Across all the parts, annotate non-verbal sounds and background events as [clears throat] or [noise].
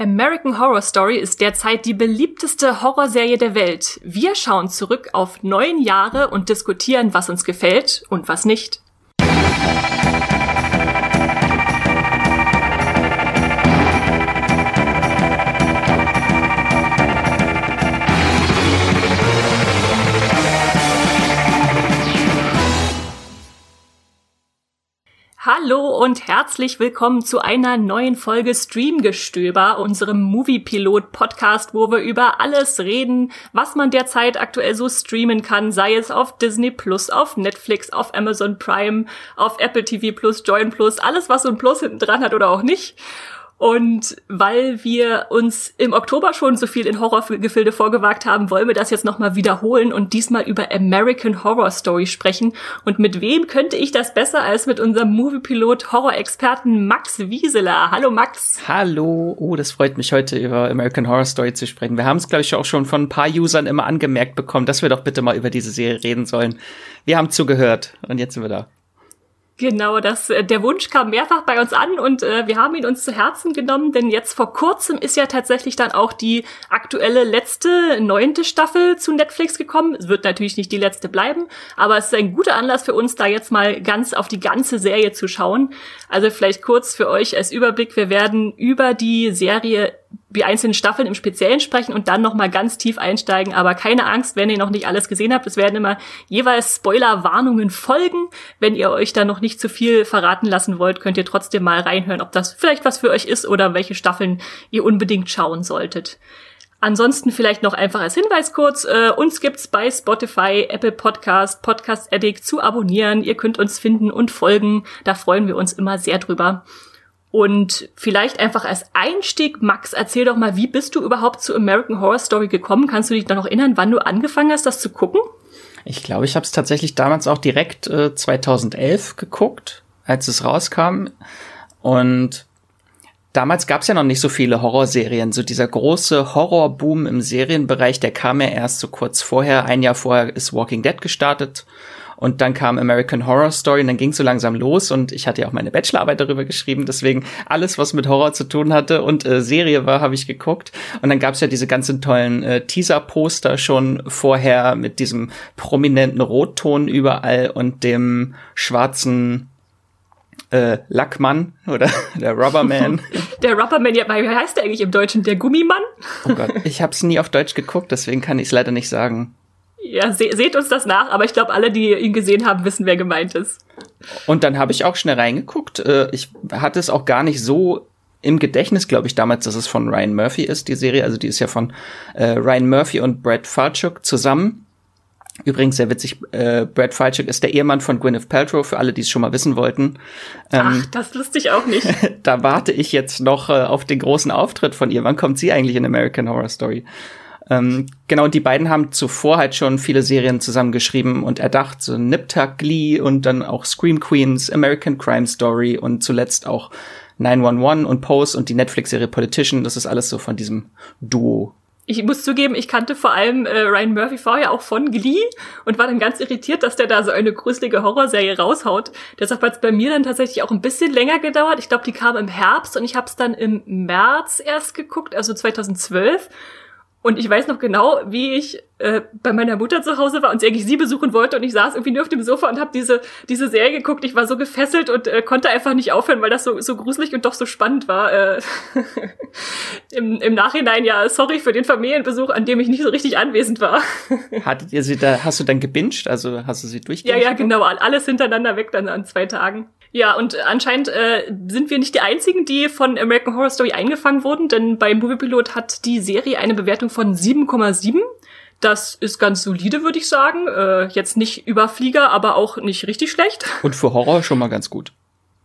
American Horror Story ist derzeit die beliebteste Horrorserie der Welt. Wir schauen zurück auf neun Jahre und diskutieren, was uns gefällt und was nicht. Hallo und herzlich willkommen zu einer neuen Folge Streamgestöber, unserem Movie-Pilot-Podcast, wo wir über alles reden, was man derzeit aktuell so streamen kann, sei es auf Disney Plus, auf Netflix, auf Amazon Prime, auf Apple TV Plus, Join Plus, alles, was so ein Plus hinten dran hat oder auch nicht. Und weil wir uns im Oktober schon so viel in Horrorgefilde vorgewagt haben, wollen wir das jetzt nochmal wiederholen und diesmal über American Horror Story sprechen. Und mit wem könnte ich das besser als mit unserem Moviepilot Horror-Experten Max Wieseler? Hallo Max. Hallo. Oh, das freut mich heute über American Horror Story zu sprechen. Wir haben es, glaube ich, auch schon von ein paar Usern immer angemerkt bekommen, dass wir doch bitte mal über diese Serie reden sollen. Wir haben zugehört und jetzt sind wir da. Genau, das, äh, der Wunsch kam mehrfach bei uns an und äh, wir haben ihn uns zu Herzen genommen, denn jetzt vor kurzem ist ja tatsächlich dann auch die aktuelle letzte neunte Staffel zu Netflix gekommen. Es wird natürlich nicht die letzte bleiben, aber es ist ein guter Anlass für uns, da jetzt mal ganz auf die ganze Serie zu schauen. Also vielleicht kurz für euch als Überblick, wir werden über die Serie die einzelnen Staffeln im Speziellen sprechen und dann nochmal ganz tief einsteigen. Aber keine Angst, wenn ihr noch nicht alles gesehen habt. Es werden immer jeweils Spoiler-Warnungen folgen. Wenn ihr euch da noch nicht zu viel verraten lassen wollt, könnt ihr trotzdem mal reinhören, ob das vielleicht was für euch ist oder welche Staffeln ihr unbedingt schauen solltet. Ansonsten vielleicht noch einfach als Hinweis kurz, äh, uns gibt's bei Spotify, Apple Podcast, Podcast Addict zu abonnieren. Ihr könnt uns finden und folgen. Da freuen wir uns immer sehr drüber. Und vielleicht einfach als Einstieg, Max, erzähl doch mal, wie bist du überhaupt zu American Horror Story gekommen? Kannst du dich noch erinnern, wann du angefangen hast, das zu gucken? Ich glaube, ich habe es tatsächlich damals auch direkt äh, 2011 geguckt, als es rauskam. Und damals gab es ja noch nicht so viele Horrorserien. So dieser große Horrorboom im Serienbereich, der kam ja erst so kurz vorher. Ein Jahr vorher ist Walking Dead gestartet. Und dann kam American Horror Story und dann ging es so langsam los und ich hatte ja auch meine Bachelorarbeit darüber geschrieben, deswegen alles, was mit Horror zu tun hatte und äh, Serie war, habe ich geguckt. Und dann gab es ja diese ganzen tollen äh, Teaser-Poster schon vorher mit diesem prominenten Rotton überall und dem schwarzen äh, Lackmann oder [laughs] der Rubberman. [laughs] der Rubberman, ja, wie heißt der eigentlich im Deutschen? Der Gummimann? oh Gott, ich habe es nie auf Deutsch geguckt, deswegen kann ich es leider nicht sagen. Ja, se seht uns das nach, aber ich glaube, alle, die ihn gesehen haben, wissen, wer gemeint ist. Und dann habe ich auch schnell reingeguckt. Äh, ich hatte es auch gar nicht so im Gedächtnis, glaube ich, damals, dass es von Ryan Murphy ist, die Serie. Also die ist ja von äh, Ryan Murphy und Brad Falchuk zusammen. Übrigens sehr witzig, äh, Brad Falchuk ist der Ehemann von Gwyneth Paltrow, für alle, die es schon mal wissen wollten. Ähm, Ach, das wusste ich auch nicht. [laughs] da warte ich jetzt noch äh, auf den großen Auftritt von ihr. Wann kommt sie eigentlich in American Horror Story? Ähm, genau, die beiden haben zuvor halt schon viele Serien zusammengeschrieben und erdacht, so Nip-Tuck, Glee und dann auch Scream Queens, American Crime Story und zuletzt auch 911 und Pose und die Netflix-Serie Politician. Das ist alles so von diesem Duo ich muss zugeben, ich kannte vor allem äh, Ryan Murphy vorher auch von Glee und war dann ganz irritiert, dass der da so eine gruselige Horrorserie raushaut. Deshalb hat es bei mir dann tatsächlich auch ein bisschen länger gedauert. Ich glaube, die kam im Herbst und ich habe es dann im März erst geguckt, also 2012. Und ich weiß noch genau, wie ich äh, bei meiner Mutter zu Hause war und sie eigentlich sie besuchen wollte und ich saß irgendwie nur auf dem Sofa und habe diese diese Serie geguckt. Ich war so gefesselt und äh, konnte einfach nicht aufhören, weil das so so gruselig und doch so spannend war. Äh, [laughs] Im, Im Nachhinein ja, sorry für den Familienbesuch, an dem ich nicht so richtig anwesend war. [laughs] Hattet ihr sie da? Hast du dann gebinged? Also hast du sie durchgehend? Ja, ja, genau, alles hintereinander weg dann an zwei Tagen. Ja, und anscheinend äh, sind wir nicht die einzigen, die von American Horror Story eingefangen wurden, denn bei Moviepilot hat die Serie eine Bewertung von 7,7. Das ist ganz solide, würde ich sagen. Äh, jetzt nicht Überflieger, aber auch nicht richtig schlecht. [laughs] Und für Horror schon mal ganz gut.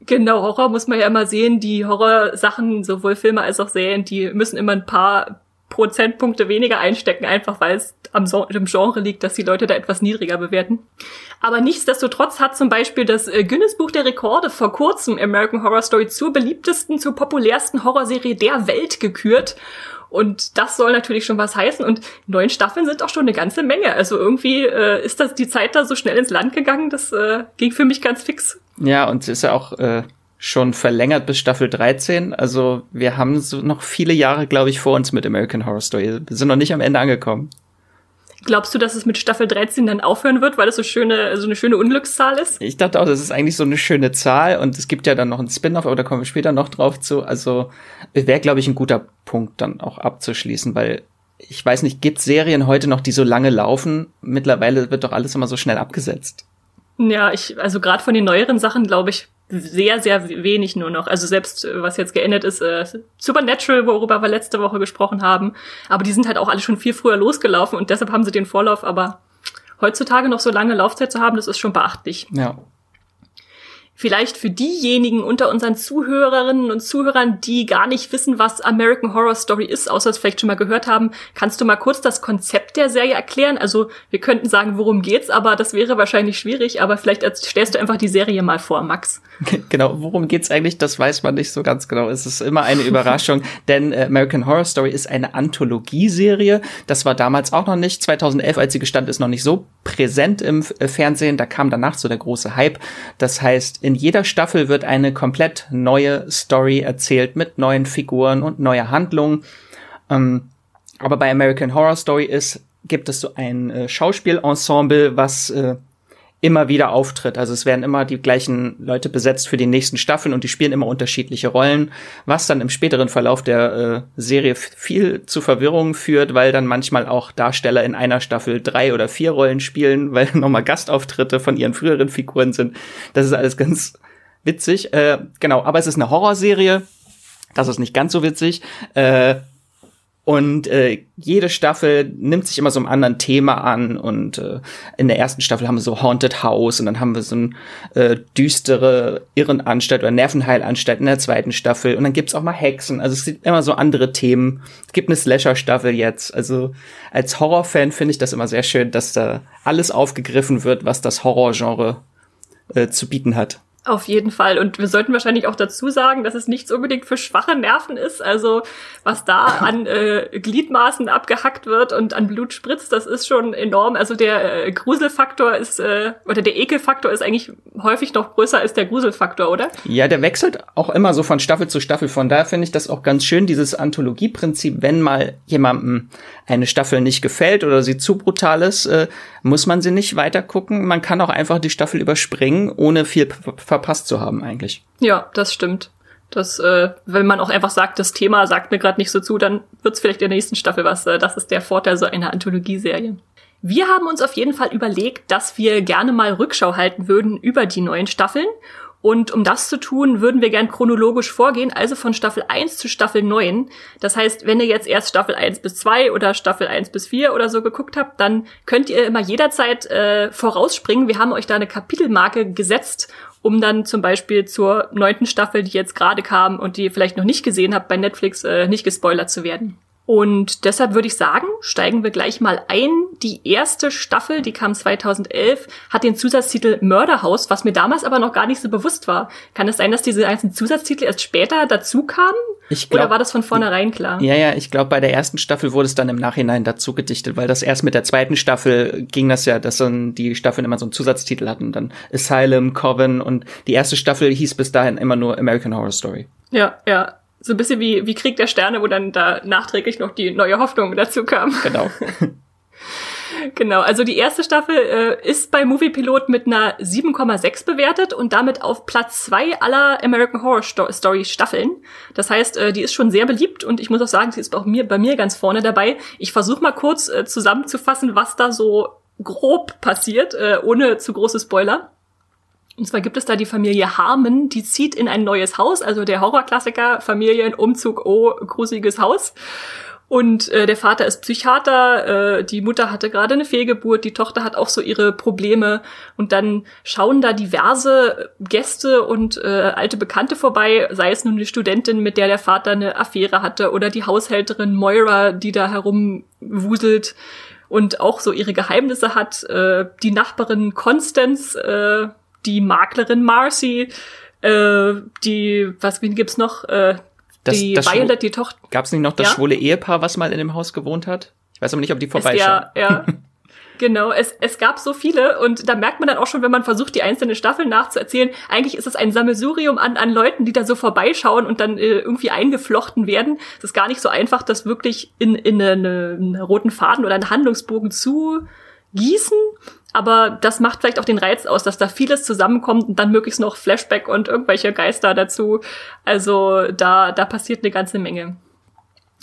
Genau, Horror muss man ja immer sehen. Die Horrorsachen, sowohl Filme als auch Serien, die müssen immer ein paar Prozentpunkte weniger einstecken, einfach weil es am so im Genre liegt, dass die Leute da etwas niedriger bewerten. Aber nichtsdestotrotz hat zum Beispiel das äh, Guinness Buch der Rekorde vor kurzem American Horror Story zur beliebtesten, zur populärsten Horrorserie der Welt gekürt. Und das soll natürlich schon was heißen. Und neun Staffeln sind auch schon eine ganze Menge. Also irgendwie äh, ist das die Zeit da so schnell ins Land gegangen. Das äh, ging für mich ganz fix. Ja, und es ist ja auch äh, schon verlängert bis Staffel 13. Also wir haben so noch viele Jahre, glaube ich, vor uns mit American Horror Story. Wir sind noch nicht am Ende angekommen. Glaubst du, dass es mit Staffel 13 dann aufhören wird, weil es so schöne, so eine schöne Unglückszahl ist? Ich dachte auch, das ist eigentlich so eine schöne Zahl und es gibt ja dann noch einen Spin-off, aber da kommen wir später noch drauf zu. Also wäre, glaube ich, ein guter Punkt dann auch abzuschließen, weil ich weiß nicht, gibt Serien heute noch, die so lange laufen? Mittlerweile wird doch alles immer so schnell abgesetzt. Ja, ich, also gerade von den neueren Sachen, glaube ich, sehr, sehr wenig nur noch. Also selbst, äh, was jetzt geändert ist, äh, Supernatural, worüber wir letzte Woche gesprochen haben. Aber die sind halt auch alle schon viel früher losgelaufen und deshalb haben sie den Vorlauf. Aber heutzutage noch so lange Laufzeit zu haben, das ist schon beachtlich. Ja. Vielleicht für diejenigen unter unseren Zuhörerinnen und Zuhörern, die gar nicht wissen, was American Horror Story ist, außer es vielleicht schon mal gehört haben, kannst du mal kurz das Konzept der Serie erklären? Also wir könnten sagen, worum geht's, aber das wäre wahrscheinlich schwierig. Aber vielleicht stellst du einfach die Serie mal vor, Max. [laughs] Genau, worum geht's eigentlich? Das weiß man nicht so ganz genau. Es ist immer eine Überraschung, [laughs] denn äh, American Horror Story ist eine Anthologieserie. Das war damals auch noch nicht. 2011, als sie gestand ist, noch nicht so präsent im äh, Fernsehen. Da kam danach so der große Hype. Das heißt, in jeder Staffel wird eine komplett neue Story erzählt mit neuen Figuren und neuer Handlungen. Ähm, aber bei American Horror Story ist, gibt es so ein äh, Schauspielensemble, was äh, immer wieder auftritt. Also es werden immer die gleichen Leute besetzt für die nächsten Staffeln und die spielen immer unterschiedliche Rollen, was dann im späteren Verlauf der äh, Serie viel zu Verwirrung führt, weil dann manchmal auch Darsteller in einer Staffel drei oder vier Rollen spielen, [laughs] weil nochmal Gastauftritte von ihren früheren Figuren sind. Das ist alles ganz witzig. Äh, genau, aber es ist eine Horrorserie. Das ist nicht ganz so witzig. Äh, und äh, jede Staffel nimmt sich immer so einem anderen Thema an. Und äh, in der ersten Staffel haben wir so Haunted House und dann haben wir so ein äh, düstere Irrenanstalt oder Nervenheilanstalt in der zweiten Staffel. Und dann gibt's auch mal Hexen. Also es gibt immer so andere Themen. Es gibt eine Slasher-Staffel jetzt. Also als Horrorfan finde ich das immer sehr schön, dass da alles aufgegriffen wird, was das Horrorgenre äh, zu bieten hat. Auf jeden Fall. Und wir sollten wahrscheinlich auch dazu sagen, dass es nichts unbedingt für schwache Nerven ist. Also was da [laughs] an äh, Gliedmaßen abgehackt wird und an Blut spritzt, das ist schon enorm. Also der äh, Gruselfaktor ist, äh, oder der Ekelfaktor ist eigentlich häufig noch größer als der Gruselfaktor, oder? Ja, der wechselt auch immer so von Staffel zu Staffel. Von daher finde ich das auch ganz schön, dieses Anthologieprinzip, wenn mal jemandem eine Staffel nicht gefällt oder sie zu brutal ist, äh, muss man sie nicht weiter gucken. Man kann auch einfach die Staffel überspringen, ohne viel verpasst zu haben eigentlich. Ja, das stimmt. Das, äh, wenn man auch einfach sagt, das Thema sagt mir gerade nicht so zu, dann wird's vielleicht in der nächsten Staffel was. Äh, das ist der Vorteil so einer Anthologieserie. Wir haben uns auf jeden Fall überlegt, dass wir gerne mal Rückschau halten würden über die neuen Staffeln und um das zu tun, würden wir gern chronologisch vorgehen, also von Staffel 1 zu Staffel 9. Das heißt, wenn ihr jetzt erst Staffel 1 bis 2 oder Staffel 1 bis 4 oder so geguckt habt, dann könnt ihr immer jederzeit äh, vorausspringen. Wir haben euch da eine Kapitelmarke gesetzt, um dann zum Beispiel zur neunten Staffel, die jetzt gerade kam und die ihr vielleicht noch nicht gesehen habt bei Netflix, äh, nicht gespoilert zu werden. Und deshalb würde ich sagen, steigen wir gleich mal ein. Die erste Staffel, die kam 2011, hat den Zusatztitel Mörderhaus, was mir damals aber noch gar nicht so bewusst war. Kann es sein, dass diese einzelnen Zusatztitel erst später dazu kamen? Ich glaub, Oder war das von vornherein klar? Ja, ja, ich glaube, bei der ersten Staffel wurde es dann im Nachhinein dazu gedichtet, weil das erst mit der zweiten Staffel ging das ja, dass dann die Staffeln immer so einen Zusatztitel hatten. Dann Asylum, Coven und die erste Staffel hieß bis dahin immer nur American Horror Story. Ja, ja so ein bisschen wie, wie Krieg der Sterne, wo dann da nachträglich noch die neue Hoffnung dazu kam. Genau. [laughs] genau, also die erste Staffel äh, ist bei Movie Pilot mit einer 7,6 bewertet und damit auf Platz zwei aller American Horror Story Staffeln. Das heißt, äh, die ist schon sehr beliebt und ich muss auch sagen, sie ist auch mir, bei mir ganz vorne dabei. Ich versuche mal kurz äh, zusammenzufassen, was da so grob passiert, äh, ohne zu große Spoiler. Und zwar gibt es da die Familie Harmon, die zieht in ein neues Haus, also der Horrorklassiker Familienumzug, oh, gruseliges Haus. Und äh, der Vater ist Psychiater, äh, die Mutter hatte gerade eine Fehlgeburt, die Tochter hat auch so ihre Probleme. Und dann schauen da diverse Gäste und äh, alte Bekannte vorbei, sei es nun die Studentin, mit der der Vater eine Affäre hatte, oder die Haushälterin Moira, die da herumwuselt und auch so ihre Geheimnisse hat. Äh, die Nachbarin Constance, äh, die Maklerin Marcy, äh, die, was, wen gibt's noch? Äh, das, die das Violet, die Tochter. Gab's nicht noch das ja? schwule Ehepaar, was mal in dem Haus gewohnt hat? Ich weiß aber nicht, ob die vorbeischauen. Ja, ja. [laughs] Genau, es, es gab so viele und da merkt man dann auch schon, wenn man versucht, die einzelnen Staffeln nachzuerzählen, eigentlich ist es ein Sammelsurium an, an Leuten, die da so vorbeischauen und dann äh, irgendwie eingeflochten werden. Es ist gar nicht so einfach, das wirklich in, in eine, einen roten Faden oder einen Handlungsbogen zu gießen. Aber das macht vielleicht auch den Reiz aus, dass da vieles zusammenkommt und dann möglichst noch Flashback und irgendwelche Geister dazu. Also da, da passiert eine ganze Menge.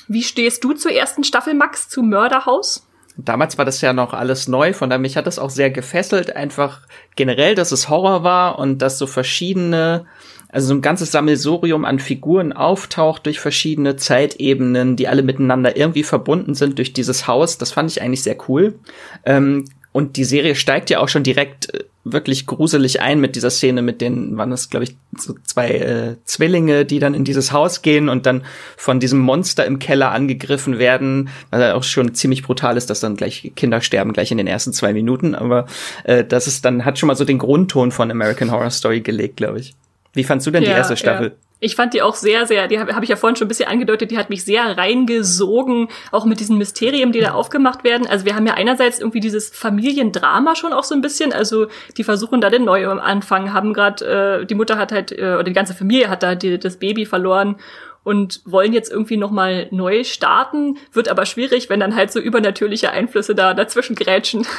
Wie stehst du zur ersten Staffel, Max, zu Mörderhaus? Damals war das ja noch alles neu, von daher mich hat das auch sehr gefesselt, einfach generell, dass es Horror war und dass so verschiedene, also so ein ganzes Sammelsurium an Figuren auftaucht durch verschiedene Zeitebenen, die alle miteinander irgendwie verbunden sind durch dieses Haus. Das fand ich eigentlich sehr cool. Ähm, und die Serie steigt ja auch schon direkt äh, wirklich gruselig ein mit dieser Szene mit den, waren das, glaube ich, so zwei äh, Zwillinge, die dann in dieses Haus gehen und dann von diesem Monster im Keller angegriffen werden, was ja auch schon ziemlich brutal ist, dass dann gleich Kinder sterben, gleich in den ersten zwei Minuten. Aber äh, das ist dann, hat schon mal so den Grundton von American Horror Story gelegt, glaube ich. Wie fandst du denn ja, die erste Staffel? Ja. Ich fand die auch sehr, sehr, die habe hab ich ja vorhin schon ein bisschen angedeutet, die hat mich sehr reingesogen, auch mit diesen Mysterien, die da aufgemacht werden. Also wir haben ja einerseits irgendwie dieses Familiendrama schon auch so ein bisschen, also die versuchen da den Neuanfang, haben gerade, äh, die Mutter hat halt, äh, oder die ganze Familie hat da die, das Baby verloren und wollen jetzt irgendwie nochmal neu starten, wird aber schwierig, wenn dann halt so übernatürliche Einflüsse da dazwischen grätschen. [laughs]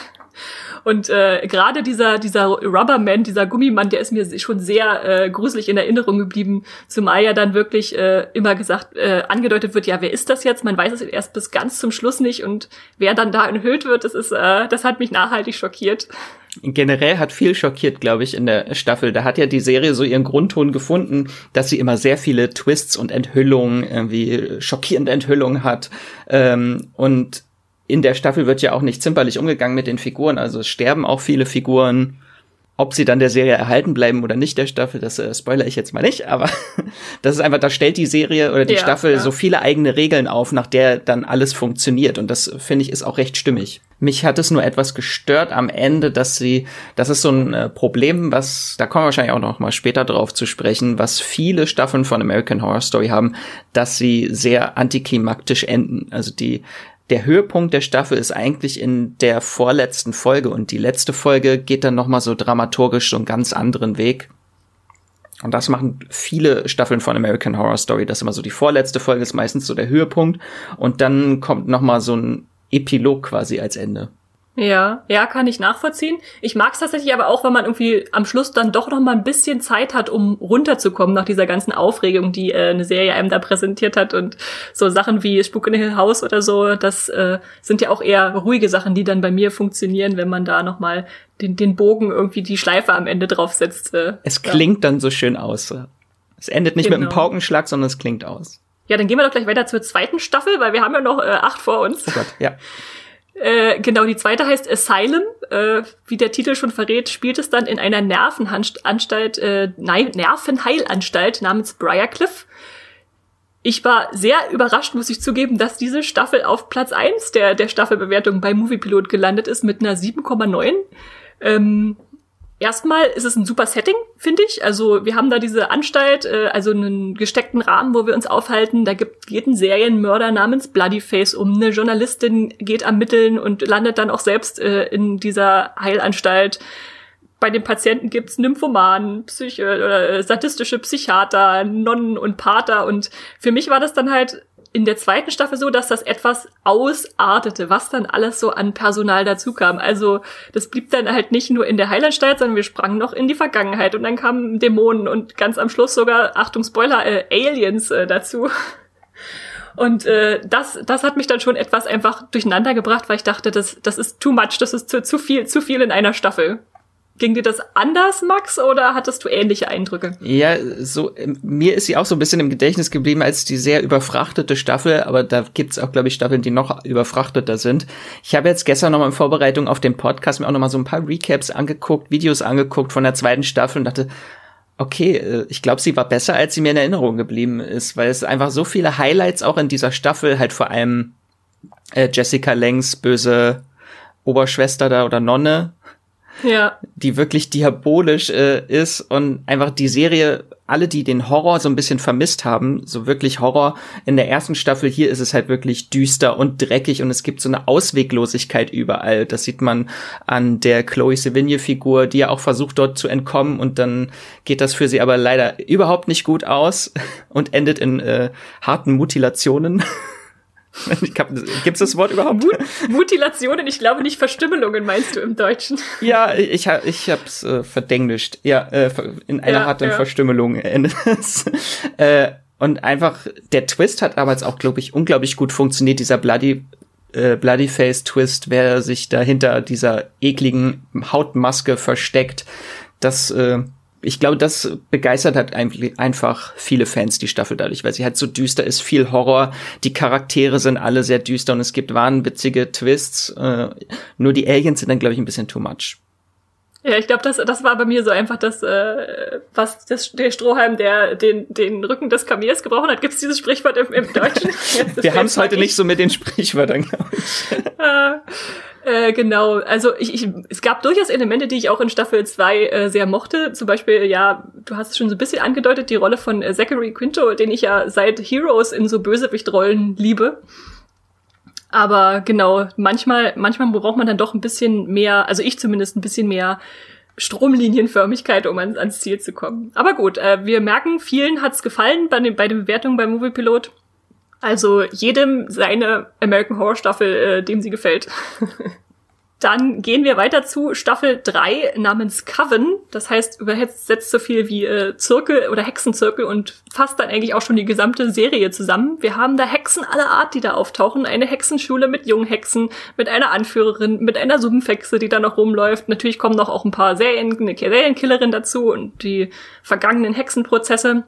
Und äh, gerade dieser, dieser Rubberman, dieser Gummimann, der ist mir schon sehr äh, gruselig in Erinnerung geblieben, zumal ja dann wirklich äh, immer gesagt, äh, angedeutet wird, ja, wer ist das jetzt? Man weiß es erst bis ganz zum Schluss nicht und wer dann da enthüllt wird, das ist, äh, das hat mich nachhaltig schockiert. Generell hat viel schockiert, glaube ich, in der Staffel. Da hat ja die Serie so ihren Grundton gefunden, dass sie immer sehr viele Twists und Enthüllungen, irgendwie schockierende Enthüllungen hat. Ähm, und in der Staffel wird ja auch nicht zimperlich umgegangen mit den Figuren, also es sterben auch viele Figuren. Ob sie dann der Serie erhalten bleiben oder nicht der Staffel, das äh, spoiler ich jetzt mal nicht, aber [laughs] das ist einfach, da stellt die Serie oder die ja, Staffel ja. so viele eigene Regeln auf, nach der dann alles funktioniert und das finde ich ist auch recht stimmig. Mich hat es nur etwas gestört am Ende, dass sie, das ist so ein äh, Problem, was, da kommen wir wahrscheinlich auch noch mal später drauf zu sprechen, was viele Staffeln von American Horror Story haben, dass sie sehr antiklimaktisch enden. Also die der Höhepunkt der Staffel ist eigentlich in der vorletzten Folge und die letzte Folge geht dann noch mal so dramaturgisch so einen ganz anderen Weg. Und das machen viele Staffeln von American Horror Story, dass immer so die vorletzte Folge ist meistens so der Höhepunkt und dann kommt noch mal so ein Epilog quasi als Ende. Ja, ja, kann ich nachvollziehen. Ich mag es tatsächlich aber auch, wenn man irgendwie am Schluss dann doch noch mal ein bisschen Zeit hat, um runterzukommen nach dieser ganzen Aufregung, die äh, eine Serie einem da präsentiert hat und so Sachen wie Spuk in Hill House oder so, das äh, sind ja auch eher ruhige Sachen, die dann bei mir funktionieren, wenn man da noch mal den, den Bogen irgendwie die Schleife am Ende draufsetzt. Äh, es klingt ja. dann so schön aus. Es endet nicht genau. mit einem genau. Paukenschlag, sondern es klingt aus. Ja, dann gehen wir doch gleich weiter zur zweiten Staffel, weil wir haben ja noch äh, acht vor uns. Oh Gott, ja. [laughs] Äh, genau, die zweite heißt Asylum. Äh, wie der Titel schon verrät, spielt es dann in einer Nervenanstalt, äh, nein, Nervenheilanstalt namens Briarcliff. Ich war sehr überrascht, muss ich zugeben, dass diese Staffel auf Platz eins der, der Staffelbewertung bei Moviepilot gelandet ist mit einer 7,9. Ähm, Erstmal ist es ein super Setting, finde ich. Also wir haben da diese Anstalt, äh, also einen gesteckten Rahmen, wo wir uns aufhalten. Da gibt, geht ein Serienmörder namens Bloodyface um. Eine Journalistin geht ermitteln und landet dann auch selbst äh, in dieser Heilanstalt. Bei den Patienten gibt's Nymphomanen, Psyche oder äh, sadistische Psychiater, Nonnen und Pater. Und für mich war das dann halt in der zweiten Staffel so, dass das etwas ausartete, was dann alles so an Personal dazu kam. Also das blieb dann halt nicht nur in der Heilanstalt, sondern wir sprangen noch in die Vergangenheit und dann kamen Dämonen und ganz am Schluss sogar, Achtung Spoiler, äh, Aliens äh, dazu. [laughs] Und äh, das, das hat mich dann schon etwas einfach durcheinander gebracht, weil ich dachte, das, das ist too much, das ist zu, zu viel, zu viel in einer Staffel. Ging dir das anders, Max, oder hattest du ähnliche Eindrücke? Ja, so mir ist sie auch so ein bisschen im Gedächtnis geblieben als die sehr überfrachtete Staffel, aber da gibt's auch, glaube ich, Staffeln, die noch überfrachteter sind. Ich habe jetzt gestern noch mal in Vorbereitung auf den Podcast mir auch noch mal so ein paar Recaps angeguckt, Videos angeguckt von der zweiten Staffel und dachte, okay, äh, ich glaube, sie war besser, als sie mir in Erinnerung geblieben ist, weil es einfach so viele Highlights auch in dieser Staffel, halt vor allem äh, Jessica Langs böse Oberschwester da oder Nonne, Ja. Die wirklich diabolisch äh, ist und einfach die Serie, alle, die den Horror so ein bisschen vermisst haben, so wirklich Horror in der ersten Staffel, hier ist es halt wirklich düster und dreckig und es gibt so eine Ausweglosigkeit überall. Das sieht man an der Chloe Sevigny-Figur, die ja auch versucht, dort zu entkommen und dann geht das für sie aber leider überhaupt nicht gut aus [laughs] und endet in äh, harten Mutilationen. [laughs] [laughs] Gibt es das Wort überhaupt? Mut Mutilationen, ich glaube nicht Verstümmelungen meinst du im Deutschen. Ja, ich, ich hab's äh, verdenglischt. Ja, äh, in einer ja, harten ja. Verstümmelung endet es. [laughs] äh, und einfach, der Twist hat aber jetzt auch, glaube ich, unglaublich gut funktioniert, dieser Bloody äh, Bloody Face Twist, wer sich da hinter dieser ekligen Hautmaske versteckt. Das äh, ich glaube, das begeistert hat einfach viele Fans, die Staffel dadurch, weil sie halt so düster ist, viel Horror, die Charaktere sind alle sehr düster und es gibt wahnwitzige Twists. Äh, nur die Aliens sind dann, glaube ich, ein bisschen too much. Ja, ich glaube, das, das war bei mir so einfach das, äh, was das, der Strohhalm, der den, den Rücken des Kamels gebrochen hat. Gibt es dieses Sprichwort im, im Deutschen? [laughs] Wir haben es heute nicht so mit den Sprichwörtern, glaube ich. Äh, [laughs] äh, genau, also ich, ich, es gab durchaus Elemente, die ich auch in Staffel 2 äh, sehr mochte. Zum Beispiel, ja, du hast es schon so ein bisschen angedeutet, die Rolle von äh, Zachary Quinto, den ich ja seit Heroes in so Bösewichtrollen liebe. Aber genau, manchmal, manchmal braucht man dann doch ein bisschen mehr, also ich zumindest ein bisschen mehr Stromlinienförmigkeit, um ans, ans Ziel zu kommen. Aber gut, äh, wir merken, vielen hat's gefallen bei, den, bei den Bewertungen beim Moviepilot. Also jedem seine American Horror Staffel, äh, dem sie gefällt. [laughs] Dann gehen wir weiter zu Staffel 3 namens Coven. Das heißt, übersetzt so viel wie äh, Zirkel oder Hexenzirkel und fasst dann eigentlich auch schon die gesamte Serie zusammen. Wir haben da Hexen aller Art, die da auftauchen. Eine Hexenschule mit jungen Hexen, mit einer Anführerin, mit einer Sumpfhexe, die da noch rumläuft. Natürlich kommen noch auch ein paar Serien, eine Serienkillerin dazu und die vergangenen Hexenprozesse.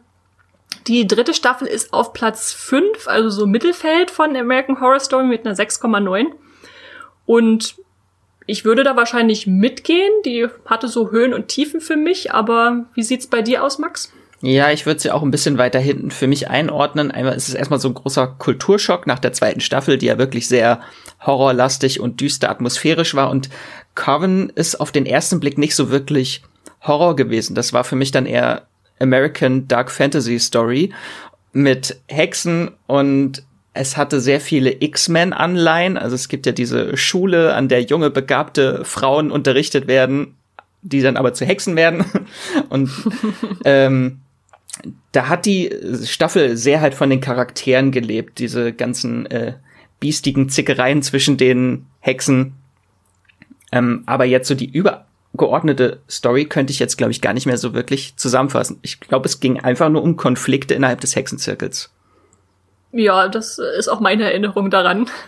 Die dritte Staffel ist auf Platz 5, also so Mittelfeld von American Horror Story mit einer 6,9. Und ich würde da wahrscheinlich mitgehen. Die hatte so Höhen und Tiefen für mich, aber wie sieht's bei dir aus, Max? Ja, ich würde sie auch ein bisschen weiter hinten für mich einordnen. Einmal ist es erstmal so ein großer Kulturschock nach der zweiten Staffel, die ja wirklich sehr horrorlastig und düster atmosphärisch war. Und Coven ist auf den ersten Blick nicht so wirklich Horror gewesen. Das war für mich dann eher American Dark Fantasy Story mit Hexen und es hatte sehr viele X-Men-Anleihen. Also es gibt ja diese Schule, an der junge, begabte Frauen unterrichtet werden, die dann aber zu Hexen werden. [laughs] Und [laughs] ähm, da hat die Staffel sehr halt von den Charakteren gelebt, diese ganzen äh, biestigen Zickereien zwischen den Hexen. Ähm, aber jetzt so die über geordnete Story könnte ich jetzt, glaube ich, gar nicht mehr so wirklich zusammenfassen. Ich glaube, es ging einfach nur um Konflikte innerhalb des Hexenzirkels. Ja, das ist auch meine Erinnerung daran. [laughs]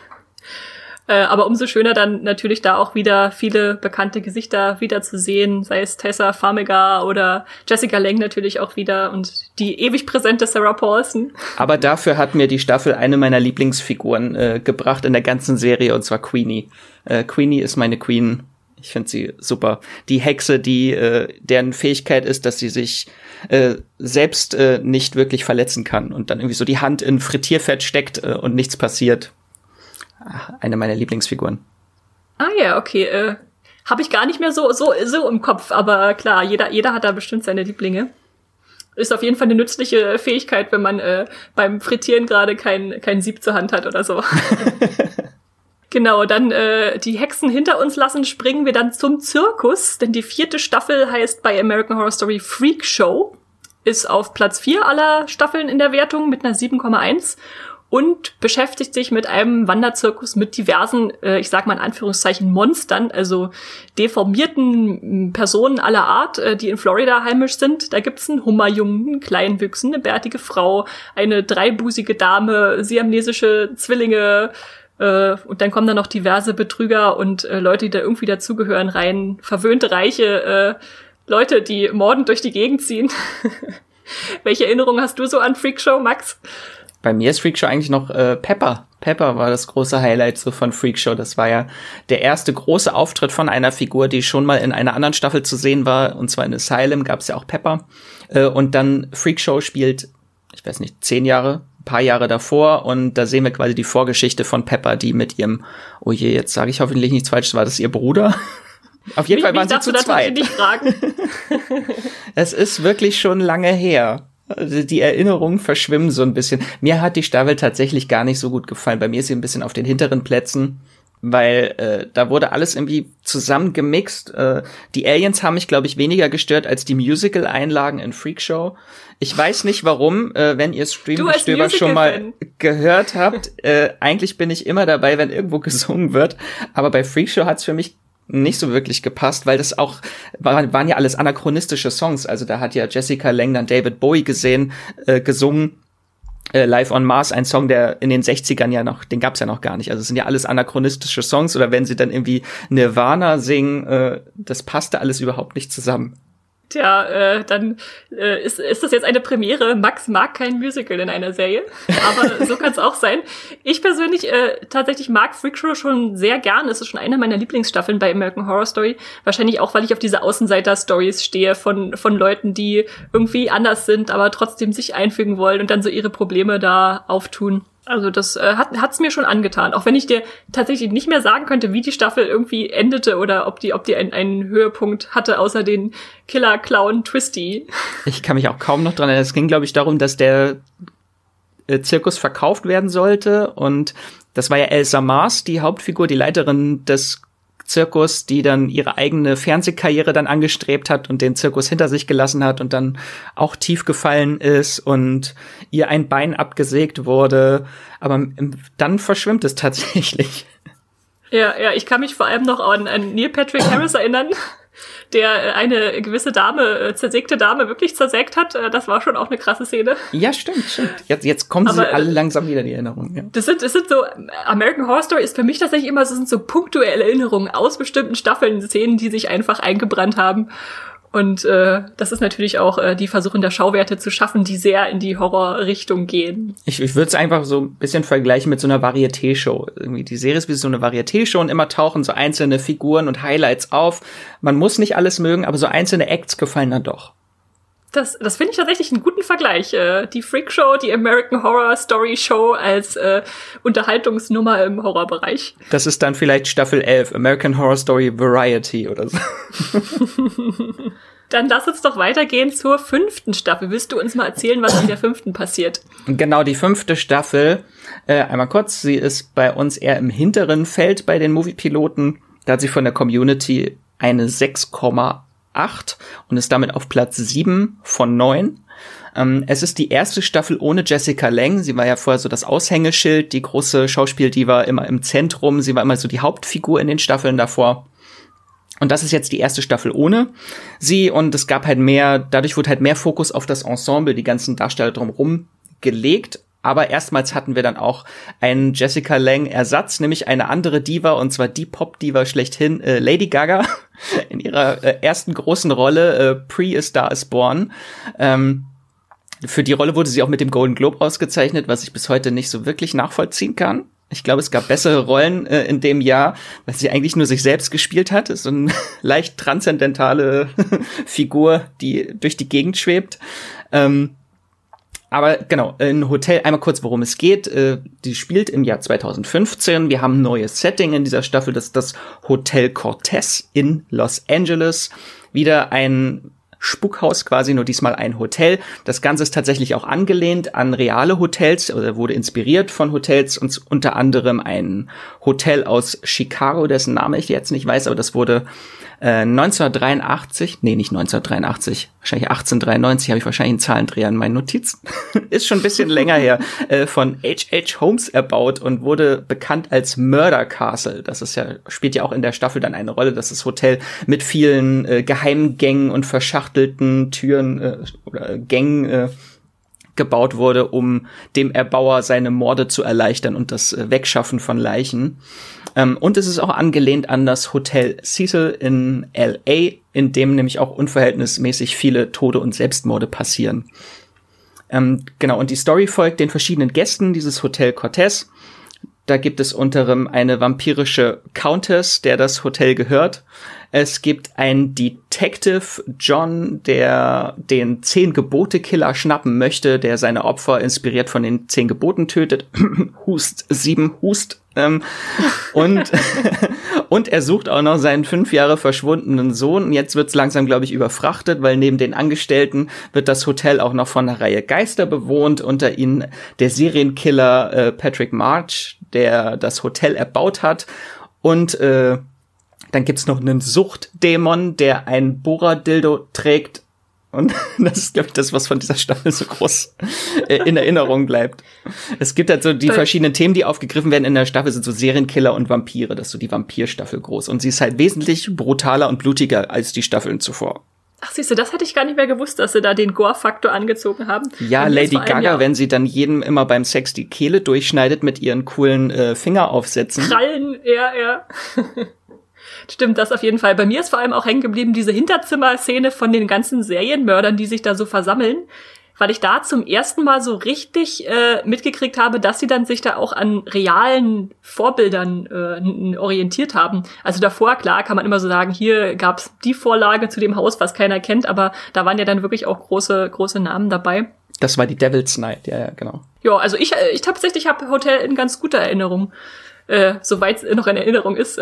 Äh, aber umso schöner dann natürlich da auch wieder viele bekannte Gesichter wieder zu sehen, sei es Tessa Farmiga oder Jessica Lange natürlich auch wieder und die ewig präsente Sarah Paulson. [laughs] Aber dafür hat mir die Staffel eine meiner Lieblingsfiguren äh, gebracht in der ganzen Serie und zwar Queenie. Äh, Queenie ist meine Queen ich finde sie super. Die Hexe, die äh, deren Fähigkeit ist, dass sie sich äh, selbst äh, nicht wirklich verletzen kann und dann irgendwie so die Hand in Frittierfett steckt äh, und nichts passiert. Ach, eine meiner Lieblingsfiguren. Ah ja, okay. Äh, Habe ich gar nicht mehr so so so im Kopf, aber klar, jeder jeder hat da bestimmt seine Lieblinge. Ist auf jeden Fall eine nützliche Fähigkeit, wenn man äh, beim Frittieren gerade kein kein Sieb zur Hand hat oder so. [laughs] Genau, dann äh, die Hexen hinter uns lassen, springen wir dann zum Zirkus, denn die vierte Staffel heißt bei American Horror Story Freak Show, ist auf Platz 4 aller Staffeln in der Wertung mit einer 7,1 und beschäftigt sich mit einem Wanderzirkus mit diversen, äh, ich sag mal in Anführungszeichen, Monstern, also deformierten Personen aller Art, äh, die in Florida heimisch sind. Da gibt's einen Hummerjungen, einen Kleinwüchsen, eine bärtige Frau, eine dreibusige Dame, siamnesische Zwillinge, und dann kommen da noch diverse Betrüger und äh, Leute, die da irgendwie dazugehören, rein verwöhnte, reiche äh, Leute, die mordend durch die Gegend ziehen. [laughs] Welche Erinnerung hast du so an Freakshow, Max? Bei mir ist Freakshow eigentlich noch äh, Pepper. Pepper war das große Highlight so von Freakshow. Das war ja der erste große Auftritt von einer Figur, die schon mal in einer anderen Staffel zu sehen war. Und zwar in Asylum gab es ja auch Pepper. Äh, und dann Freakshow spielt, ich weiß nicht, zehn Jahre paar Jahre davor und da sehen wir quasi die Vorgeschichte von Pepper, die mit ihrem, oh je, jetzt sage ich hoffentlich nichts falsch, war das ihr Bruder? [laughs] Auf jeden mich, Fall waren sie zu zweit. [laughs] Es ist wirklich schon lange her. Also die Erinnerungen verschwimmen so ein bisschen. Mir hat die Staffel tatsächlich gar nicht so gut gefallen. Bei mir ist sie ein bisschen auf den hinteren Plätzen weil äh, da wurde alles irgendwie zusammengemixt. Äh, die Aliens haben mich, glaube ich, weniger gestört als die Musical-Einlagen in Freakshow. Ich weiß nicht warum, äh, wenn ihr Streamgestöber schon mal gehört habt. Äh, eigentlich bin ich immer dabei, wenn irgendwo [laughs] gesungen wird. Aber bei Freakshow hat's für mich nicht so wirklich gepasst, weil das auch waren, waren ja alles anachronistische Songs. Also da hat ja Jessica Lang dann David Bowie gesehen, äh, gesungen äh, Live on Mars, ein Song, der in den 60ern ja noch, den gab's ja noch gar nicht. Also es sind ja alles anachronistische Songs oder wenn sie dann irgendwie Nirvana singen, äh, das passte alles überhaupt nicht zusammen. Tja, äh, dann äh, ist, ist das jetzt eine Premiere. Max mag kein Musical in einer Serie, aber so kann es auch sein. Ich persönlich äh, tatsächlich mag Freakshow schon sehr gern. Es ist schon eine meiner Lieblingsstaffeln bei American Horror Story. Wahrscheinlich auch, weil ich auf diese Außenseiter-Stories stehe von, von Leuten, die irgendwie anders sind, aber trotzdem sich einfügen wollen und dann so ihre Probleme da auftun. Also das äh, hat hat's mir schon angetan, auch wenn ich dir tatsächlich nicht mehr sagen könnte, wie die Staffel irgendwie endete oder ob die ob die einen, einen Höhepunkt hatte außer den Killer Clown Twisty. Ich kann mich auch kaum noch dran erinnern. Es ging glaube ich darum, dass der äh, Zirkus verkauft werden sollte und das war ja Elsa Mars, die Hauptfigur, die Leiterin des Zirkus, die dann ihre eigene Fernsehkarriere dann angestrebt hat und den Zirkus hinter sich gelassen hat und dann auch tief gefallen ist und ihr ein Bein abgesägt wurde. Aber dann verschwimmt es tatsächlich. Ja, ja, ich kann mich vor allem noch an, an Neil Patrick Harris erinnern, der eine gewisse Dame, äh, zersägte Dame wirklich zersägt hat. Äh, das war schon auch eine krasse Szene. Ja, stimmt, stimmt. Jetzt, jetzt kommen sie Aber, alle langsam wieder, die Erinnerungen. Ja. Das sind, das sind so, American Horror Story ist für mich tatsächlich immer, das sind so punktuelle Erinnerungen aus bestimmten Staffeln, Szenen, die sich einfach eingebrannt haben. Und äh, das ist natürlich auch äh, die Versuchen der Schauwerte zu schaffen, die sehr in die Horrorrichtung gehen. Ich, ich würde es einfach so ein bisschen vergleichen mit so einer Varieté-Show. Irgendwie die Serie ist wie so eine Varieté-Show und immer tauchen so einzelne Figuren und Highlights auf. Man muss nicht alles mögen, aber so einzelne Acts gefallen dann doch. Das, das finde ich tatsächlich einen guten Vergleich. Äh, die Freak Show, die American Horror Story Show als äh, Unterhaltungsnummer im Horrorbereich. Das ist dann vielleicht Staffel 11, American Horror Story Variety oder so. [laughs] [laughs] Dann lass uns doch weitergehen zur fünften Staffel. Willst du uns mal erzählen, was in der fünften passiert? Genau, die fünfte Staffel. Äh, einmal kurz, sie ist bei uns eher im hinteren Feld bei den Movie-Piloten. Da hat sie von der Community eine 6,8 8 und ist damit auf Platz 7 von 9. Ähm, es ist die erste Staffel ohne Jessica Lang. Sie war ja vorher so das Aushängeschild, die große Schauspiel-Diva immer im Zentrum. Sie war immer so die Hauptfigur in den Staffeln davor. Und das ist jetzt die erste Staffel ohne sie und es gab halt mehr, dadurch wurde halt mehr Fokus auf das Ensemble, die ganzen Darsteller drumherum gelegt aber erstmals hatten wir dann auch einen Jessica Lang Ersatz, nämlich eine andere Diva, und zwar die Pop-Diva schlechthin, äh, Lady Gaga, [laughs] in ihrer äh, ersten großen Rolle, äh, Pre A Star is Born. Ähm, für die Rolle wurde sie auch mit dem Golden Globe ausgezeichnet, was ich bis heute nicht so wirklich nachvollziehen kann. Ich glaube, es gab bessere Rollen äh, in dem Jahr, weil sie eigentlich nur sich selbst gespielt hat. So eine [laughs] leicht transzendentale [laughs] Figur, die durch die Gegend schwebt. Ähm, aber genau, ein Hotel, einmal kurz, worum es geht. Äh, die spielt im Jahr 2015. Wir haben ein neues Setting in dieser Staffel, das ist das Hotel Cortez in Los Angeles. Wieder ein Spukhaus quasi, nur diesmal ein Hotel. Das Ganze ist tatsächlich auch angelehnt an reale Hotels oder wurde inspiriert von Hotels und unter anderem ein Hotel aus Chicago, dessen Name ich jetzt nicht weiß, aber das wurde 1983, äh, nee, nicht 1983, wahrscheinlich 1893 habe ich wahrscheinlich einen Zahlendreher in meinen Notizen. [laughs] ist schon ein bisschen länger her, äh, von H.H. Holmes erbaut und wurde bekannt als Murder Castle. Das ist ja, spielt ja auch in der Staffel dann eine Rolle. Das ist Hotel mit vielen äh, Geheimgängen und verschachtelten Türen äh, oder Gängen äh, gebaut wurde, um dem Erbauer seine Morde zu erleichtern und das äh, Wegschaffen von Leichen. Ähm, und es ist auch angelehnt an das Hotel Cecil in LA, in dem nämlich auch unverhältnismäßig viele Tode und Selbstmorde passieren. Ähm, genau, und die Story folgt den verschiedenen Gästen dieses Hotel Cortez. Da gibt es unter anderem eine vampirische Countess, der das Hotel gehört. Es gibt einen Detective John, der den Zehn Gebote Killer schnappen möchte, der seine Opfer inspiriert von den Zehn Geboten tötet. [clears throat] Hust sieben Hust Ähm, und, [laughs] [laughs] und er sucht auch noch seinen fünf Jahre verschwundenen Sohn. Jetzt wird's langsam, glaube ich, überfrachtet, weil neben den Angestellten wird das Hotel auch noch von einer Reihe Geister bewohnt. Unter ihnen der Serienkiller äh, Patrick March, der das Hotel erbaut hat. Und äh, dann gibt's noch einen Suchtdämon, der ein Bohrer-Dildo trägt und [laughs] das ist, glaube ich, das, was von dieser Staffel so groß äh, in Erinnerung bleibt. Es gibt halt so die verschiedenen Themen, die aufgegriffen werden in der Staffel, sind so Serienkiller und Vampire. Das ist so die Vampirstaffel groß. Und sie ist halt wesentlich brutaler und blutiger als die Staffeln zuvor. Ach, siehst du, das hätte ich gar nicht mehr gewusst, dass sie da den Gore-Faktor angezogen haben. Ja, Lady Gaga, Jahr. wenn sie dann jedem immer beim Sex die Kehle durchschneidet mit ihren coolen äh, Fingeraufsätzen. Krallen, ja, ja. Stimmt, das auf jeden Fall. Bei mir ist vor allem auch hängen geblieben diese Hinterzimmer-Szene von den ganzen Serienmördern, die sich da so versammeln, weil ich da zum ersten Mal so richtig äh, mitgekriegt habe, dass sie dann sich da auch an realen Vorbildern äh, orientiert haben. Also davor, klar, kann man immer so sagen, hier gab's die Vorlage zu dem Haus, was keiner kennt, aber da waren ja dann wirklich auch große, große Namen dabei. Das war die Devil's Night, ja, ja, genau. Ja, also ich, äh, ich tatsächlich habe Hotel in ganz guter Erinnerung, äh, soweit es noch in Erinnerung ist.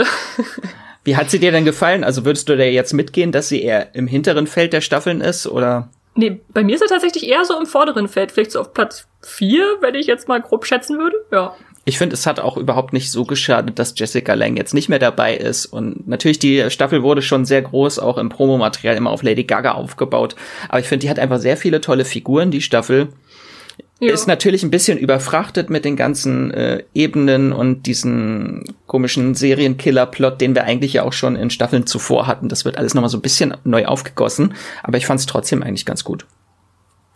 Wie hat sie dir denn gefallen? Also würdest du da jetzt mitgehen, dass sie eher im hinteren Feld der Staffeln ist oder? Nee, bei mir ist er tatsächlich eher so im vorderen Feld, vielleicht so auf Platz vier, wenn ich jetzt mal grob schätzen würde. Ja. Ich finde, es hat auch überhaupt nicht so geschadet, dass Jessica Lang jetzt nicht mehr dabei ist. Und natürlich, die Staffel wurde schon sehr groß, auch im Promomaterial immer auf Lady Gaga aufgebaut. Aber ich finde, die hat einfach sehr viele tolle Figuren, die Staffel. Ja. Ist natürlich ein bisschen überfrachtet mit den ganzen äh, Ebenen und diesen komischen Serienkiller-Plot, den wir eigentlich ja auch schon in Staffeln zuvor hatten. Das wird alles nochmal so ein bisschen neu aufgegossen, aber ich fand es trotzdem eigentlich ganz gut.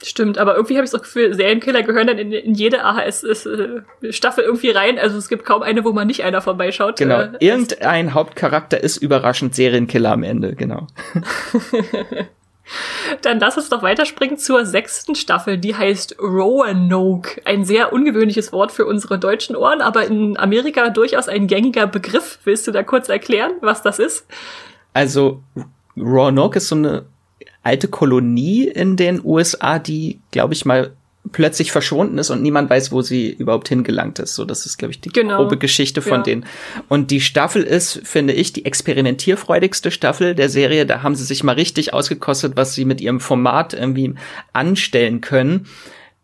Stimmt, aber irgendwie habe ich das Gefühl, Serienkiller gehören dann in, in jede AHS-Staffel äh, irgendwie rein. Also es gibt kaum eine, wo man nicht einer vorbeischaut. Genau. Äh, Irgendein Hauptcharakter ist überraschend Serienkiller am Ende, genau. [laughs] Dann lass uns doch weiterspringen zur sechsten Staffel, die heißt Roanoke. Ein sehr ungewöhnliches Wort für unsere deutschen Ohren, aber in Amerika durchaus ein gängiger Begriff. Willst du da kurz erklären, was das ist? Also Roanoke ist so eine alte Kolonie in den USA, die, glaube ich mal, plötzlich verschwunden ist und niemand weiß, wo sie überhaupt hingelangt ist. So, das ist, glaube ich, die genau. grobe Geschichte von ja. denen. Und die Staffel ist, finde ich, die experimentierfreudigste Staffel der Serie. Da haben sie sich mal richtig ausgekostet, was sie mit ihrem Format irgendwie anstellen können.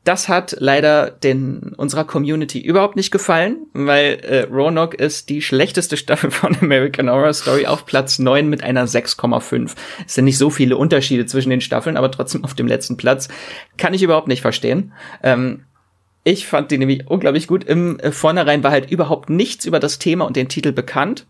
Das hat leider den unserer Community überhaupt nicht gefallen, weil äh, Roanoke ist die schlechteste Staffel [laughs] von American Horror Story auf Platz 9 mit einer 6,5. Es sind nicht so viele Unterschiede zwischen den Staffeln, aber trotzdem auf dem letzten Platz. Kann ich überhaupt nicht verstehen. Ähm, ich fand die nämlich unglaublich gut. Im äh, Vornherein war halt überhaupt nichts über das Thema und den Titel bekannt.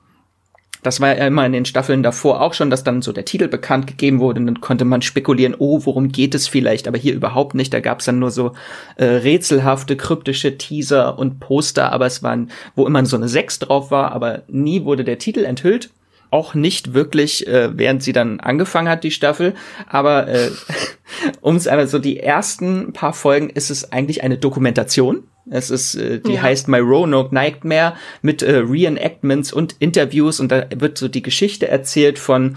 Das war ja immer in den Staffeln davor auch schon, dass dann so der Titel bekannt gegeben wurde und dann konnte man spekulieren, oh, worum geht es vielleicht, aber hier überhaupt nicht. Da gab es dann nur so äh, rätselhafte, kryptische Teaser und Poster, aber es waren, wo immer so eine 6 drauf war, aber nie wurde der Titel enthüllt. Auch nicht wirklich, äh, während sie dann angefangen hat, die Staffel. Aber äh, [laughs] um es einmal so die ersten paar Folgen ist es eigentlich eine Dokumentation es ist, äh, die ja. heißt My Roanoke Nightmare mit äh, Reenactments und Interviews und da wird so die Geschichte erzählt von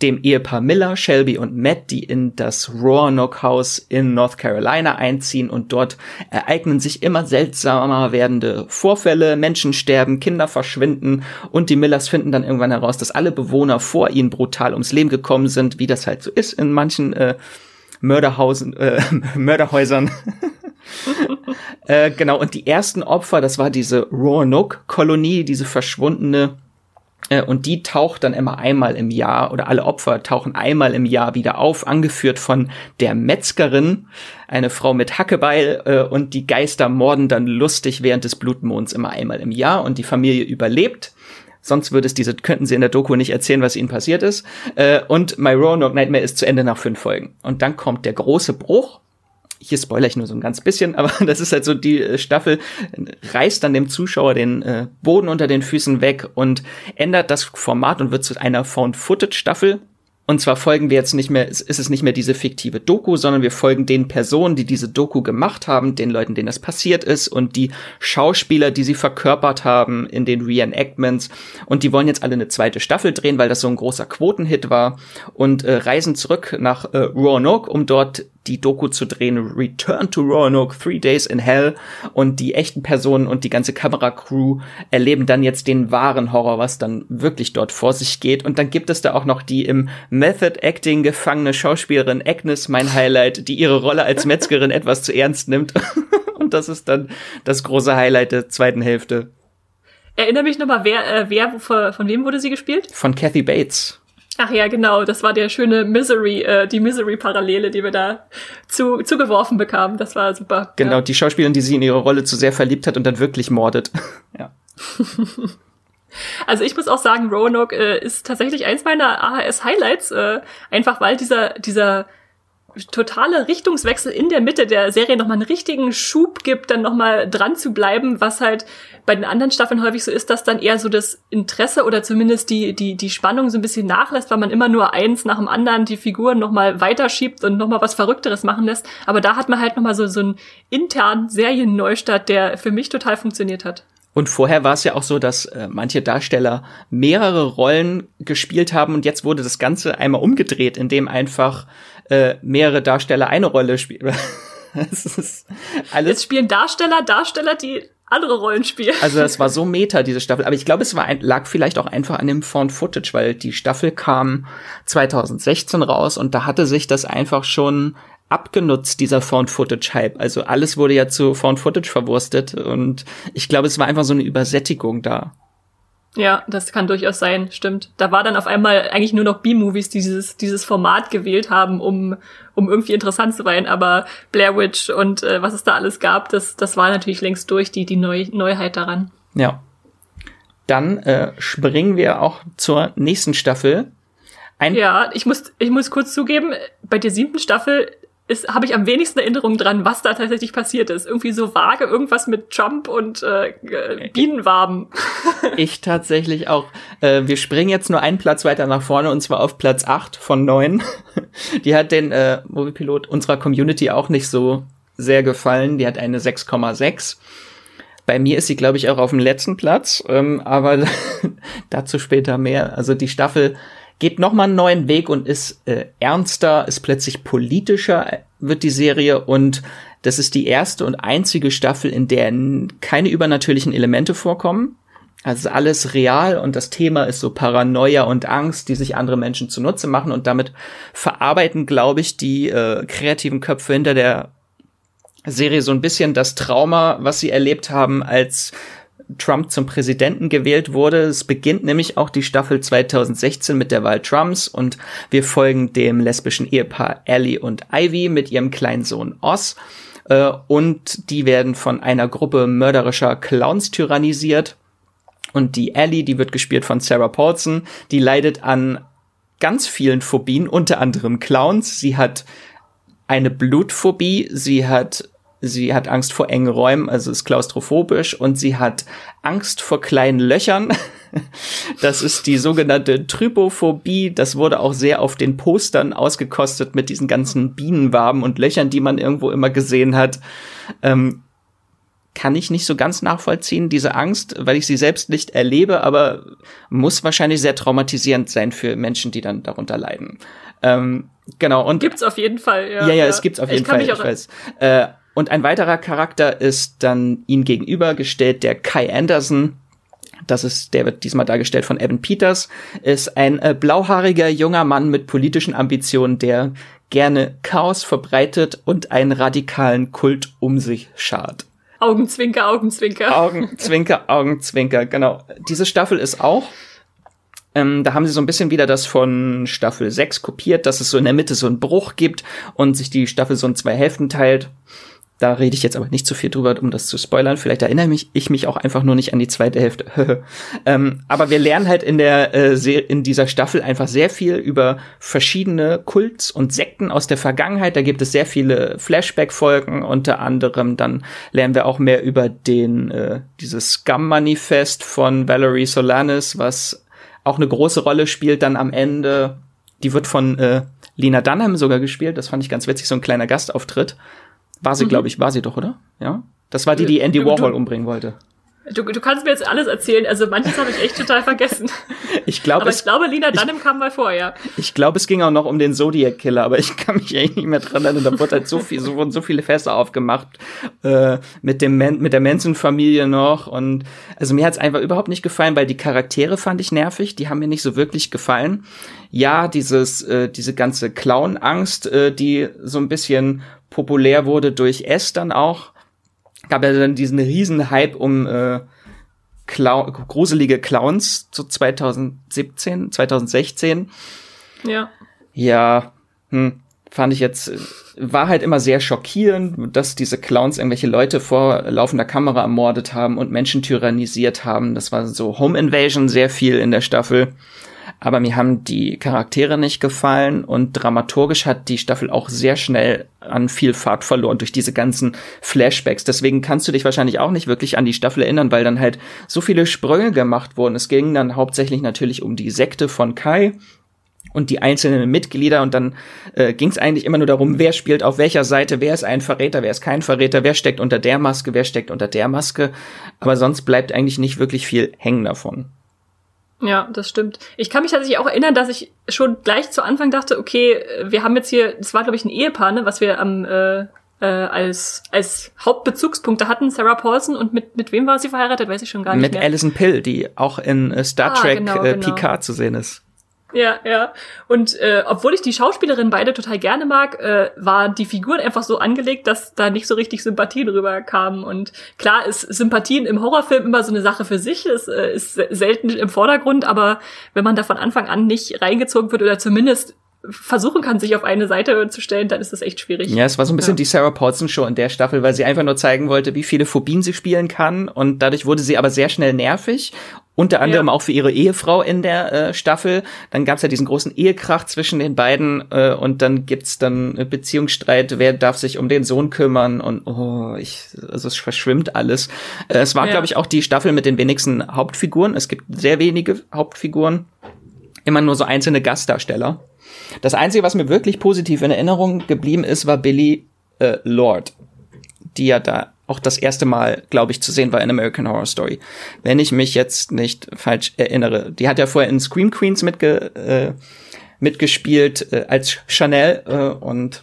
dem Ehepaar Miller, Shelby und Matt, die in das Roanoke House in North Carolina einziehen und dort ereignen sich immer seltsamer werdende Vorfälle, Menschen sterben, Kinder verschwinden und die Millers finden dann irgendwann heraus, dass alle Bewohner vor ihnen brutal ums Leben gekommen sind, wie das halt so ist in manchen äh, Mörderhausen, äh, [laughs] Mörderhäusern. [laughs] äh, genau, und die ersten Opfer, das war diese Roanoke-Kolonie, diese verschwundene äh, und die taucht dann immer einmal im Jahr oder alle Opfer tauchen einmal im Jahr wieder auf, angeführt von der Metzgerin, eine Frau mit Hackebeil äh, und die Geister morden dann lustig während des Blutmonds immer einmal im Jahr und die Familie überlebt. Sonst würde es diese, könnten sie in der Doku nicht erzählen, was ihnen passiert ist. Und My Roanoke Nightmare ist zu Ende nach fünf Folgen. Und dann kommt der große Bruch hier spoilere ich nur so ein ganz bisschen, aber [laughs] das ist halt so die äh, Staffel, reißt dann dem Zuschauer den äh, Boden unter den Füßen weg und ändert das Format und wird zu einer Found-Footage-Staffel. Und zwar folgen wir jetzt nicht mehr, ist es nicht mehr diese fiktive Doku, sondern wir folgen den Personen, die diese Doku gemacht haben, den Leuten, denen das passiert ist und die Schauspieler, die sie verkörpert haben in den Reenactments. Und die wollen jetzt alle eine zweite Staffel drehen, weil das so ein großer Quotenhit war und äh, reisen zurück nach äh, Roanoke, um dort die Doku zu drehen, Return to Roanoke, Three Days in Hell. Und die echten Personen und die ganze Kameracrew erleben dann jetzt den wahren Horror, was dann wirklich dort vor sich geht. Und dann gibt es da auch noch die im Method Acting gefangene Schauspielerin Agnes, mein Highlight, die ihre Rolle als Metzgerin [laughs] etwas zu ernst nimmt. [laughs] und das ist dann das große Highlight der zweiten Hälfte. Erinnere mich nochmal, wer, äh, wer, von wem wurde sie gespielt? Von Kathy Bates. Ach ja, genau, das war der schöne Misery, äh, die Misery-Parallele, die wir da zu, zugeworfen bekamen. Das war super. Genau, ja. die Schauspielerin, die sie in ihre Rolle zu sehr verliebt hat und dann wirklich mordet. [laughs] ja. [laughs] Also ich muss auch sagen, Roanoke äh, ist tatsächlich eins meiner AHS-Highlights, äh, einfach weil dieser, dieser totale Richtungswechsel in der Mitte der Serie nochmal einen richtigen Schub gibt, dann nochmal dran zu bleiben, was halt bei den anderen Staffeln häufig so ist, dass dann eher so das Interesse oder zumindest die, die, die Spannung so ein bisschen nachlässt, weil man immer nur eins nach dem anderen die Figuren nochmal weiterschiebt und nochmal was Verrückteres machen lässt. Aber da hat man halt nochmal so, so einen internen Serienneustart, der für mich total funktioniert hat. Und vorher war es ja auch so, dass äh, manche Darsteller mehrere Rollen gespielt haben und jetzt wurde das Ganze einmal umgedreht, indem einfach äh, mehrere Darsteller eine Rolle spielen. [laughs] es ist alles. Jetzt spielen Darsteller Darsteller, die andere Rollen spielen. Also das war [laughs] so meta, diese Staffel. Aber ich glaube, es war ein, lag vielleicht auch einfach an dem Found Footage, weil die Staffel kam 2016 raus und da hatte sich das einfach schon abgenutzt, dieser Found-Footage-Hype. Also alles wurde ja zu Found-Footage verwurstet und ich glaube, es war einfach so eine Übersättigung da. Ja, das kann durchaus sein, stimmt. Da war dann auf einmal eigentlich nur noch B-Movies, die dieses, dieses Format gewählt haben, um, um irgendwie interessant zu sein. Aber Blair Witch und äh, was es da alles gab, das, das war natürlich längst durch, die, die Neu Neuheit daran. Ja. Dann äh, springen wir auch zur nächsten Staffel. Ein ja, ich muss, ich muss kurz zugeben, bei der siebten Staffel ist habe ich am wenigsten Erinnerung dran, was da tatsächlich passiert ist. Irgendwie so vage irgendwas mit Trump und äh, Bienenwaben. [laughs] ich tatsächlich auch. Äh, wir springen jetzt nur einen Platz weiter nach vorne und zwar auf Platz 8 von 9. [laughs] Die hat den äh, Moviepilot unserer Community auch nicht so sehr gefallen. Die hat eine 6,6. Bei mir ist sie, glaube ich, auch auf dem letzten Platz, ähm, aber [laughs] dazu später mehr. Also die Staffel geht nochmal einen neuen Weg und ist äh, ernster, ist plötzlich politischer, äh, wird die Serie und das ist die erste und einzige Staffel, in der keine übernatürlichen Elemente vorkommen. Also alles real und das Thema ist so Paranoia und Angst, die sich andere Menschen zunutze machen und damit verarbeiten, glaube ich, die äh, kreativen Köpfe hinter der Serie so ein bisschen das Trauma, was sie erlebt haben, als Trump zum Präsidenten gewählt wurde. Es beginnt nämlich auch die Staffel 2016 mit der Wahl Trumps und wir folgen dem lesbischen Ehepaar Ellie und Ivy mit ihrem kleinen Sohn Oz. Äh, und die werden von einer Gruppe mörderischer Clowns tyrannisiert. Und die Ellie, die wird gespielt von Sarah Paulson, die leidet an ganz vielen Phobien, unter anderem Clowns. Sie hat eine Blutphobie, sie hat Sie hat Angst vor engen Räumen, also ist klaustrophobisch und sie hat Angst vor kleinen Löchern. [laughs] Das ist die sogenannte Trypophobie. Das wurde auch sehr auf den Postern ausgekostet mit diesen ganzen Bienenwaben und Löchern, die man irgendwo immer gesehen hat. Ähm, kann ich nicht so ganz nachvollziehen, diese Angst, weil ich sie selbst nicht erlebe, aber muss wahrscheinlich sehr traumatisierend sein für Menschen, die dann darunter leiden. Ähm, genau. Und gibt's auf jeden Fall. Ja, ja, ja es gibt's auf jeden ich Fall. Ich weiß. Äh, und ein weiterer Charakter ist dann ihm gegenübergestellt der Kai Anderson. Das ist, der wird diesmal dargestellt von Evan Peters, ist ein äh, blauhaariger junger Mann mit politischen Ambitionen, der gerne Chaos verbreitet und einen radikalen Kult um sich schart. Augenzwinker, Augenzwinker. Augenzwinker, [laughs] Augenzwinker, genau. Diese Staffel ist auch ähm, da haben sie so ein bisschen wieder das von Staffel 6 kopiert, dass es so in der Mitte so einen Bruch gibt und sich die Staffel so in zwei Hälften teilt. Da rede ich jetzt aber nicht zu viel drüber, um das zu spoilern. Vielleicht erinnere mich, ich mich auch einfach nur nicht an die zweite Hälfte. [laughs] ähm, aber wir lernen halt in der äh, in dieser Staffel einfach sehr viel über verschiedene Kults und Sekten aus der Vergangenheit. Da gibt es sehr viele Flashback-Folgen. Unter anderem dann lernen wir auch mehr über den äh, dieses Scum-Manifest von Valerie Solanas, was auch eine große Rolle spielt dann am Ende. Die wird von äh, Lena Dunham sogar gespielt. Das fand ich ganz witzig, so ein kleiner Gastauftritt. War sie, mhm. glaube ich, war sie doch, oder? Ja. Das war die, die Andy Warhol umbringen wollte. Du, du kannst mir jetzt alles erzählen. Also manches habe ich echt total vergessen. [laughs] Ich glaube, aber ich glaube, Lina Dunham kam mal vorher. Ich glaube, es ging auch noch um den Zodiac Killer, aber ich kann mich eigentlich nicht mehr dran erinnern. Da wurde halt so viel, so wurden so viele Fässer aufgemacht äh, mit dem Man mit der Manson-Familie noch und also mir hat's einfach überhaupt nicht gefallen, weil die Charaktere fand ich nervig. Die haben mir nicht so wirklich gefallen. Ja, dieses äh, diese ganze Clown-Angst, äh, die so ein bisschen populär wurde durch S dann auch gab ja dann diesen riesen Hype um äh, Clown, gruselige Clowns zu 2017, 2016. Ja. Ja, hm, fand ich jetzt, war halt immer sehr schockierend, dass diese Clowns irgendwelche Leute vor laufender Kamera ermordet haben und Menschen tyrannisiert haben. Das war so Home Invasion sehr viel in der Staffel aber mir haben die Charaktere nicht gefallen und dramaturgisch hat die Staffel auch sehr schnell an viel Fahrt verloren durch diese ganzen Flashbacks. Deswegen kannst du dich wahrscheinlich auch nicht wirklich an die Staffel erinnern, weil dann halt so viele Sprünge gemacht wurden. Es ging dann hauptsächlich natürlich um die Sekte von Kai und die einzelnen Mitglieder und dann äh, ging es eigentlich immer nur darum, wer spielt auf welcher Seite, wer ist ein Verräter, wer ist kein Verräter, wer steckt unter der Maske, wer steckt unter der Maske. Aber sonst bleibt eigentlich nicht wirklich viel hängen davon. Ja, das stimmt. Ich kann mich tatsächlich auch erinnern, dass ich schon gleich zu Anfang dachte, okay, wir haben jetzt hier, das war glaube ich ein Ehepaar, ne, was wir am äh, äh, als als Hauptbezugspunkte hatten, Sarah Paulson und mit mit wem war sie verheiratet, weiß ich schon gar nicht mit mehr. Mit Alison Pill, die auch in äh, Star ah, Trek genau, äh, genau. Picard zu sehen ist. Ja, ja. Und äh, obwohl ich die Schauspielerin beide total gerne mag, äh, war die Figuren einfach so angelegt, dass da nicht so richtig Sympathie drüber kam. Und klar ist Sympathien im Horrorfilm immer so eine Sache für sich, es äh, ist selten im Vordergrund, aber wenn man da von Anfang an nicht reingezogen wird oder zumindest versuchen kann, sich auf eine Seite zu stellen, dann ist das echt schwierig. Ja, es war so ein bisschen ja. die Sarah Paulson Show in der Staffel, weil sie einfach nur zeigen wollte, wie viele Phobien sie spielen kann und dadurch wurde sie aber sehr schnell nervig. Unter anderem ja. auch für ihre Ehefrau in der äh, Staffel. Dann gab's ja diesen großen Ehekrach zwischen den beiden äh, und dann gibt's dann Beziehungsstreit, wer darf sich um den Sohn kümmern und oh, ich, also es verschwimmt alles. Äh, es war, ja. glaube ich, auch die Staffel mit den wenigsten Hauptfiguren. Es gibt sehr wenige Hauptfiguren, immer nur so einzelne Gastdarsteller. Das Einzige, was mir wirklich positiv in Erinnerung geblieben ist, war Billy äh, Lord, die ja da auch das erste Mal, glaube ich, zu sehen war in American Horror Story. Wenn ich mich jetzt nicht falsch erinnere. Die hat ja vorher in Scream Queens mitge äh, mitgespielt äh, als Chanel äh, und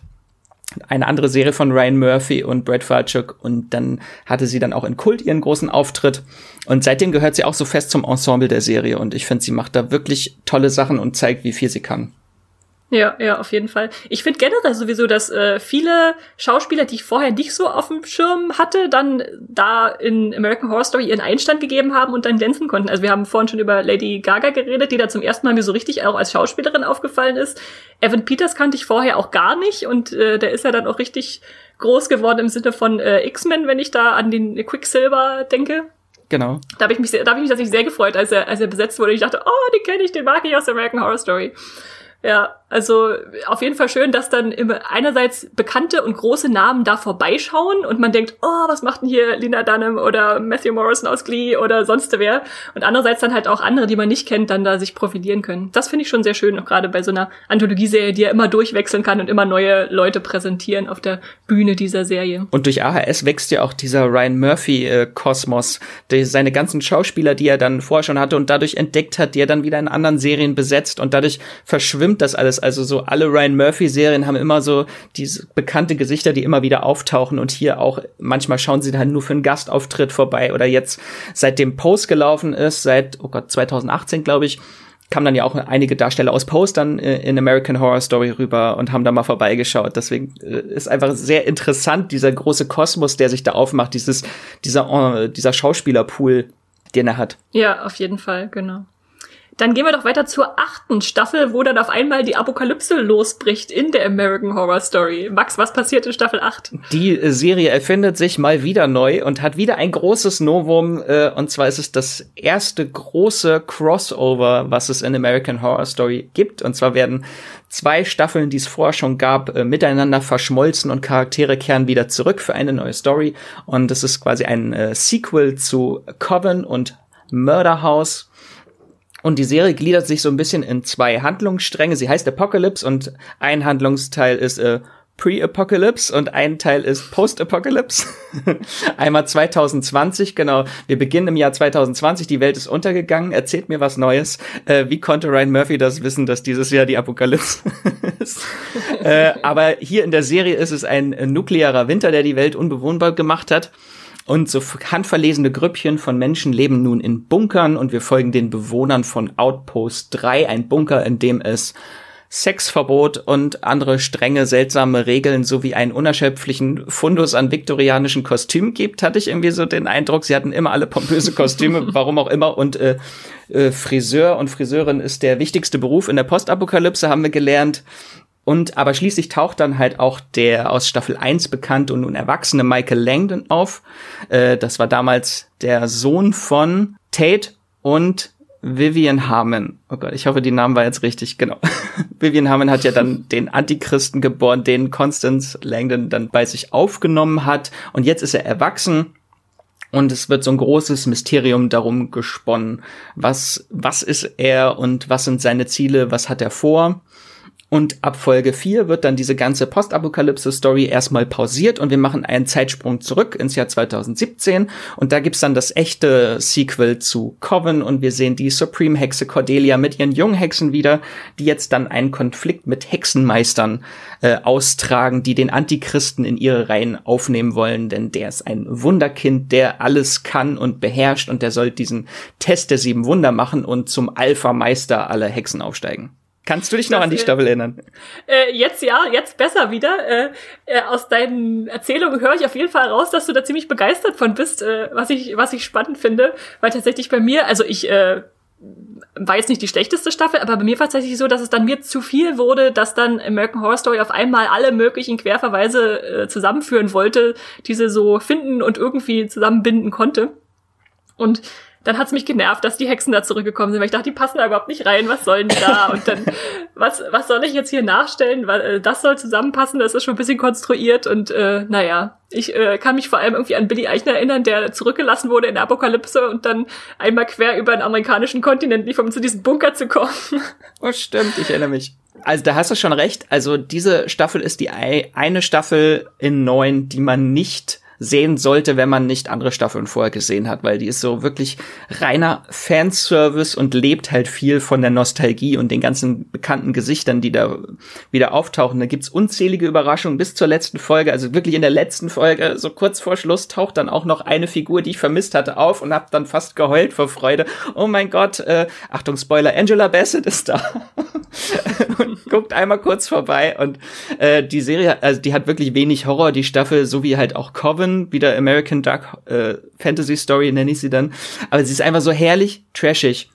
eine andere Serie von Ryan Murphy und Brad Falchuk und dann hatte sie dann auch in Kult ihren großen Auftritt und seitdem gehört sie auch so fest zum Ensemble der Serie und ich finde, sie macht da wirklich tolle Sachen und zeigt, wie viel sie kann. Ja, ja, auf jeden Fall. Ich finde generell sowieso, dass äh, viele Schauspieler, die ich vorher nicht so auf dem Schirm hatte, dann da in American Horror Story ihren Einstand gegeben haben und dann glänzen konnten. Also wir haben vorhin schon über Lady Gaga geredet, die da zum ersten Mal mir so richtig auch als Schauspielerin aufgefallen ist. Evan Peters kannte ich vorher auch gar nicht und äh, der ist ja dann auch richtig groß geworden im Sinne von äh, X-Men, wenn ich da an den Quicksilver denke. Genau. Da habe ich mich, da habe ich mich tatsächlich sehr gefreut, als er, als er besetzt wurde. Ich dachte, oh, den kenne ich, den mag ich aus American Horror Story. Ja, also auf jeden Fall schön, dass dann immer einerseits bekannte und große Namen da vorbeischauen und man denkt, oh, was macht denn hier Lina Dunham oder Matthew Morrison aus Glee oder sonst wer. Und andererseits dann halt auch andere, die man nicht kennt, dann da sich profilieren können. Das finde ich schon sehr schön, auch gerade bei so einer Anthologieserie, die ja immer durchwechseln kann und immer neue Leute präsentieren auf der Bühne dieser Serie. Und durch AHS wächst ja auch dieser Ryan Murphy-Kosmos, äh, seine ganzen Schauspieler, die er dann vorher schon hatte und dadurch entdeckt hat, die er dann wieder in anderen Serien besetzt und dadurch verschwimmt stimmt das alles. Also so alle Ryan Murphy-Serien haben immer so diese bekannte Gesichter, die immer wieder auftauchen und hier auch manchmal schauen sie dann nur für einen Gastauftritt vorbei oder jetzt seitdem Post gelaufen ist, seit, oh Gott, 2018 glaube ich, kamen dann ja auch einige Darsteller aus Post dann äh, in American Horror Story rüber und haben da mal vorbeigeschaut. Deswegen äh, ist einfach sehr interessant, dieser große Kosmos, der sich da aufmacht, dieses, dieser, äh, dieser Schauspielerpool, den er hat. Ja, auf jeden Fall, genau. Dann gehen wir doch weiter zur achten Staffel, wo dann auf einmal die Apokalypse losbricht in der American Horror Story. Max, was passiert in Staffel 8? Die Serie erfindet sich mal wieder neu und hat wieder ein großes Novum. Äh, und zwar ist es das erste große Crossover, was es in American Horror Story gibt. Und zwar werden zwei Staffeln, die es vorher schon gab, äh, miteinander verschmolzen und Charaktere kehren wieder zurück für eine neue Story. Und es ist quasi ein äh, Sequel zu Coven und Murder House und die Serie gliedert sich so ein bisschen in zwei Handlungsstränge. Sie heißt Apocalypse und ein Handlungsteil ist äh, Pre-Apocalypse und ein Teil ist Post-Apocalypse. [laughs] Einmal 2020, genau. Wir beginnen im Jahr 2020, die Welt ist untergegangen. Erzählt mir was Neues. Äh, wie konnte Ryan Murphy das wissen, dass dieses Jahr die Apokalypse [laughs] ist? äh, aber hier in der Serie ist es ein nuklearer Winter, der die Welt unbewohnbar gemacht hat. Und so handverlesene Grüppchen von Menschen leben nun in Bunkern und wir folgen den Bewohnern von Outpost 3, ein Bunker, in dem es Sexverbot und andere strenge, seltsame Regeln sowie einen unerschöpflichen Fundus an viktorianischen Kostümen gibt, hatte ich irgendwie so den Eindruck. Sie hatten immer alle pompöse Kostüme, [laughs] warum auch immer. Und äh, äh, Friseur und Friseurin ist der wichtigste Beruf in der Postapokalypse, haben wir gelernt. Und aber schließlich taucht dann halt auch der aus Staffel 1 bekannte und nun erwachsene Michael Langdon auf. Äh, das war damals der Sohn von Tate und Vivian Harmon. Oh Gott, ich hoffe, die Namen war jetzt richtig, genau. [laughs] Vivian Harmon hat ja dann [laughs] den Antichristen geboren, den Constance Langdon dann bei sich aufgenommen hat. Und jetzt ist er erwachsen. Und es wird so ein großes Mysterium darum gesponnen. Was, was ist er und was sind seine Ziele? Was hat er vor? Und ab Folge 4 wird dann diese ganze Postapokalypse-Story erstmal pausiert und wir machen einen Zeitsprung zurück ins Jahr 2017 und da gibt's dann das echte Sequel zu Coven und wir sehen die Supreme-Hexe Cordelia mit ihren jungen Hexen wieder, die jetzt dann einen Konflikt mit Hexenmeistern äh, austragen, die den Antichristen in ihre Reihen aufnehmen wollen, denn der ist ein Wunderkind, der alles kann und beherrscht und der soll diesen Test der sieben Wunder machen und zum Alpha-Meister aller Hexen aufsteigen. Kannst du dich noch das, an die Staffel erinnern? Äh, jetzt ja, jetzt besser wieder. Äh, äh, aus deinen Erzählungen höre ich auf jeden Fall raus, dass du da ziemlich begeistert von bist, äh, was ich was ich spannend finde, weil tatsächlich bei mir, also ich äh, war jetzt nicht die schlechteste Staffel, aber bei mir war es tatsächlich so, dass es dann mir zu viel wurde, dass dann American Horror Story auf einmal alle möglichen Querverweise äh, zusammenführen wollte, diese so finden und irgendwie zusammenbinden konnte. Und dann hat's mich genervt, dass die Hexen da zurückgekommen sind, weil ich dachte, die passen da überhaupt nicht rein, was sollen die da? Und dann, [laughs] was, was soll ich jetzt hier nachstellen? Weil äh, das soll zusammenpassen, das ist schon ein bisschen konstruiert und äh, naja. Ich äh, kann mich vor allem irgendwie an Billy Eichner erinnern, der zurückgelassen wurde in der Apokalypse und dann einmal quer über den amerikanischen Kontinent lief, um zu diesem Bunker zu kommen. [laughs] Oh, stimmt, ich erinnere mich. Also da hast du schon recht. Also diese Staffel ist die eine Staffel in neun, die man nicht sehen sollte, wenn man nicht andere Staffeln vorher gesehen hat, weil die ist so wirklich reiner Fanservice und lebt halt viel von der Nostalgie und den ganzen bekannten Gesichtern, die da wieder auftauchen. Da gibt's unzählige Überraschungen bis zur letzten Folge. Also wirklich in der letzten Folge, so kurz vor Schluss, taucht dann auch noch eine Figur, die ich vermisst hatte, auf und hab dann fast geheult vor Freude. Oh mein Gott, äh, Achtung, Spoiler, Angela Bassett ist da. [laughs] [laughs] und guckt einmal kurz vorbei und äh, die Serie, also die hat wirklich wenig Horror, die Staffel, so wie halt auch Coven wieder American Dark äh, Fantasy Story nenne ich sie dann. Aber sie ist einfach so herrlich trashig.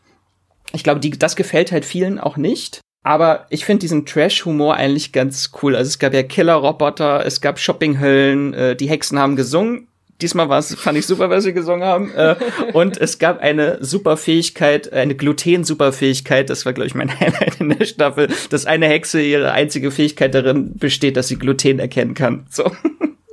Ich glaube, die, das gefällt halt vielen auch nicht. Aber ich finde diesen Trash-Humor eigentlich ganz cool. Also es gab ja Killer-Roboter, es gab Shoppinghöllen, äh, die Hexen haben gesungen. Diesmal war es, fand ich super, was sie gesungen haben. Äh, und es gab eine Superfähigkeit, eine Gluten-Superfähigkeit. Das war, glaube ich, mein [laughs] Highlight in der Staffel, dass eine Hexe ihre einzige Fähigkeit darin besteht, dass sie Gluten erkennen kann. So.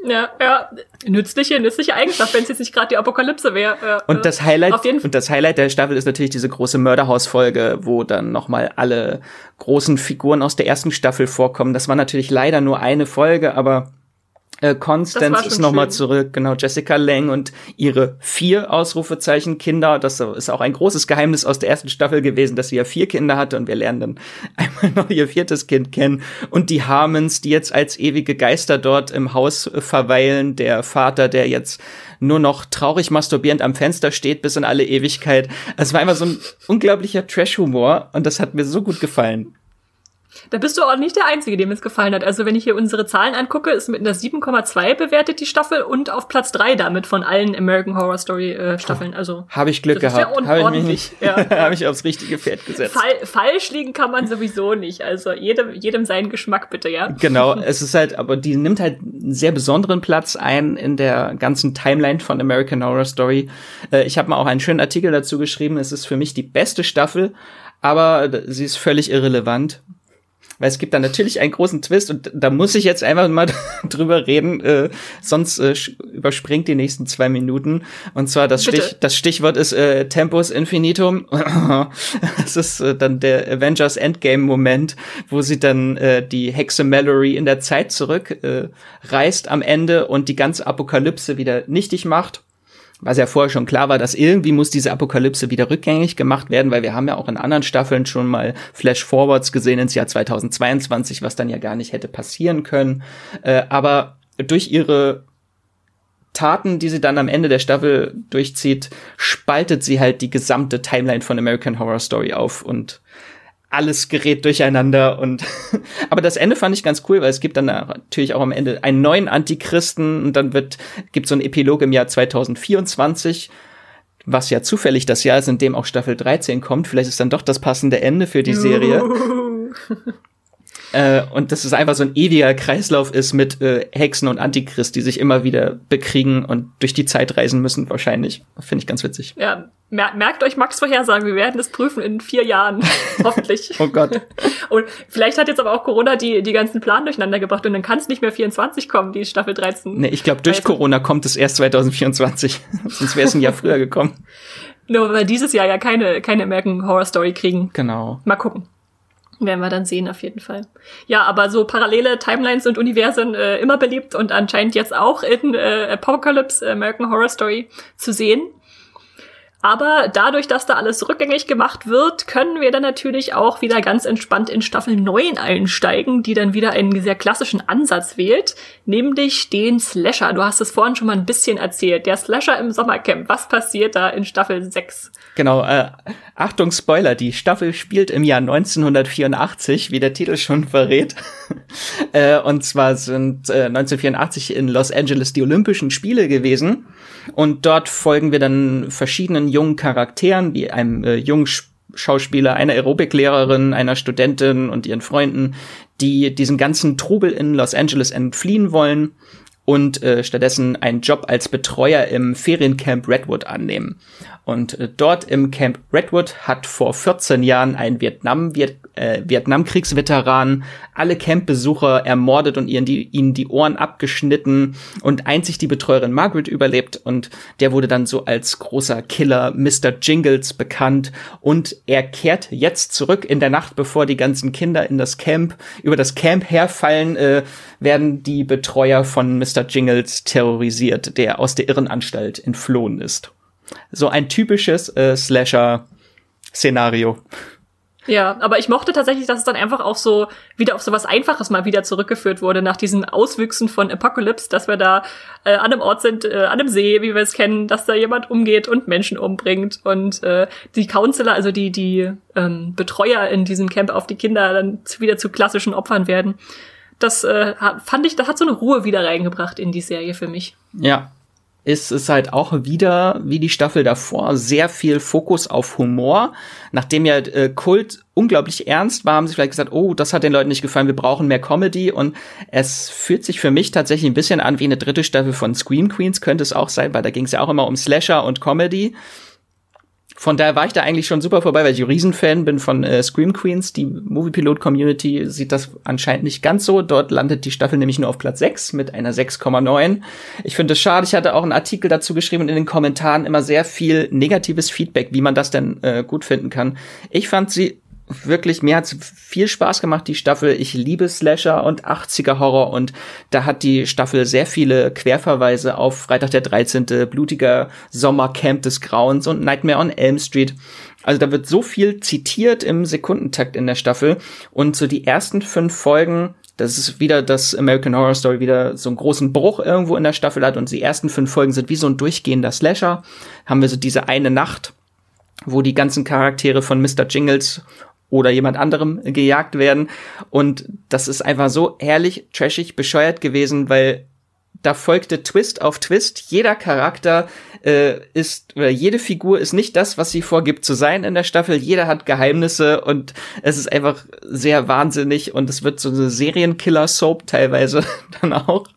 Ja, ja, nützliche, nützliche Eigenschaft, wenn es jetzt nicht gerade die Apokalypse wäre. Ja, und das Highlight und das Highlight der Staffel ist natürlich diese große Mörderhaus-Folge, wo dann nochmal alle großen Figuren aus der ersten Staffel vorkommen. Das war natürlich leider nur eine Folge, aber äh, Constance ist nochmal zurück, genau, Jessica Lang und ihre vier Ausrufezeichen Kinder. Das ist auch ein großes Geheimnis aus der ersten Staffel gewesen, dass sie ja vier Kinder hatte und wir lernen dann [laughs] einmal noch ihr viertes Kind kennen. Und die Harmons, die jetzt als ewige Geister dort im Haus verweilen. Der Vater, der jetzt nur noch traurig masturbierend am Fenster steht bis in alle Ewigkeit. Es war einfach so ein unglaublicher Trash-Humor und das hat mir so gut gefallen. Da bist du auch nicht der Einzige, dem es gefallen hat. Also wenn ich hier unsere Zahlen angucke, ist mit einer 7,2 bewertet die Staffel und auf Platz 3 damit von allen American Horror Story äh, Staffeln. Also habe ich Glück gehabt. Ja habe ich mich nicht, ja. [laughs] habe ich aufs richtige Pferd gesetzt. Fall, falsch liegen kann man sowieso nicht. Also jedem, jedem seinen Geschmack bitte, ja. Genau. [laughs] Es ist halt, aber die nimmt halt einen sehr besonderen Platz ein in der ganzen Timeline von American Horror Story. Äh, ich habe mal auch einen schönen Artikel dazu geschrieben. Es ist für mich die beste Staffel, aber sie ist völlig irrelevant weil es gibt da natürlich einen großen Twist und da muss ich jetzt einfach mal [laughs] drüber reden, äh, sonst äh, überspringt die nächsten zwei Minuten. Und zwar das, Stich, das Stichwort ist äh, Tempus Infinitum. [laughs] das ist äh, dann der Avengers Endgame-Moment, wo sie dann äh, die Hexe Mallory in der Zeit zurück äh, reist am Ende und die ganze Apokalypse wieder nichtig macht was ja vorher schon klar war, dass irgendwie muss diese Apokalypse wieder rückgängig gemacht werden, weil wir haben ja auch in anderen Staffeln schon mal Flash-Forwards gesehen ins Jahr 2022, was dann ja gar nicht hätte passieren können. Äh, aber durch ihre Taten, die sie dann am Ende der Staffel durchzieht, spaltet sie halt die gesamte Timeline von American Horror Story auf und alles gerät durcheinander und [laughs] aber das Ende fand ich ganz cool, weil es gibt dann natürlich auch am Ende einen neuen Antichristen und dann wird gibt so ein Epilog im Jahr 2024, was ja zufällig das Jahr ist, in dem auch Staffel 13 kommt. Vielleicht ist dann doch das passende Ende für die Serie. [laughs] Äh, und das ist einfach so ein ewiger Kreislauf ist mit äh, Hexen und Antichrist, die sich immer wieder bekriegen und durch die Zeit reisen müssen, wahrscheinlich. Finde ich ganz witzig. Ja, merkt euch Max Vorhersagen, wir werden es prüfen in vier Jahren. [laughs] Hoffentlich. oh Gott. Und vielleicht hat jetzt aber auch Corona die, die ganzen Plan durcheinander gebracht und dann kann es nicht mehr 24 kommen, die Staffel 13. Nee, ich glaube, durch also. Corona kommt es erst 2024. [laughs] Sonst wäre es ein Jahr früher gekommen. [laughs] Nur weil wir dieses Jahr ja keine, keine American Horror Story kriegen. Genau. Mal gucken. Werden wir dann sehen, auf jeden Fall. Ja, aber so parallele Timelines und Universen äh, immer beliebt und anscheinend jetzt auch in äh, Apocalypse American Horror Story zu sehen. Aber dadurch, dass da alles rückgängig gemacht wird, können wir dann natürlich auch wieder ganz entspannt in Staffel 9 einsteigen, die dann wieder einen sehr klassischen Ansatz wählt, nämlich den Slasher. Du hast es vorhin schon mal ein bisschen erzählt. Der Slasher im Sommercamp. Was passiert da in Staffel 6? Genau, äh, Achtung Spoiler, die Staffel spielt im Jahr 1984, wie der Titel schon verrät. [laughs] äh, und zwar sind äh, 1984 in Los Angeles die Olympischen Spiele gewesen. Und dort folgen wir dann verschiedenen jungen Charakteren, wie einem äh, jungen Schauspieler, einer Aerobiklehrerin, einer Studentin und ihren Freunden, die diesen ganzen Trubel in Los Angeles entfliehen wollen und äh, stattdessen einen Job als Betreuer im Feriencamp Redwood annehmen. Und äh, dort im Camp Redwood hat vor 14 Jahren ein Vietnam, Viet, äh, Vietnamkriegsveteran alle Campbesucher ermordet und ihnen die, ihnen die Ohren abgeschnitten und einzig die Betreuerin Margaret überlebt und der wurde dann so als großer Killer Mr. Jingles bekannt und er kehrt jetzt zurück in der Nacht, bevor die ganzen Kinder in das Camp, über das Camp herfallen, äh, werden die Betreuer von Mr. Jingles terrorisiert, der aus der Irrenanstalt entflohen ist. So ein typisches äh, Slasher-Szenario. Ja, aber ich mochte tatsächlich, dass es dann einfach auch so wieder auf so was Einfaches mal wieder zurückgeführt wurde, nach diesen Auswüchsen von Apocalypse, dass wir da äh, an einem Ort sind, äh, an einem See, wie wir es kennen, dass da jemand umgeht und Menschen umbringt und äh, die Counselor, also die, die ähm, Betreuer in diesem Camp auf die Kinder dann wieder zu klassischen Opfern werden. Das äh, fand ich, das hat so eine Ruhe wieder reingebracht in die Serie für mich. Ja, ist es halt auch wieder, wie die Staffel davor, sehr viel Fokus auf Humor. Nachdem ja äh, Kult unglaublich ernst war, haben sie vielleicht gesagt, oh, das hat den Leuten nicht gefallen, wir brauchen mehr Comedy. Und es fühlt sich für mich tatsächlich ein bisschen an wie eine dritte Staffel von Scream Queens, könnte es auch sein, weil da ging es ja auch immer um Slasher und Comedy. Von daher war ich da eigentlich schon super vorbei, weil ich Riesenfan bin von äh, Scream Queens. Die Moviepilot-Community sieht das anscheinend nicht ganz so. Dort landet die Staffel nämlich nur auf Platz 6 mit einer 6,9. Ich finde es schade. Ich hatte auch einen Artikel dazu geschrieben und in den Kommentaren immer sehr viel negatives Feedback, wie man das denn äh, gut finden kann. Ich fand sie wirklich, mir hat's viel Spaß gemacht, die Staffel. Ich liebe Slasher und 80er Horror und da hat die Staffel sehr viele Querverweise auf Freitag der 13., blutiger Sommercamp des Grauens und Nightmare on Elm Street. Also da wird so viel zitiert im Sekundentakt in der Staffel und so die ersten fünf Folgen das ist wieder das American Horror Story wieder so einen großen Bruch irgendwo in der Staffel hat und die ersten fünf Folgen sind wie so ein durchgehender Slasher. Haben wir so diese eine Nacht, wo die ganzen Charaktere von Mr. Jingles oder jemand anderem gejagt werden. Und das ist einfach so herrlich, trashig, bescheuert gewesen, weil da folgte Twist auf Twist. Jeder Charakter äh, ist, oder jede Figur ist nicht das, was sie vorgibt zu sein in der Staffel. Jeder hat Geheimnisse und es ist einfach sehr wahnsinnig und es wird so eine Serienkiller-Soap teilweise [laughs] dann auch.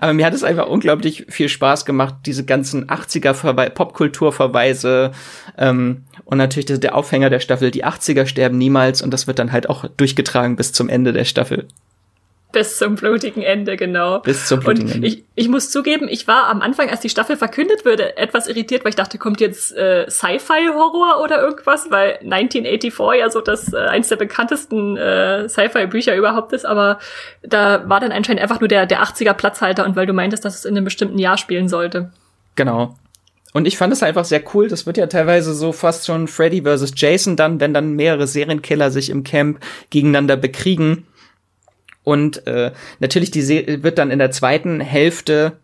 Aber mir hat es einfach unglaublich viel Spaß gemacht, diese ganzen 80er Popkulturverweise ähm, und natürlich der, der Aufhänger der Staffel, die 80er sterben niemals und das wird dann halt auch durchgetragen bis zum Ende der Staffel. Bis zum blutigen Ende, genau. Bis zum blutigen und Ende. Ich, ich muss zugeben, ich war am Anfang, als die Staffel verkündet wurde, etwas irritiert, weil ich dachte, kommt jetzt äh, Sci-Fi-Horror oder irgendwas, weil 1984 ja so das äh, eins der bekanntesten äh, Sci-Fi-Bücher überhaupt ist, aber da war dann anscheinend einfach nur der, der 80er Platzhalter und weil du meintest, dass es in einem bestimmten Jahr spielen sollte. Genau. Und ich fand es einfach sehr cool. Das wird ja teilweise so fast schon Freddy versus Jason dann, wenn dann mehrere Serienkiller sich im Camp gegeneinander bekriegen. Und äh, natürlich die Se wird dann in der zweiten Hälfte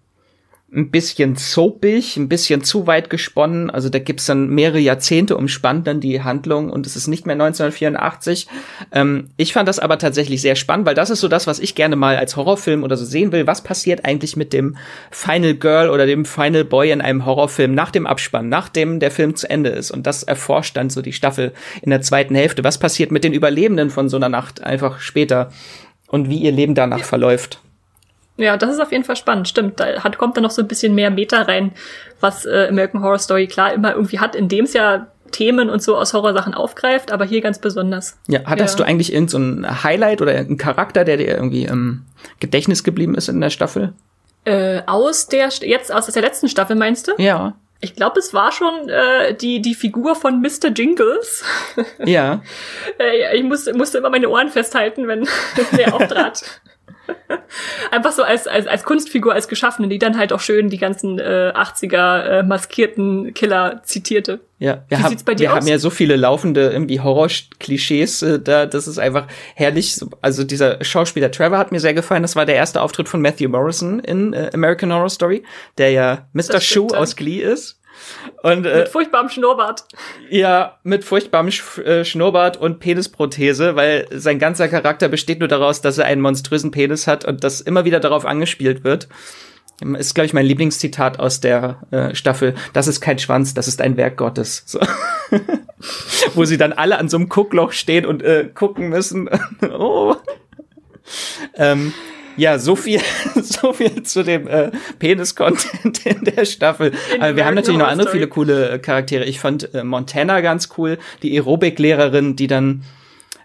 ein bisschen soapig, ein bisschen zu weit gesponnen. Also da gibt's dann mehrere Jahrzehnte umspannt dann die Handlung und es ist nicht mehr 1984. Ähm, ich fand das aber tatsächlich sehr spannend, weil das ist so das, was ich gerne mal als Horrorfilm oder so sehen will. Was passiert eigentlich mit dem Final Girl oder dem Final Boy in einem Horrorfilm nach dem Abspann, nachdem der Film zu Ende ist? Und das erforscht dann so die Staffel in der zweiten Hälfte. Was passiert mit den Überlebenden von so einer Nacht einfach später? Und wie ihr Leben danach verläuft. Ja, das ist auf jeden Fall spannend, stimmt. Da hat, kommt dann noch so ein bisschen mehr Meta rein, was äh, American Horror Story klar immer irgendwie hat, indem es ja Themen und so aus Horrorsachen aufgreift, aber hier ganz besonders. Ja, hattest ja. du eigentlich irgendein so Highlight oder einen Charakter, der dir irgendwie im Gedächtnis geblieben ist in der Staffel? Äh, aus der jetzt aus der letzten Staffel meinst du? Ja. Ich glaube, es war schon äh, die die Figur von Mr. Jingles. Ja. [laughs] äh, ich musste, musste immer meine Ohren festhalten, wenn [laughs] der auftrat. [laughs] [laughs] Einfach so als, als, als Kunstfigur, als Geschaffene, die dann halt auch schön die ganzen äh, 80er äh, maskierten Killer zitierte. Ja, wir, Wie haben, bei dir wir aus? haben ja so viele laufende irgendwie Horror-Klischees, äh, da, das ist einfach herrlich. Also dieser Schauspieler Trevor hat mir sehr gefallen. Das war der erste Auftritt von Matthew Morrison in äh, American Horror Story, der ja Mr. Shoe aus Glee ist. Und, äh, mit furchtbarem Schnurrbart. Ja, mit furchtbarem Sch äh, Schnurrbart und Penisprothese, weil sein ganzer Charakter besteht nur daraus, dass er einen monströsen Penis hat und das immer wieder darauf angespielt wird. Ist, glaube ich, mein Lieblingszitat aus der äh, Staffel. Das ist kein Schwanz, das ist ein Werk Gottes. So. [laughs] Wo sie dann alle an so einem Guckloch stehen und äh, gucken müssen. [laughs] oh. Ähm, ja, so viel, [laughs] so viel zu dem äh, Penis-Content in der Staffel. Aber wir haben natürlich noch andere viele coole äh, Charaktere. Ich fand äh, Montana ganz cool, die Aerobic-Lehrerin, die dann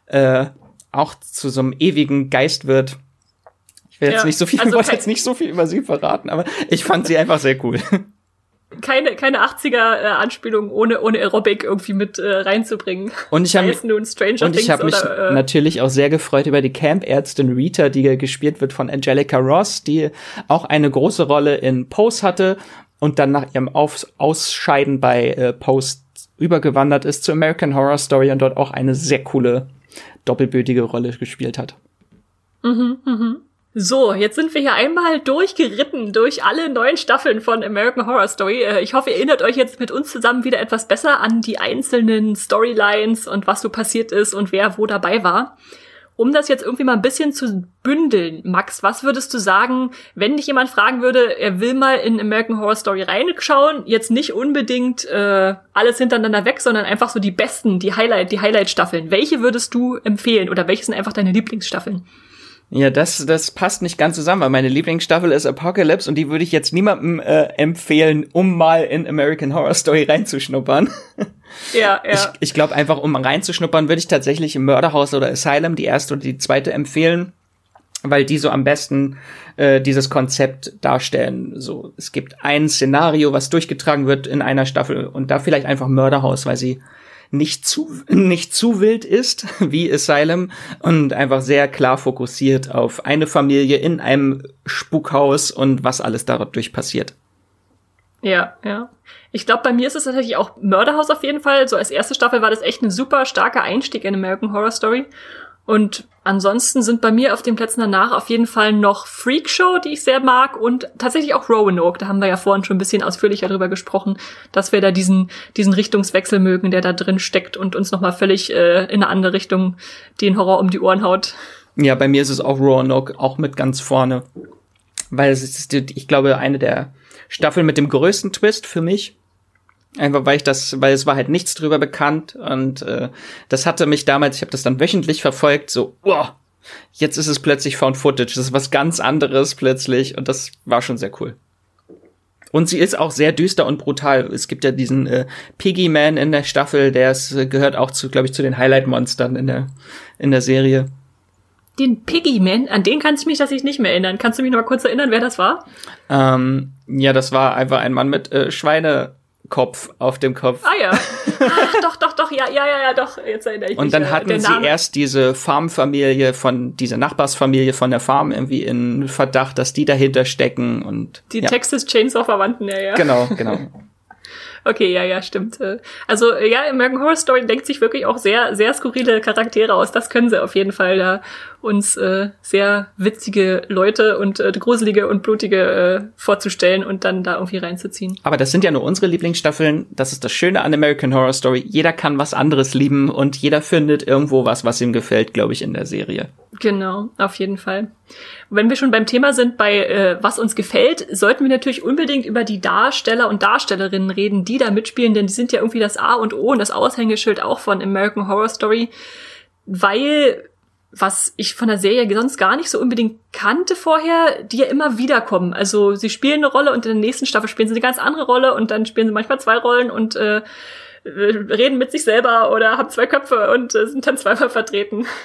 äh, auch zu so einem ewigen Geist wird. Ich will jetzt ja, nicht so viel, also [laughs] ich jetzt nicht so viel über sie verraten, aber ich fand sie einfach sehr cool keine, keine 80er-Anspielung äh, ohne, ohne Aerobic irgendwie mit äh, reinzubringen. Und ich habe mich, und ich hab mich oder, äh, natürlich auch sehr gefreut über die Camp-Ärztin Rita, die gespielt wird von Angelica Ross, die auch eine große Rolle in Pose hatte und dann nach ihrem Auf Ausscheiden bei äh, Post übergewandert ist zu American Horror Story und dort auch eine sehr coole doppelbötige Rolle gespielt hat. Mhm, mhm. So, jetzt sind wir hier einmal durchgeritten durch alle neun Staffeln von American Horror Story. Äh, ich hoffe, ihr erinnert euch jetzt mit uns zusammen wieder etwas besser an die einzelnen Storylines und was so passiert ist und wer wo dabei war. Um das jetzt irgendwie mal ein bisschen zu bündeln, Max, was würdest du sagen, wenn dich jemand fragen würde, er will mal in American Horror Story reinschauen, jetzt nicht unbedingt äh, alles hintereinander weg, sondern einfach so die besten, die Highlight, die Highlight-Staffeln. Welche würdest du empfehlen oder welche sind einfach deine Lieblingsstaffeln? Ja, das, das passt nicht ganz zusammen, weil meine Lieblingsstaffel ist Apocalypse und die würde ich jetzt niemandem äh, empfehlen, um mal in American Horror Story reinzuschnuppern. Ja, ja. [laughs] Ich, ich glaube einfach, um reinzuschnuppern, würde ich tatsächlich im Mörderhaus oder Asylum die erste oder die zweite empfehlen, weil die so am besten äh, dieses Konzept darstellen. So, es gibt ein Szenario, was durchgetragen wird in einer Staffel und da vielleicht einfach Mörderhaus, weil sie nicht zu, nicht zu wild ist wie Asylum und einfach sehr klar fokussiert auf eine Familie in einem Spukhaus und was alles dadurch passiert. Ja, ja. Ich glaube, bei mir ist es tatsächlich auch Mörderhaus auf jeden Fall. So als erste Staffel war das echt ein super starker Einstieg in American Horror Story. Und ansonsten sind bei mir auf den Plätzen danach auf jeden Fall noch Freak Show, die ich sehr mag, und tatsächlich auch Roanoke. Da haben wir ja vorhin schon ein bisschen ausführlicher drüber gesprochen, dass wir da diesen, diesen Richtungswechsel mögen, der da drin steckt und uns nochmal völlig äh, in eine andere Richtung den Horror um die Ohren haut. Ja, bei mir ist es auch Roanoke, auch mit ganz vorne. Weil es ist, ich glaube, eine der Staffeln mit dem größten Twist für mich. Einfach weil ich das, weil es war halt nichts drüber bekannt und äh, das hatte mich damals, ich habe das dann wöchentlich verfolgt, so, oh, jetzt ist es plötzlich Found Footage. Das ist was ganz anderes plötzlich und das war schon sehr cool. Und sie ist auch sehr düster und brutal. Es gibt ja diesen äh, Piggy Man in der Staffel, der ist, äh, gehört auch zu, glaube ich, zu den Highlight-Monstern in der, in der Serie. Den Piggy Man, an den kann ich mich tatsächlich nicht mehr erinnern. Kannst du mich noch mal kurz erinnern, wer das war? Ähm, ja, das war einfach ein Mann mit äh, Schweine. Kopf auf dem Kopf. Ah ja. Ach, doch, doch, doch, ja, ja, ja, ja, doch. Jetzt erinnere ich und mich. Und dann hatten sie erst diese Farmfamilie von, diese Nachbarsfamilie von der Farm irgendwie in Verdacht, dass die dahinter stecken und. Die ja. Texas Chainsaw Verwandten, ja, ja. Genau, genau. [laughs] Okay, ja, ja, stimmt. Also ja, American Horror Story denkt sich wirklich auch sehr, sehr skurrile Charaktere aus. Das können sie auf jeden Fall da uns äh, sehr witzige Leute und äh, gruselige und blutige äh, vorzustellen und dann da irgendwie reinzuziehen. Aber das sind ja nur unsere Lieblingsstaffeln. Das ist das Schöne an American Horror Story. Jeder kann was anderes lieben und jeder findet irgendwo was, was ihm gefällt, glaube ich, in der Serie. Genau, auf jeden Fall. Wenn wir schon beim Thema sind, bei äh, was uns gefällt, sollten wir natürlich unbedingt über die Darsteller und Darstellerinnen reden, die da mitspielen, denn die sind ja irgendwie das A und O und das Aushängeschild auch von American Horror Story, weil was ich von der Serie sonst gar nicht so unbedingt kannte vorher, die ja immer wiederkommen. Also sie spielen eine Rolle und in der nächsten Staffel spielen sie eine ganz andere Rolle und dann spielen sie manchmal zwei Rollen und äh, reden mit sich selber oder haben zwei Köpfe und äh, sind dann zweimal vertreten. [laughs]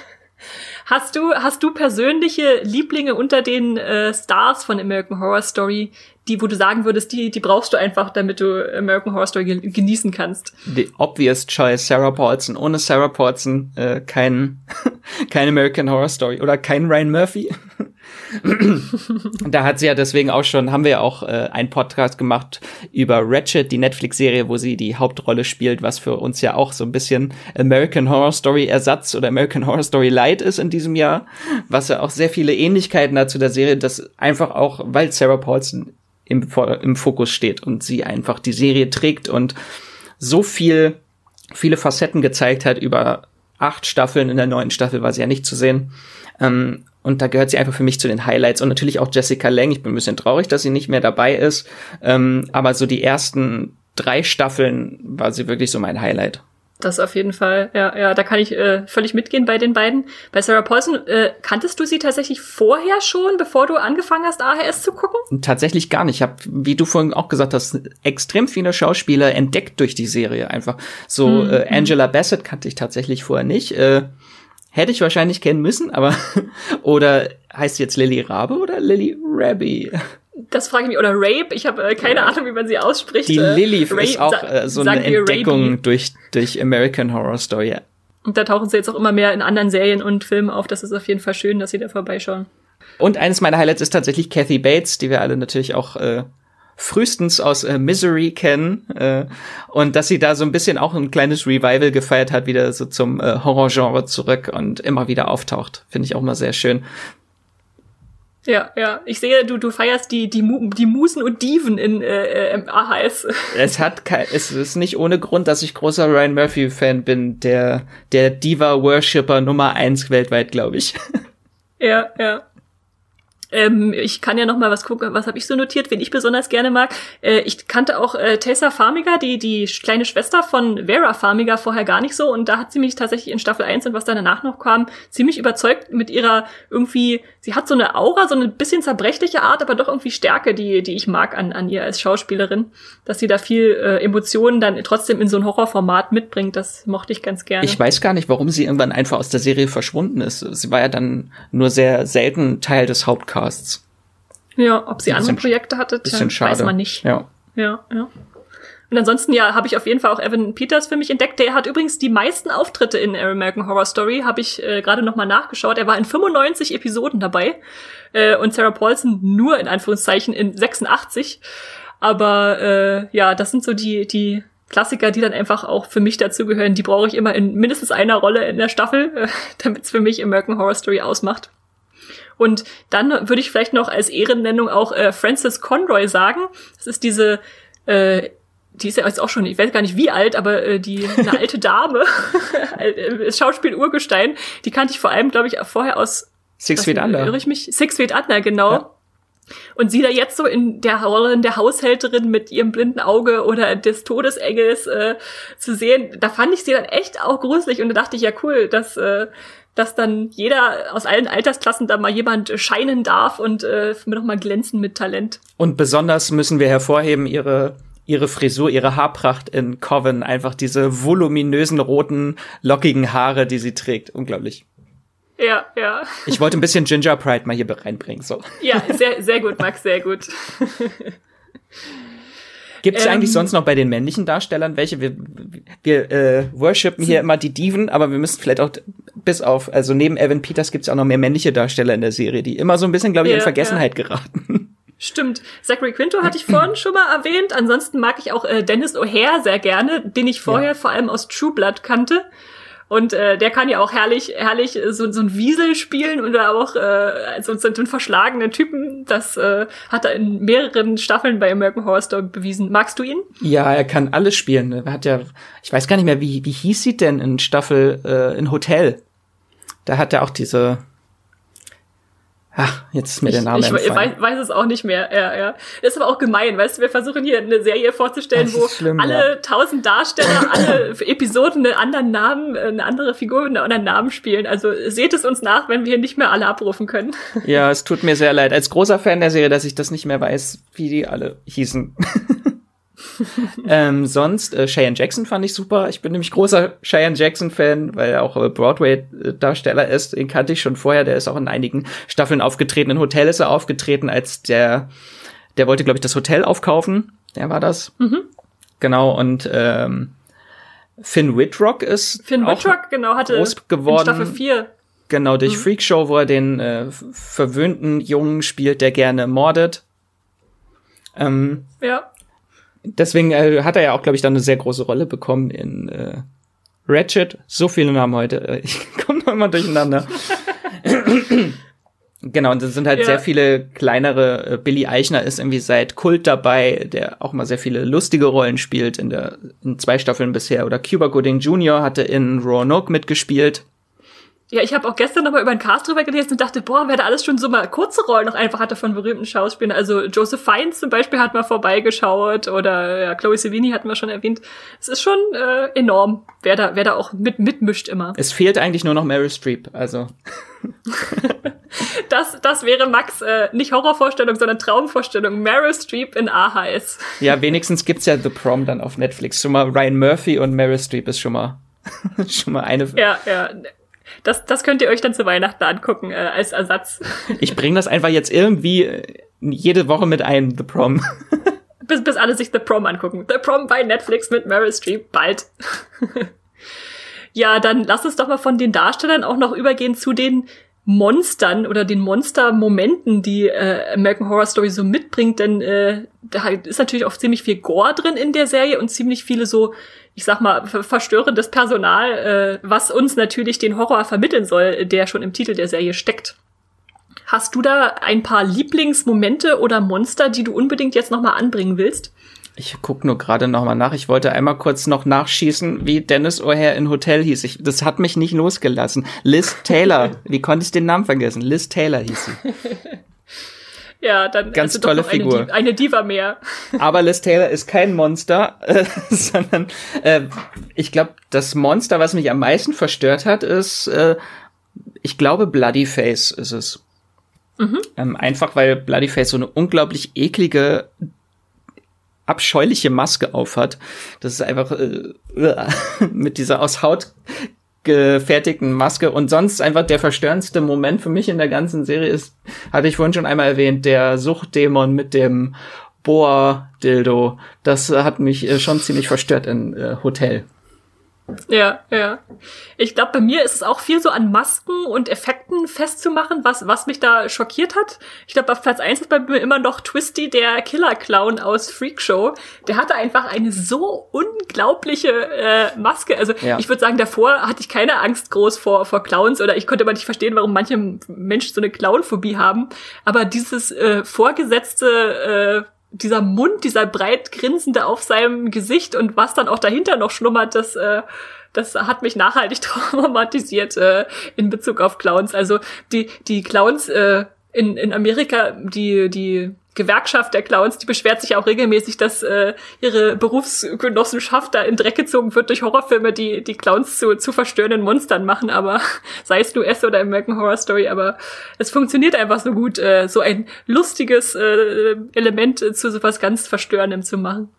Hast du, hast du persönliche Lieblinge unter den äh, Stars von American Horror Story, die, wo du sagen würdest, die, die brauchst du einfach, damit du American Horror Story genießen kannst? The obvious choice, Sarah Paulson. Ohne Sarah Paulson äh, kein, [laughs] kein American Horror Story oder kein Ryan Murphy. [laughs] da hat sie ja deswegen auch schon, haben wir ja auch äh, einen Podcast gemacht über Ratchet, die Netflix-Serie, wo sie die Hauptrolle spielt, was für uns ja auch so ein bisschen American Horror Story Ersatz oder American Horror Story Light ist in diesem Jahr, was ja auch sehr viele Ähnlichkeiten hat zu der Serie, das einfach auch, weil Sarah Paulson im, im Fokus steht und sie einfach die Serie trägt und so viel, viele Facetten gezeigt hat über acht Staffeln. In der neunten Staffel war sie ja nicht zu sehen. Ähm, und da gehört sie einfach für mich zu den Highlights. Und natürlich auch Jessica Lang. Ich bin ein bisschen traurig, dass sie nicht mehr dabei ist. Ähm, aber so die ersten drei Staffeln war sie wirklich so mein Highlight. Das auf jeden Fall, ja, ja, da kann ich äh, völlig mitgehen bei den beiden. Bei Sarah Paulson, äh, kanntest du sie tatsächlich vorher schon, bevor du angefangen hast, AHS zu gucken? Tatsächlich gar nicht. Ich habe, wie du vorhin auch gesagt hast, extrem viele Schauspieler entdeckt durch die Serie. Einfach so mhm. äh, Angela Bassett kannte ich tatsächlich vorher nicht. Äh, Hätte ich wahrscheinlich kennen müssen, aber [laughs] oder heißt sie jetzt Lily Rabe oder Lily Rabby? Das frage ich mich. Oder Rape. Ich habe äh, keine Ahnung, wie man sie ausspricht. Die äh, Lily Rape, ist auch äh, so eine Entdeckung durch, durch American Horror Story. Und da tauchen sie jetzt auch immer mehr in anderen Serien und Filmen auf. Das ist auf jeden Fall schön, dass sie da vorbeischauen. Und eines meiner Highlights ist tatsächlich Kathy Bates, die wir alle natürlich auch äh, frühestens aus äh, Misery kennen äh, und dass sie da so ein bisschen auch ein kleines Revival gefeiert hat, wieder so zum äh, Horrorgenre zurück und immer wieder auftaucht. Finde ich auch mal sehr schön. Ja, ja. Ich sehe, du, du feierst die, die, die Musen und Diven in äh, äh, AHS. [laughs] Es hat kein, es ist nicht ohne Grund, dass ich großer Ryan Murphy-Fan bin, der, der Diva-Worshipper Nummer eins weltweit, glaube ich. [laughs] Ja, ja. Ähm, ich kann ja noch mal was gucken, was habe ich so notiert, wen ich besonders gerne mag. Äh, ich kannte auch äh, Tessa Farmiga, die die kleine Schwester von Vera Farmiga vorher gar nicht so und da hat sie mich tatsächlich in Staffel 1 und was danach noch kam, ziemlich überzeugt mit ihrer irgendwie, sie hat so eine Aura, so eine bisschen zerbrechliche Art, aber doch irgendwie Stärke, die die ich mag an an ihr als Schauspielerin, dass sie da viel äh, Emotionen dann trotzdem in so ein Horrorformat mitbringt, das mochte ich ganz gerne. Ich weiß gar nicht, warum sie irgendwann einfach aus der Serie verschwunden ist. Sie war ja dann nur sehr selten Teil des Hauptcasts. Podcasts. Ja, ob sie andere Projekte hatte, weiß man nicht. Ja. Ja, ja. Und ansonsten ja, habe ich auf jeden Fall auch Evan Peters für mich entdeckt. Der hat übrigens die meisten Auftritte in American Horror Story, habe ich äh, gerade noch mal nachgeschaut. Er war in 95 Episoden dabei äh, und Sarah Paulson nur in Anführungszeichen in 86. Aber äh, ja, das sind so die die Klassiker, die dann einfach auch für mich dazugehören. Die brauche ich immer in mindestens einer Rolle in der Staffel, [laughs] äh, damit es für mich American Horror Story ausmacht. Und dann würde ich vielleicht noch als Ehrennennung auch äh, Frances Conroy sagen. Das ist diese äh, die ist ja jetzt auch schon, ich weiß gar nicht wie alt, aber äh, die eine alte [laughs] Dame, [laughs] äh, Schauspiel Urgestein, die kannte ich vor allem, glaube ich, vorher aus Six Feet Under. Irre ich mich? Six Feet Under, genau. Ja. Und sie da jetzt so in der Rolle der Haushälterin mit ihrem blinden Auge oder des Todesengels äh, zu sehen, da fand ich sie dann echt auch gruselig und da dachte ich, ja cool, dass, äh, dass dann jeder aus allen Altersklassen da mal jemand scheinen darf und äh, noch mal glänzen mit Talent. Und besonders müssen wir hervorheben, ihre ihre Frisur, ihre Haarpracht in Coven, einfach diese voluminösen roten, lockigen Haare, die sie trägt. Unglaublich. Ja, ja. Ich wollte ein bisschen Ginger Pride mal hier reinbringen, so. Ja, sehr, sehr gut, Max, sehr gut. [laughs] Gibt es ähm, eigentlich sonst noch bei den männlichen Darstellern welche? Wir, wir äh, worshipen hier immer die Diven, aber wir müssen vielleicht auch bis auf, also neben Evan Peters gibt es auch noch mehr männliche Darsteller in der Serie, die immer so ein bisschen, glaube ich, ja, in Vergessenheit ja. geraten. Stimmt. Zachary Quinto hatte ich vorhin schon mal erwähnt. Ansonsten mag ich auch äh, Dennis O'Hare sehr gerne, den ich vorher ja. vor allem aus True Blood kannte. Und äh, der kann ja auch herrlich, herrlich so, so ein Wiesel spielen und auch äh, so, so einen verschlagenen Typen. Das äh, hat er in mehreren Staffeln bei American Horror Story bewiesen. Magst du ihn? Ja, er kann alles spielen. Er hat ja, ich weiß gar nicht mehr, wie, wie hieß sie denn in Staffel äh, in Hotel? Da hat er auch diese Ach, jetzt ist mir der Name Ich, ich weiß, weiß, es auch nicht mehr. Ja, ja. Das ist aber auch gemein, weißt du, wir versuchen hier eine Serie vorzustellen, wo schlimm, alle tausend ja. Darsteller, [coughs] alle Episoden einen anderen Namen, eine andere Figur mit einem anderen Namen spielen. Also seht es uns nach, wenn wir nicht mehr alle abrufen können. Ja, es tut mir sehr leid. Als großer Fan der Serie, dass ich das nicht mehr weiß, wie die alle hießen. [laughs] [laughs] ähm, sonst, äh, Cheyenne Jackson fand ich super. Ich bin nämlich großer Cheyenne Jackson-Fan, weil er auch äh, Broadway-Darsteller ist. Den kannte ich schon vorher. Der ist auch in einigen Staffeln aufgetreten. In Hotel ist er aufgetreten, als der, der wollte, glaube ich, das Hotel aufkaufen. Der war das. Mhm. Genau, und ähm, Finn Whitrock ist Finn Whitrock, genau, hatte groß geworden. Staffel 4. Genau, durch mhm. Freakshow, wo er den äh, verwöhnten Jungen spielt, der gerne mordet. Ähm, ja deswegen äh, hat er ja auch, glaube ich, dann eine sehr große Rolle bekommen in äh, Ratchet. So viele Namen heute. Äh, [laughs] ich komme noch immer durcheinander. [laughs] genau, und es sind halt ja. sehr viele kleinere. Äh, Billy Eichner ist irgendwie seit Kult dabei, der auch mal sehr viele lustige Rollen spielt in der in zwei Staffeln bisher. Oder Cuba Gooding Jr. hatte in Roanoke mitgespielt. Ja, ich habe auch gestern nochmal über den Cast drüber gelesen und dachte, boah, wer da alles schon so mal kurze Rollen noch einfach hatte von berühmten Schauspielern. Also Joseph Fiennes zum Beispiel hat mal vorbeigeschaut oder ja, Chloe Sevigny hatten wir schon erwähnt. Es ist schon äh, enorm, wer da, wer da auch mit mitmischt immer. Es fehlt eigentlich nur noch Meryl Streep, also. [laughs] das, das wäre Max äh, nicht Horrorvorstellung, sondern Traumvorstellung. Meryl Streep in AHS. Ja, wenigstens gibt's ja The Prom dann auf Netflix. Schon mal Ryan Murphy und Meryl Streep ist schon mal [laughs] schon mal eine. Ja, ja. Das, das könnt ihr euch dann zu Weihnachten angucken äh, als Ersatz. Ich bringe das einfach jetzt irgendwie äh, jede Woche mit ein, The Prom. [laughs] bis, bis alle sich The Prom angucken. The Prom bei Netflix mit Meryl Streep bald. [laughs] ja, dann lass uns doch mal von den Darstellern auch noch übergehen zu den Monstern oder den Monster-Momenten, die äh, American Horror Story so mitbringt, denn äh, da ist natürlich auch ziemlich viel Gore drin in der Serie und ziemlich viele so ich sag mal, verstörendes Personal, äh, was uns natürlich den Horror vermitteln soll, der schon im Titel der Serie steckt. Hast du da ein paar Lieblingsmomente oder Monster, die du unbedingt jetzt nochmal anbringen willst? Ich guck nur gerade nochmal nach. Ich wollte einmal kurz noch nachschießen, wie Dennis O'Hare in Hotel hieß. Ich, das hat mich nicht losgelassen. Liz Taylor. [laughs] wie konnte ich den Namen vergessen? Liz Taylor hieß sie. [laughs] Ja, dann ganz also tolle Figur. Eine, eine, Diva mehr. [laughs] Aber Liz Taylor ist kein Monster, äh, sondern äh, ich glaube, das Monster, was mich am meisten verstört hat, ist, äh, ich glaube, Bloody Face ist es. Mhm. Ähm, einfach weil Bloody Face so eine unglaublich eklige, abscheuliche Maske aufhat. Das ist einfach äh, [laughs] mit dieser aus Haut gefertigten Maske und sonst einfach der verstörendste Moment für mich in der ganzen Serie ist, hatte ich vorhin schon einmal erwähnt, der Suchtdämon mit dem Boa-Dildo. Das hat mich äh, schon ziemlich verstört in äh, Hotel. Ja, ja. Ich glaube, bei mir ist es auch viel so an Masken und Effekten festzumachen, was, was mich da schockiert hat. Ich glaube, auf Platz eins ist bei mir immer noch Twisty, der Killer-Clown aus Freakshow. Der hatte einfach eine so unglaubliche äh, Maske. Also ja. ich würde sagen, davor hatte ich keine Angst groß vor, vor Clowns oder ich konnte aber nicht verstehen, warum manche Menschen so eine Clownphobie haben. Aber dieses äh, vorgesetzte äh, dieser Mund, dieser breit grinsende auf seinem Gesicht und was dann auch dahinter noch schlummert, das, äh, das hat mich nachhaltig [laughs] traumatisiert äh, in Bezug auf Clowns. Also die, die Clowns, äh, in, in Amerika die, die Gewerkschaft der Clowns, die beschwert sich auch regelmäßig, dass äh, ihre Berufsgenossenschaft da in Dreck gezogen wird durch Horrorfilme, die die Clowns zu, zu verstörenden Monstern machen, aber [laughs] sei es US oder American Horror Story, aber es funktioniert einfach so gut, äh, so ein lustiges äh, Element äh, zu sowas ganz Verstörendem zu machen.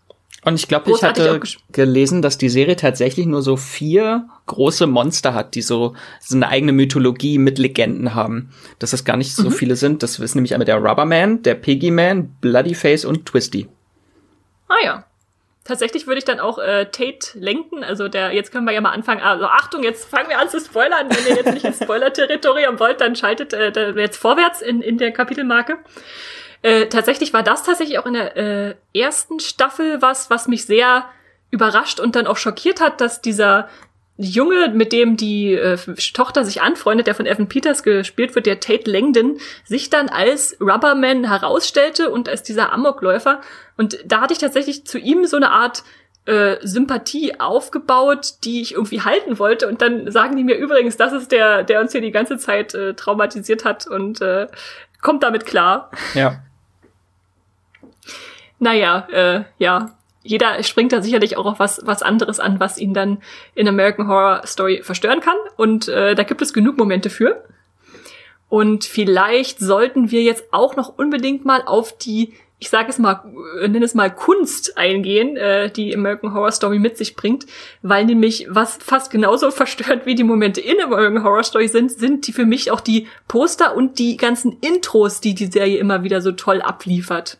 Und ich glaube, ich hatte gelesen, dass die Serie tatsächlich nur so vier große Monster hat, die so, so eine eigene Mythologie mit Legenden haben. Dass das gar nicht so mhm. viele sind. Das ist nämlich einmal der Rubberman, der Piggyman, Bloodyface und Twisty. Ah ja. Tatsächlich würde ich dann auch äh, Tate lenken. Also der, jetzt können wir ja mal anfangen. Also Achtung, jetzt fangen wir an zu spoilern. Wenn ihr jetzt nicht ins Spoiler-Territorium wollt, dann schaltet äh, jetzt vorwärts in, in der Kapitelmarke. Äh, tatsächlich war das tatsächlich auch in der äh, ersten Staffel was, was mich sehr überrascht und dann auch schockiert hat, dass dieser Junge, mit dem die äh, Tochter sich anfreundet, der von Evan Peters gespielt wird, der Tate Langdon, sich dann als Rubberman herausstellte und als dieser Amokläufer. Und da hatte ich tatsächlich zu ihm so eine Art äh, Sympathie aufgebaut, die ich irgendwie halten wollte. Und dann sagen die mir übrigens, das ist der, der uns hier die ganze Zeit äh, traumatisiert hat und äh, kommt damit klar. Ja. Naja, äh, ja. Jeder springt da sicherlich auch auf was, was anderes an, was ihn dann in American Horror Story verstören kann. Und äh, da gibt es genug Momente für. Und vielleicht sollten wir jetzt auch noch unbedingt mal auf die, ich sage es mal, äh, nenne es mal Kunst eingehen, äh, die American Horror Story mit sich bringt, weil nämlich was fast genauso [laughs] verstört wie die Momente in American Horror Story sind, sind die für mich auch die Poster und die ganzen Intros, die die Serie immer wieder so toll abliefert.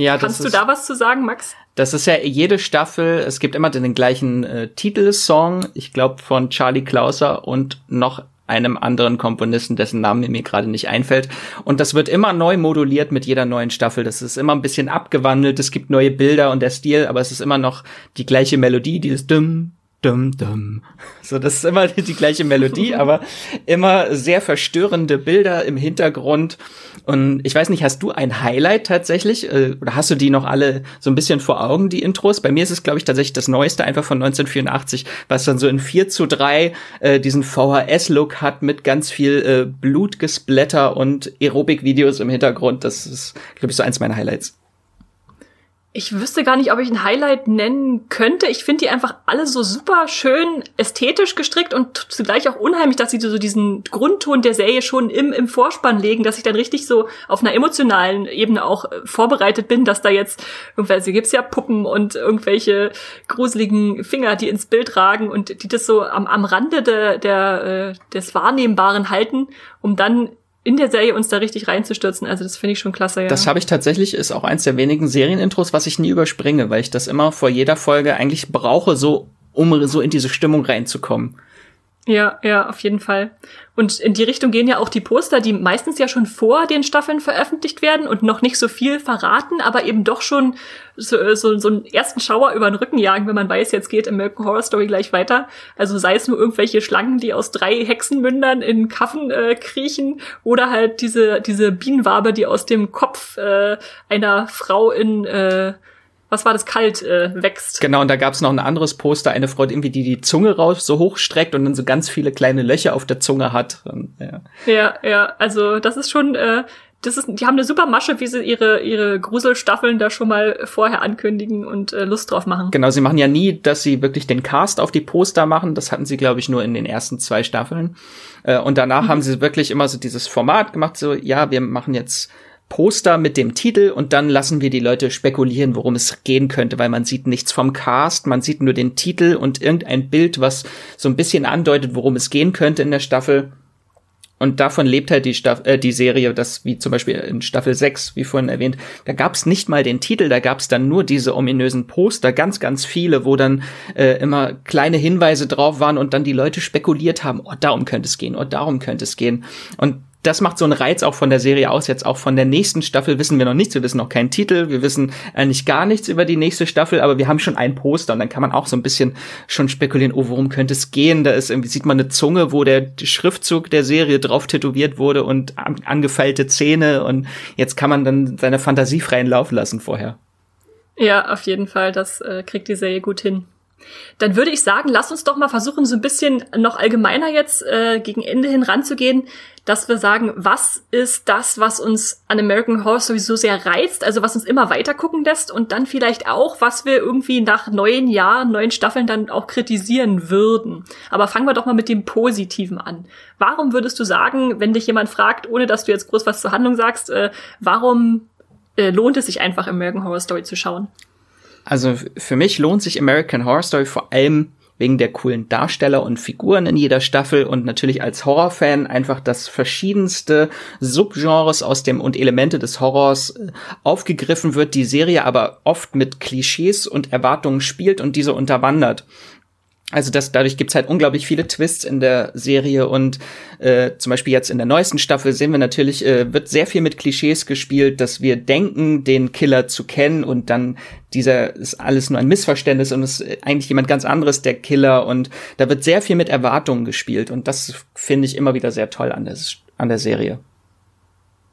Ja, das Kannst ist, du da was zu sagen, Max? Das ist ja jede Staffel, es gibt immer den gleichen äh, Titelsong, ich glaube von Charlie Klauser und noch einem anderen Komponisten, dessen Name mir gerade nicht einfällt. Und das wird immer neu moduliert mit jeder neuen Staffel. Das ist immer ein bisschen abgewandelt. Es gibt neue Bilder und der Stil, aber es ist immer noch die gleiche Melodie, dieses Dum, dum, dum. So, das ist immer die gleiche Melodie, [laughs] aber immer sehr verstörende Bilder im Hintergrund. Und ich weiß nicht, hast du ein Highlight tatsächlich? Äh, oder hast du die noch alle so ein bisschen vor Augen, die Intros? Bei mir ist es, glaube ich, tatsächlich das Neueste, einfach von 1984, was dann so in 4 zu 3 äh, diesen VHS-Look hat mit ganz viel äh, Blutgesplatter und Aerobic-Videos im Hintergrund. Das ist, glaube ich, so eins meiner Highlights. Ich wüsste gar nicht, ob ich ein Highlight nennen könnte. Ich finde die einfach alle so super schön ästhetisch gestrickt und zugleich auch unheimlich, dass sie so diesen Grundton der Serie schon im, im Vorspann legen, dass ich dann richtig so auf einer emotionalen Ebene auch äh, vorbereitet bin, dass da jetzt irgendwelche gibt's ja Puppen und irgendwelche gruseligen Finger, die ins Bild ragen und die das so am, am Rande de, der, äh, des Wahrnehmbaren halten, um dann in der Serie uns da richtig reinzustürzen. Also das finde ich schon klasse, ja. Das habe ich tatsächlich, ist auch eins der wenigen Serienintros, was ich nie überspringe, weil ich das immer vor jeder Folge eigentlich brauche, so um so in diese Stimmung reinzukommen. Ja, ja, auf jeden Fall. Und in die Richtung gehen ja auch die Poster, die meistens ja schon vor den Staffeln veröffentlicht werden und noch nicht so viel verraten, aber eben doch schon so, so, so einen ersten Schauer über den Rücken jagen, wenn man weiß, jetzt geht American Horror Story gleich weiter. Also sei es nur irgendwelche Schlangen, die aus drei Hexenmündern in Kaffen äh, kriechen oder halt diese, diese Bienenwabe, die aus dem Kopf äh, einer Frau in äh, was war das, kalt äh, wächst. Genau, und da gab es noch ein anderes Poster, eine Frau, irgendwie die die Zunge raus so hoch streckt und dann so ganz viele kleine Löcher auf der Zunge hat. Und, ja. ja, ja, also das ist schon, äh, das ist, die haben eine super Masche, wie sie ihre, ihre Gruselstaffeln da schon mal vorher ankündigen und äh, Lust drauf machen. Genau, sie machen ja nie, dass sie wirklich den Cast auf die Poster machen. Das hatten sie, glaube ich, nur in den ersten zwei Staffeln. Äh, und danach mhm. haben sie wirklich immer so dieses Format gemacht, so, ja, wir machen jetzt Poster mit dem Titel und dann lassen wir die Leute spekulieren, worum es gehen könnte, weil man sieht nichts vom Cast, man sieht nur den Titel und irgendein Bild, was so ein bisschen andeutet, worum es gehen könnte in der Staffel. Und davon lebt halt die, Staff äh, die Serie, das wie zum Beispiel in Staffel 6, wie vorhin erwähnt, da gab's nicht mal den Titel, da gab's dann nur diese ominösen Poster, ganz, ganz viele, wo dann äh, immer kleine Hinweise drauf waren und dann die Leute spekuliert haben, oh, darum könnte es gehen, oh, darum könnte es gehen. Und das macht so einen Reiz auch von der Serie aus. Jetzt auch von der nächsten Staffel wissen wir noch nichts. Wir wissen noch keinen Titel. Wir wissen eigentlich gar nichts über die nächste Staffel, aber wir haben schon ein Poster und dann kann man auch so ein bisschen schon spekulieren, oh, worum könnte es gehen? Da ist irgendwie, sieht man eine Zunge, wo der Schriftzug der Serie drauf tätowiert wurde und angefeilte Zähne und jetzt kann man dann seine Fantasie freien Lauf lassen vorher. Ja, auf jeden Fall. Das äh, kriegt die Serie gut hin. Dann würde ich sagen, lass uns doch mal versuchen, so ein bisschen noch allgemeiner jetzt äh, gegen Ende hin ranzugehen, dass wir sagen, was ist das, was uns an American Horror Story so sehr reizt, also was uns immer weiter gucken lässt und dann vielleicht auch, was wir irgendwie nach neuen Jahren, neuen Staffeln dann auch kritisieren würden. Aber fangen wir doch mal mit dem Positiven an. Warum würdest du sagen, wenn dich jemand fragt, ohne dass du jetzt groß was zur Handlung sagst, äh, warum äh, lohnt es sich einfach American Horror Story zu schauen? Also für mich lohnt sich American Horror Story vor allem wegen der coolen Darsteller und Figuren in jeder Staffel und natürlich als Horrorfan einfach das verschiedenste Subgenres aus dem und Elemente des Horrors äh, aufgegriffen wird, die Serie aber oft mit Klischees und Erwartungen spielt und diese unterwandert. Also das, dadurch gibt's halt unglaublich viele Twists in der Serie und äh, zum Beispiel jetzt in der neuesten Staffel sehen wir natürlich, äh, wird sehr viel mit Klischees gespielt, dass wir denken, den Killer zu kennen und dann dieser ist alles nur ein Missverständnis und ist eigentlich jemand ganz anderes, der Killer und da wird sehr viel mit Erwartungen gespielt und das finde ich immer wieder sehr toll an der, an der Serie.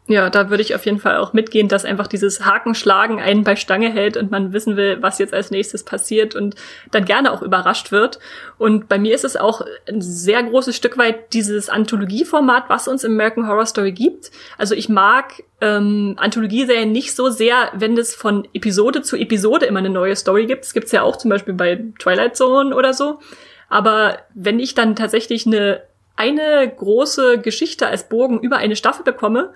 Ja, da würde ich auf jeden Fall auch mitgehen, dass einfach dieses Hakenschlagen einen bei Stange hält und man wissen will, was jetzt als nächstes passiert und dann gerne auch überrascht wird. Und bei mir ist es auch ein sehr großes Stück weit dieses Anthologieformat, was uns im American Horror Story gibt. Also ich mag ähm, Anthologieserien nicht so sehr, wenn es von Episode zu Episode immer eine neue Story gibt. Das gibt's ja auch zum Beispiel bei Twilight Zone oder so. Aber wenn ich dann tatsächlich eine eine große Geschichte als Bogen über eine Staffel bekomme,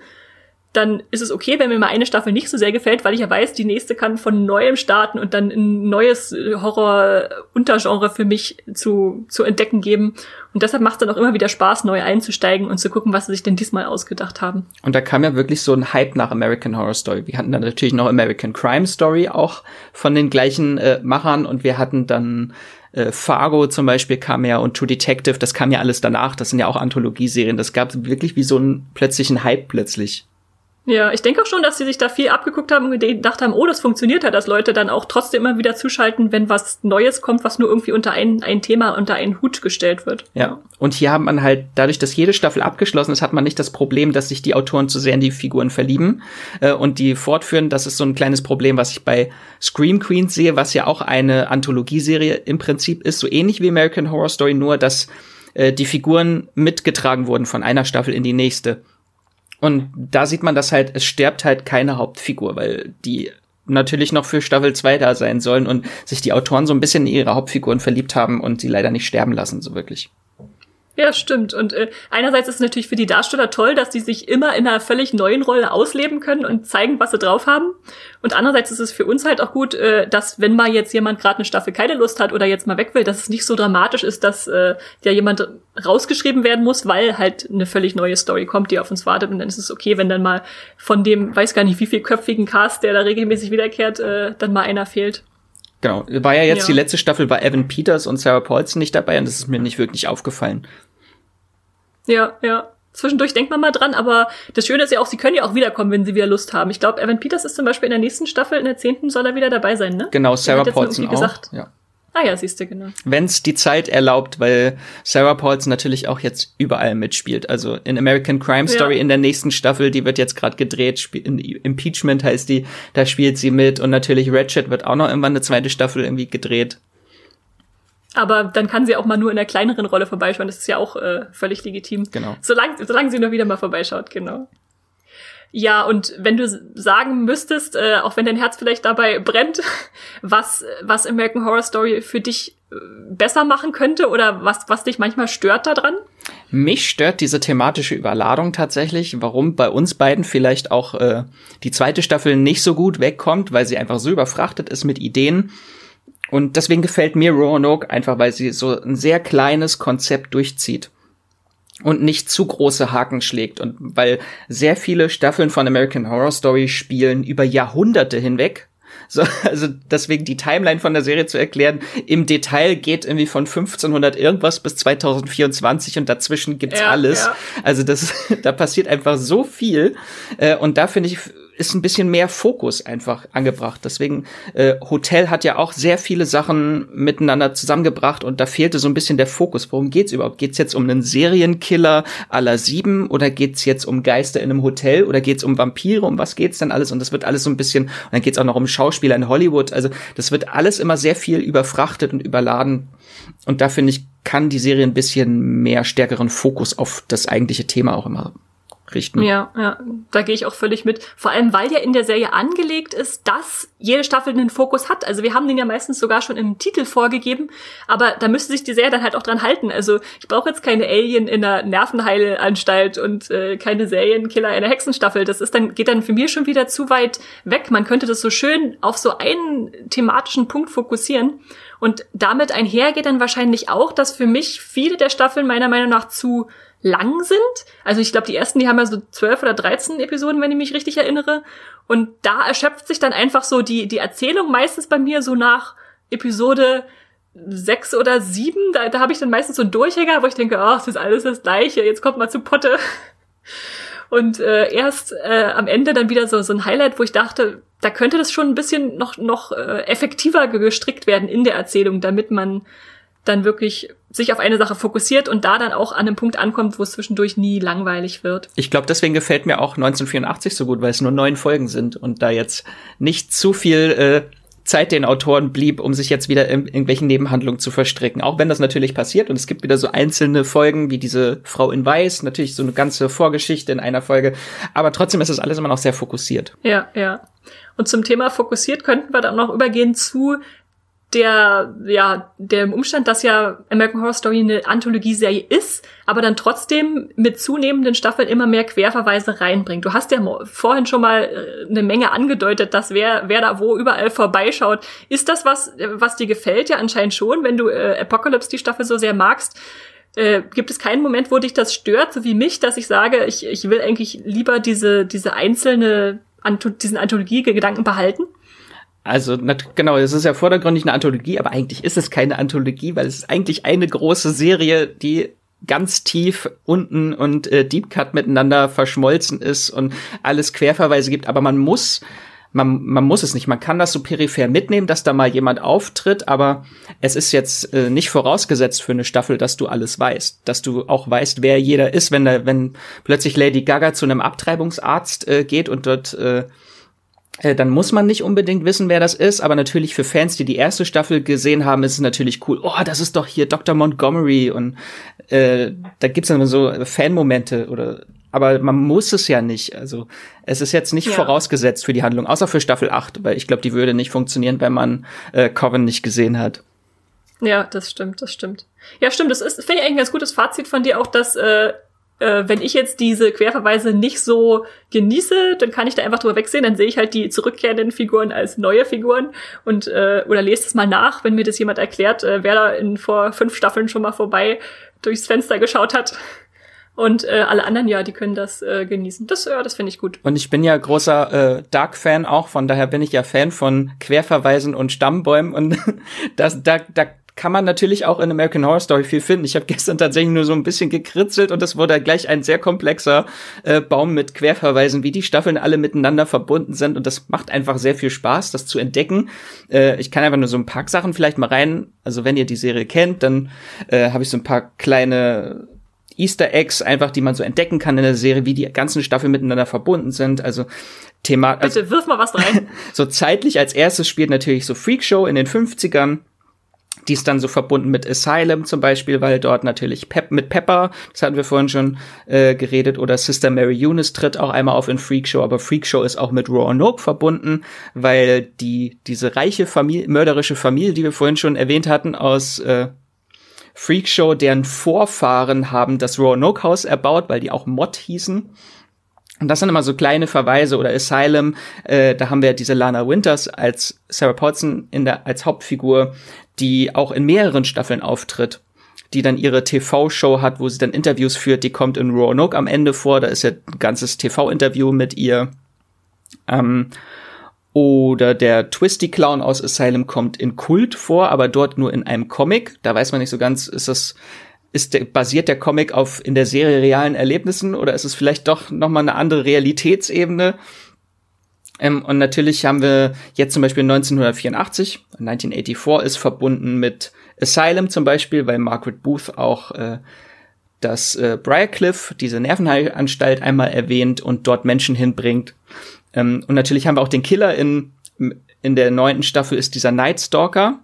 dann ist es okay, wenn mir mal eine Staffel nicht so sehr gefällt, weil ich ja weiß, die nächste kann von neuem starten und dann ein neues Horror-Untergenre für mich zu, zu entdecken geben. Und deshalb macht es dann auch immer wieder Spaß, neu einzusteigen und zu gucken, was sie sich denn diesmal ausgedacht haben. Und da kam ja wirklich so ein Hype nach American Horror Story. Wir hatten dann natürlich noch American Crime Story auch von den gleichen äh, Machern und wir hatten dann äh, Fargo zum Beispiel kam ja und True Detective, das kam ja alles danach. Das sind ja auch Anthologieserien. Das gab wirklich wie so einen plötzlichen Hype plötzlich. Ja, ich denke auch schon, dass sie sich da viel abgeguckt haben und gedacht haben, oh, das funktioniert ja, dass Leute dann auch trotzdem immer wieder zuschalten, wenn was Neues kommt, was nur irgendwie unter ein, ein Thema, unter einen Hut gestellt wird. Ja, und hier hat man halt, dadurch, dass jede Staffel abgeschlossen ist, hat man nicht das Problem, dass sich die Autoren zu sehr in die Figuren verlieben äh, und die fortführen. Das ist so ein kleines Problem, was ich bei Scream Queens sehe, was ja auch eine Anthologieserie im Prinzip ist, so ähnlich wie American Horror Story, nur dass äh, die Figuren mitgetragen wurden von einer Staffel in die nächste. Und da sieht man, dass halt, es stirbt halt keine Hauptfigur, weil die natürlich noch für Staffel 2 da sein sollen und sich die Autoren so ein bisschen in ihre Hauptfiguren verliebt haben und sie leider nicht sterben lassen, so wirklich. Ja, stimmt. Und äh, einerseits ist es natürlich für die Darsteller toll, dass die sich immer in einer völlig neuen Rolle ausleben können und zeigen, was sie drauf haben. Und andererseits ist es für uns halt auch gut, äh, dass wenn mal jetzt jemand gerade eine Staffel keine Lust hat oder jetzt mal weg will, dass es nicht so dramatisch ist, dass äh, ja jemand rausgeschrieben werden muss, weil halt eine völlig neue Story kommt, die auf uns wartet. Und dann ist es okay, wenn dann mal von dem, weiß gar nicht, wie viel köpfigen Cast, der da regelmäßig wiederkehrt, äh, dann mal einer fehlt. Genau. War ja jetzt ja. die letzte Staffel, war Evan Peters und Sarah Paulson nicht dabei und das ist mir nicht wirklich aufgefallen. Ja, ja. Zwischendurch denkt man mal dran, aber das Schöne ist ja auch, sie können ja auch wiederkommen, wenn sie wieder Lust haben. Ich glaube, Evan Peters ist zum Beispiel in der nächsten Staffel, in der zehnten, soll er wieder dabei sein, ne? Genau, Sarah Paulson auch. Gesagt. Ja. Ah ja, siehst du, genau. Wenn's die Zeit erlaubt, weil Sarah Paulson natürlich auch jetzt überall mitspielt. Also in American Crime Story ja. in der nächsten Staffel, die wird jetzt gerade gedreht, Impeachment heißt die, da spielt sie mit und natürlich Ratchet wird auch noch irgendwann eine zweite Staffel irgendwie gedreht. Aber dann kann sie auch mal nur in einer kleineren Rolle vorbeischauen. Das ist ja auch äh, völlig legitim. Genau. Solange, solange sie nur wieder mal vorbeischaut, genau. Ja, und wenn du sagen müsstest, äh, auch wenn dein Herz vielleicht dabei brennt, [laughs] was, was American Horror Story für dich äh, besser machen könnte oder was, was dich manchmal stört daran? Mich stört diese thematische Überladung tatsächlich, warum bei uns beiden vielleicht auch äh, die zweite Staffel nicht so gut wegkommt, weil sie einfach so überfrachtet ist mit Ideen und deswegen gefällt mir Roanoke einfach, weil sie so ein sehr kleines Konzept durchzieht und nicht zu große Haken schlägt und weil sehr viele Staffeln von American Horror Story spielen über Jahrhunderte hinweg. So, [laughs] also deswegen die Timeline von der Serie zu erklären, im Detail geht irgendwie von 1500 irgendwas bis 2024 und dazwischen gibt's ja, alles. Ja. Also das, [laughs] da passiert einfach so viel äh, und da finde ich ist ein bisschen mehr Fokus einfach angebracht. Deswegen, äh, Hotel hat ja auch sehr viele Sachen miteinander zusammengebracht und da fehlte so ein bisschen der Fokus. Worum geht's überhaupt? Geht's jetzt um einen Serienkiller aller sieben oder geht's jetzt um Geister in einem Hotel oder geht's um Vampire? Um was geht's denn alles? Und das wird alles so ein bisschen, und dann geht's auch noch um Schauspieler in Hollywood. Also das wird alles immer sehr viel überfrachtet und überladen. Und da finde ich, kann die Serie ein bisschen mehr stärkeren Fokus auf das eigentliche Thema auch immer richten. Ja, ja, da gehe ich auch völlig mit. Vor allem, weil ja in der Serie angelegt ist, dass jede Staffel einen Fokus hat. Also wir haben den ja meistens sogar schon im Titel vorgegeben, aber da müsste sich die Serie dann halt auch dran halten. Also ich brauche jetzt keine Alien in einer Nervenheilanstalt und äh, keine Serienkiller in einer Hexenstaffel. Das ist dann, geht dann für mich schon wieder zu weit weg. Man könnte das so schön auf so einen thematischen Punkt fokussieren. Und damit einhergeht dann wahrscheinlich auch, dass für mich viele der Staffeln meiner Meinung nach zu lang sind. Also ich glaube, die ersten, die haben ja so zwölf oder dreizehn Episoden, wenn ich mich richtig erinnere. Und da erschöpft sich dann einfach so die, die Erzählung meistens bei mir so nach Episode sechs oder sieben. Da, da habe ich dann meistens so einen Durchhänger, wo ich denke, ach, oh, das ist alles das Gleiche, jetzt kommt mal zu Potte. [laughs] Und äh, erst äh, am Ende dann wieder so, so ein Highlight, wo ich dachte, da könnte das schon ein bisschen noch, noch äh, effektiver gestrickt werden in der Erzählung, damit man dann wirklich sich auf eine Sache fokussiert und da dann auch an einem Punkt ankommt, wo es zwischendurch nie langweilig wird. Ich glaube, deswegen gefällt mir auch 1984 so gut, weil es nur neun Folgen sind und da jetzt nicht zu viel äh, Zeit den Autoren blieb, um sich jetzt wieder in irgendwelchen Nebenhandlungen zu verstricken. Auch wenn das natürlich passiert und es gibt wieder so einzelne Folgen wie diese Frau in Weiß, natürlich so eine ganze Vorgeschichte in einer Folge, aber trotzdem ist es alles immer noch sehr fokussiert. Ja, ja. Und zum Thema fokussiert könnten wir dann noch übergehen zu der, ja, der Umstand, dass ja American Horror Story eine Anthologieserie ist, aber dann trotzdem mit zunehmenden Staffeln immer mehr Querverweise reinbringt. Du hast ja vorhin schon mal äh, eine Menge angedeutet, dass wer, wer da wo überall vorbeischaut. Ist das was, was dir gefällt? Ja, anscheinend schon, wenn du äh, Apocalypse die Staffel so sehr magst. Äh, gibt es keinen Moment, wo dich das stört, so wie mich, dass ich sage, ich, ich will eigentlich lieber diese, diese einzelne, diesen Anthologie-Gedanken behalten? Also genau, es ist ja vordergründig eine Anthologie, aber eigentlich ist es keine Anthologie, weil es ist eigentlich eine große Serie, die ganz tief unten und äh, Deep Cut miteinander verschmolzen ist und alles Querverweise gibt, aber man muss man, man muss es nicht. Man kann das so peripher mitnehmen, dass da mal jemand auftritt, aber es ist jetzt äh, nicht vorausgesetzt für eine Staffel, dass du alles weißt, dass du auch weißt, wer jeder ist, wenn da, wenn plötzlich Lady Gaga zu einem Abtreibungsarzt äh, geht und dort äh, dann muss man nicht unbedingt wissen, wer das ist, aber natürlich für Fans, die die erste Staffel gesehen haben, ist es natürlich cool. Oh, das ist doch hier Dr. Montgomery und äh, da gibt's dann so Fanmomente oder aber man muss es ja nicht. Also es ist jetzt nicht ja. vorausgesetzt für die Handlung, außer für Staffel 8, weil ich glaube, die würde nicht funktionieren, wenn man äh, Coven nicht gesehen hat. Ja, das stimmt, das stimmt. Ja, stimmt, das ist, finde ich eigentlich ein ganz gutes Fazit von dir auch, dass äh, äh, wenn ich jetzt diese Querverweise nicht so genieße, dann kann ich da einfach drüber wegsehen, dann sehe ich halt die zurückkehrenden Figuren als neue Figuren und äh, oder lese es mal nach, wenn mir das jemand erklärt, äh, wer da in vor fünf Staffeln schon mal vorbei durchs Fenster geschaut hat. Und äh, alle anderen, ja, die können das äh, genießen. Das, ja, das finde ich gut. Und ich bin ja großer äh, Dark-Fan auch, von daher bin ich ja Fan von Querverweisen und Stammbäumen. Und [laughs] das, da, da kann man natürlich auch in American Horror Story viel finden. Ich habe [laughs] gestern tatsächlich nur so ein bisschen gekritzelt und es wurde gleich ein sehr komplexer äh, Baum mit Querverweisen, wie die Staffeln alle miteinander verbunden sind und das macht einfach sehr viel Spaß, das zu entdecken. Äh, ich kann einfach nur so ein paar Sachen vielleicht mal rein. Also wenn ihr die Serie kennt, dann äh, habe ich so ein paar kleine Easter Eggs einfach, die man so entdecken kann in der Serie, wie die ganzen Staffeln miteinander verbunden sind. Also Thema. Also, Bitte wirf mal was rein. [laughs] so zeitlich als erstes spielt natürlich so Freakshow in den 50ern die ist dann so verbunden mit Asylum zum Beispiel, weil dort natürlich Pep mit Pepper, das hatten wir vorhin schon äh, geredet, oder Sister Mary Eunice tritt auch einmal auf in Freakshow, aber Freakshow ist auch mit Roanoke verbunden, weil die diese reiche Familie, mörderische Familie, die wir vorhin schon erwähnt hatten, aus äh, Freakshow, deren Vorfahren haben das Roanoke Haus erbaut, weil die auch Mott hießen. Und das sind immer so kleine Verweise oder Asylum. Äh, da haben wir diese Lana Winters als Sarah Paulson in der als Hauptfigur, die auch in mehreren Staffeln auftritt, die dann ihre TV-Show hat, wo sie dann Interviews führt. Die kommt in Roanoke am Ende vor. Da ist ja ein ganzes TV-Interview mit ihr. Ähm, oder der Twisty Clown aus Asylum kommt in Kult vor, aber dort nur in einem Comic. Da weiß man nicht so ganz, ist das ist der, basiert der Comic auf in der Serie realen Erlebnissen oder ist es vielleicht doch noch mal eine andere Realitätsebene? Ähm, und natürlich haben wir jetzt zum Beispiel 1984, 1984 ist verbunden mit Asylum zum Beispiel, weil Margaret Booth auch äh, das äh, Briarcliff, diese Nervenheilanstalt, einmal erwähnt und dort Menschen hinbringt. Ähm, und natürlich haben wir auch den Killer in, in der neunten Staffel ist dieser Night Stalker.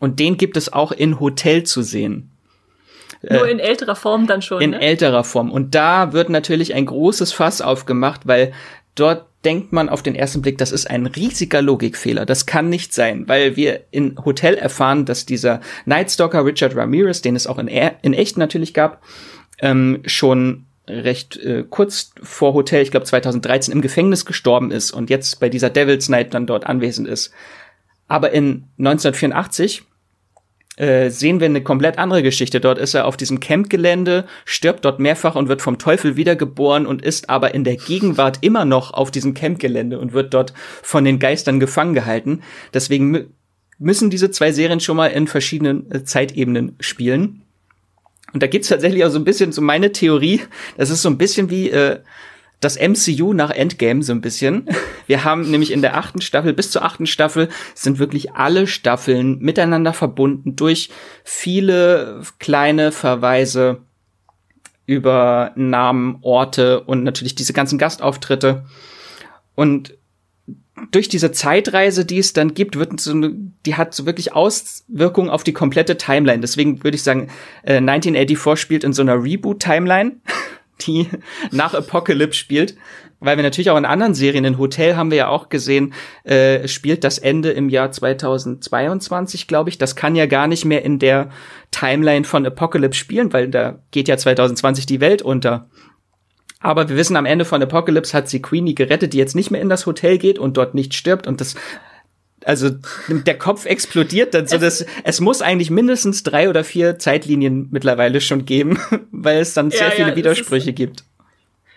Und den gibt es auch in Hotel zu sehen. Nur äh, in älterer Form dann schon. In ne? älterer Form. Und da wird natürlich ein großes Fass aufgemacht, weil dort denkt man auf den ersten Blick, das ist ein riesiger Logikfehler. Das kann nicht sein, weil wir in Hotel erfahren, dass dieser Nightstalker Richard Ramirez, den es auch in, e in echt natürlich gab, ähm, schon recht äh, kurz vor Hotel, ich glaube 2013, im Gefängnis gestorben ist und jetzt bei dieser Devil's Night dann dort anwesend ist. Aber in 1984 äh, sehen wir eine komplett andere Geschichte. Dort ist er auf diesem Campgelände, stirbt dort mehrfach und wird vom Teufel wiedergeboren und ist aber in der Gegenwart immer noch auf diesem Campgelände und wird dort von den Geistern gefangen gehalten. Deswegen müssen diese zwei Serien schon mal in verschiedenen äh, Zeitebenen spielen. Und da gibt's tatsächlich auch so ein bisschen so meine Theorie. Das ist so ein bisschen wie äh, das MCU nach Endgame so ein bisschen. Wir haben nämlich in der achten Staffel bis zur achten Staffel sind wirklich alle Staffeln miteinander verbunden durch viele kleine Verweise über Namen, Orte und natürlich diese ganzen Gastauftritte. Und durch diese Zeitreise, die es dann gibt, wird so eine, die hat so wirklich Auswirkungen auf die komplette Timeline. Deswegen würde ich sagen, äh, 1984 spielt in so einer Reboot-Timeline. Die [laughs] nach Apocalypse spielt. Weil wir natürlich auch in anderen Serien, in Hotel haben wir ja auch gesehen, äh, spielt das Ende im Jahr 2022, glaube ich. Das kann ja gar nicht mehr in der Timeline von Apocalypse spielen, weil da geht ja 2020 die Welt unter. Aber wir wissen, am Ende von Apocalypse hat sie Queenie gerettet, die jetzt nicht mehr in das Hotel geht und dort nicht stirbt. Und das also der Kopf explodiert dann so, dass es muss eigentlich mindestens drei oder vier Zeitlinien mittlerweile schon geben, [laughs] weil es dann sehr ja, viele ja, Widersprüche gibt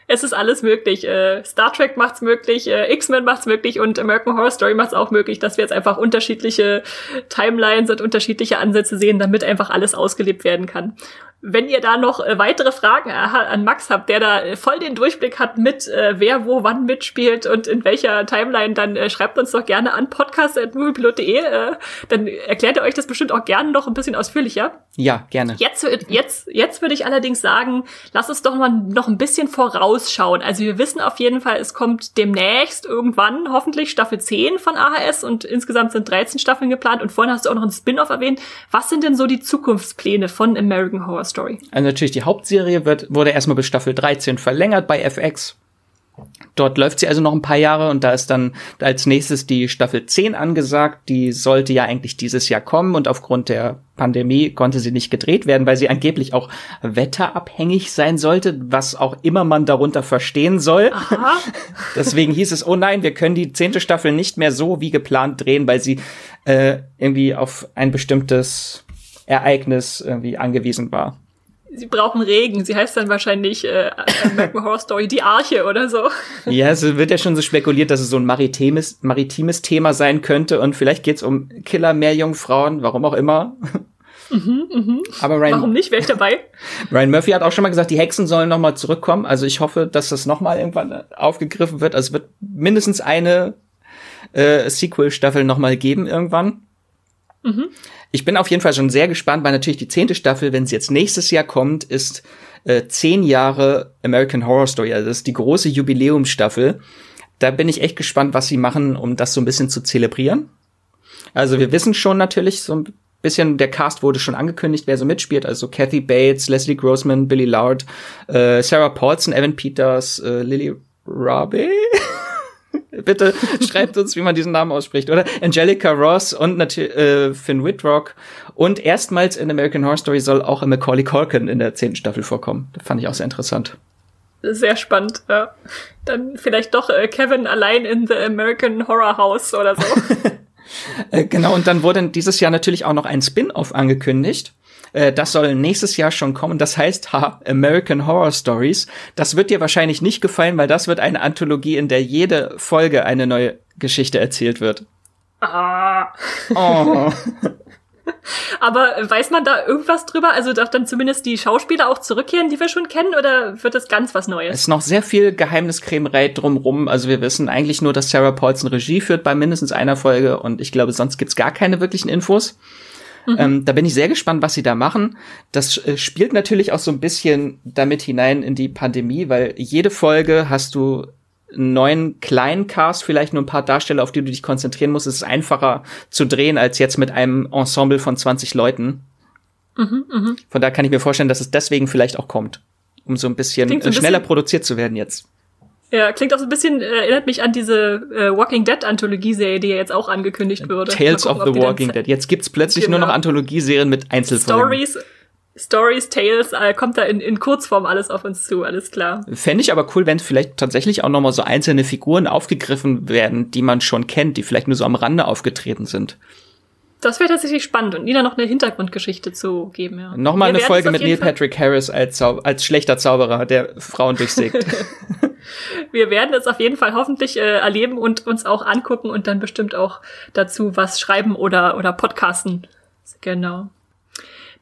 es ist alles möglich. Äh, Star Trek macht's möglich, äh, X-Men macht's möglich und American Horror Story macht's auch möglich, dass wir jetzt einfach unterschiedliche Timelines und unterschiedliche Ansätze sehen, damit einfach alles ausgelebt werden kann. Wenn ihr da noch äh, weitere Fragen an Max habt, der da äh, voll den Durchblick hat mit, äh, wer wo wann mitspielt und in welcher Timeline, dann äh, schreibt uns doch gerne an podcast.moviepilot.de. Äh, dann erklärt er euch das bestimmt auch gerne noch ein bisschen ausführlicher. Ja, gerne. Jetzt, jetzt, jetzt würde ich allerdings sagen, lass uns doch mal noch ein bisschen vorausschauen. Also wir wissen auf jeden Fall, es kommt demnächst irgendwann hoffentlich Staffel 10 von AHS und insgesamt sind 13 Staffeln geplant und vorhin hast du auch noch ein Spin-off erwähnt. Was sind denn so die Zukunftspläne von American Horror Story. Also natürlich die Hauptserie wird, wurde erstmal bis Staffel 13 verlängert bei FX. Dort läuft sie also noch ein paar Jahre und da ist dann als nächstes die Staffel 10 angesagt. Die sollte ja eigentlich dieses Jahr kommen und aufgrund der Pandemie konnte sie nicht gedreht werden, weil sie angeblich auch wetterabhängig sein sollte, was auch immer man darunter verstehen soll. Aha. [laughs] Deswegen hieß es, oh nein, wir können die zehnte Staffel nicht mehr so wie geplant drehen, weil sie äh, irgendwie auf ein bestimmtes Ereignis irgendwie angewiesen war. Sie brauchen Regen. Sie heißt dann wahrscheinlich äh, American [laughs] Horror Story die Arche oder so. Ja, es wird ja schon so spekuliert, dass es so ein maritimes, maritimes Thema sein könnte und vielleicht geht's um Killer Meerjungfrauen, warum auch immer. Mhm, mhm. Aber Ryan, Warum nicht? Wäre ich dabei? [laughs] Ryan Murphy hat auch schon mal gesagt, die Hexen sollen noch mal zurückkommen. Also ich hoffe, dass das noch mal irgendwann aufgegriffen wird. Also es wird mindestens eine äh, Sequel-Staffel noch mal geben irgendwann. Mhm. Ich bin auf jeden Fall schon sehr gespannt, weil natürlich die zehnte Staffel, wenn sie jetzt nächstes Jahr kommt, ist äh, zehn Jahre American Horror Story. Also das ist die große Jubiläumsstaffel. Da bin ich echt gespannt, was sie machen, um das so ein bisschen zu zelebrieren. Also wir wissen schon natürlich so ein bisschen, der Cast wurde schon angekündigt, wer so mitspielt. Also Kathy Bates, Leslie Grossman, Billy Loud, äh, Sarah Paulson, Evan Peters, äh, Lily Robbie. [laughs] [laughs] Bitte schreibt uns, wie man diesen Namen ausspricht, oder? Angelica Ross und natürlich äh, Finn Whitrock. Und erstmals in American Horror Story soll auch Macaulay Culkin in der zehnten Staffel vorkommen. Das fand ich auch sehr interessant. Sehr spannend, ja. Dann vielleicht doch äh, Kevin allein in The American Horror House oder so. [laughs] äh, genau, und dann wurde dieses Jahr natürlich auch noch ein Spin-off angekündigt. Äh, das soll nächstes Jahr schon kommen. Das heißt, ha, American Horror Stories. Das wird dir wahrscheinlich nicht gefallen, weil das wird eine Anthologie, in der jede Folge eine neue Geschichte erzählt wird. Ah. Oh. [laughs] Aber weiß man da irgendwas drüber? Also, dass dann zumindest die Schauspieler auch zurückkehren, die wir schon kennen, oder wird das ganz was Neues? Es ist noch sehr viel Geheimniskrämerei drumrum. Also, wir wissen eigentlich nur, dass Sarah Paulson Regie führt bei mindestens einer Folge und ich glaube, sonst gibt's gar keine wirklichen Infos. Mhm. Ähm, da bin ich sehr gespannt, was sie da machen. Das äh, spielt natürlich auch so ein bisschen damit hinein in die Pandemie, weil jede Folge hast du einen neuen kleinen Cast, vielleicht nur ein paar Darsteller, auf die du dich konzentrieren musst. Es ist einfacher zu drehen als jetzt mit einem Ensemble von 20 Leuten. Mhm, mh. Von da kann ich mir vorstellen, dass es deswegen vielleicht auch kommt, um so ein bisschen, so ein schneller bisschen produziert zu werden jetzt. Ja, klingt auch so ein bisschen, äh, erinnert mich an diese äh, Walking Dead Anthologieserie, die ja jetzt auch angekündigt wurde. Tales gucken, of the Walking Dead. Jetzt gibt's plötzlich genau. nur noch Anthologieserien mit Einzelfolgen. Stories, Stories, Tales, äh, kommt da in, in Kurzform alles auf uns zu, alles klar. Fände ich aber cool, wenn vielleicht tatsächlich auch nochmal so einzelne Figuren aufgegriffen werden, die man schon kennt, die vielleicht nur so am Rande aufgetreten sind. Das wäre tatsächlich spannend und Nina noch eine Hintergrundgeschichte zu geben. Ja. Nochmal eine Folge mit Neil Patrick Harris als, Zau als schlechter Zauberer, der Frauen durchsägt. [laughs] [laughs] wir werden es auf jeden Fall hoffentlich äh, erleben und uns auch angucken und dann bestimmt auch dazu was schreiben oder, oder podcasten. Genau.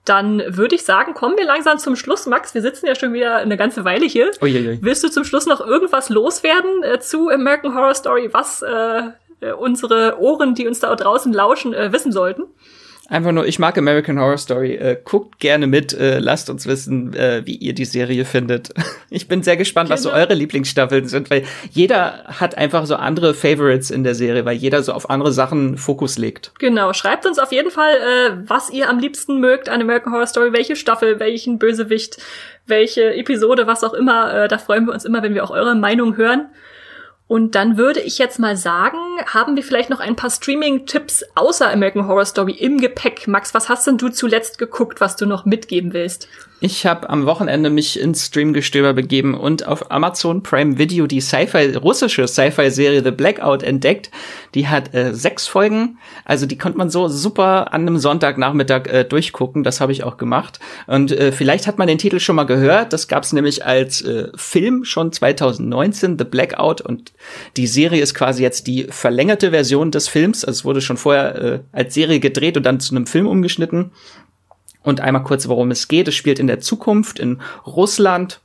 Dann würde ich sagen, kommen wir langsam zum Schluss. Max, wir sitzen ja schon wieder eine ganze Weile hier. Uiuiui. Willst du zum Schluss noch irgendwas loswerden äh, zu American Horror Story, was äh, äh, unsere Ohren, die uns da draußen lauschen, äh, wissen sollten. Einfach nur, ich mag American Horror Story. Äh, guckt gerne mit, äh, lasst uns wissen, äh, wie ihr die Serie findet. [laughs] Ich bin sehr gespannt, genau. was so genau. eure Lieblingsstaffeln sind, weil jeder hat einfach so andere Favorites in der Serie, weil jeder so auf andere Sachen Fokus legt. Genau, schreibt uns auf jeden Fall, äh, was ihr am liebsten mögt an American Horror Story, welche Staffel, welchen Bösewicht, welche Episode, was auch immer. Äh, da freuen wir uns immer, wenn wir auch eure Meinung hören. Und dann würde ich jetzt mal sagen, haben wir vielleicht noch ein paar Streaming-Tipps außer American Horror Story im Gepäck. Max, was hast denn du zuletzt geguckt, was du noch mitgeben willst? Ich habe am Wochenende mich ins Streamgestöber begeben und auf Amazon Prime Video die Sci-Fi russische Sci-Fi-Serie The Blackout entdeckt. Die hat äh, sechs Folgen, also die konnte man so super an einem Sonntagnachmittag äh, durchgucken. Das habe ich auch gemacht. Und äh, vielleicht hat man den Titel schon mal gehört. Das gab es nämlich als äh, Film schon 2019, The Blackout. Und die Serie ist quasi jetzt die verlängerte Version des Films. Also es wurde schon vorher äh, als Serie gedreht und dann zu einem Film umgeschnitten. Und einmal kurz, worum es geht. Es spielt in der Zukunft in Russland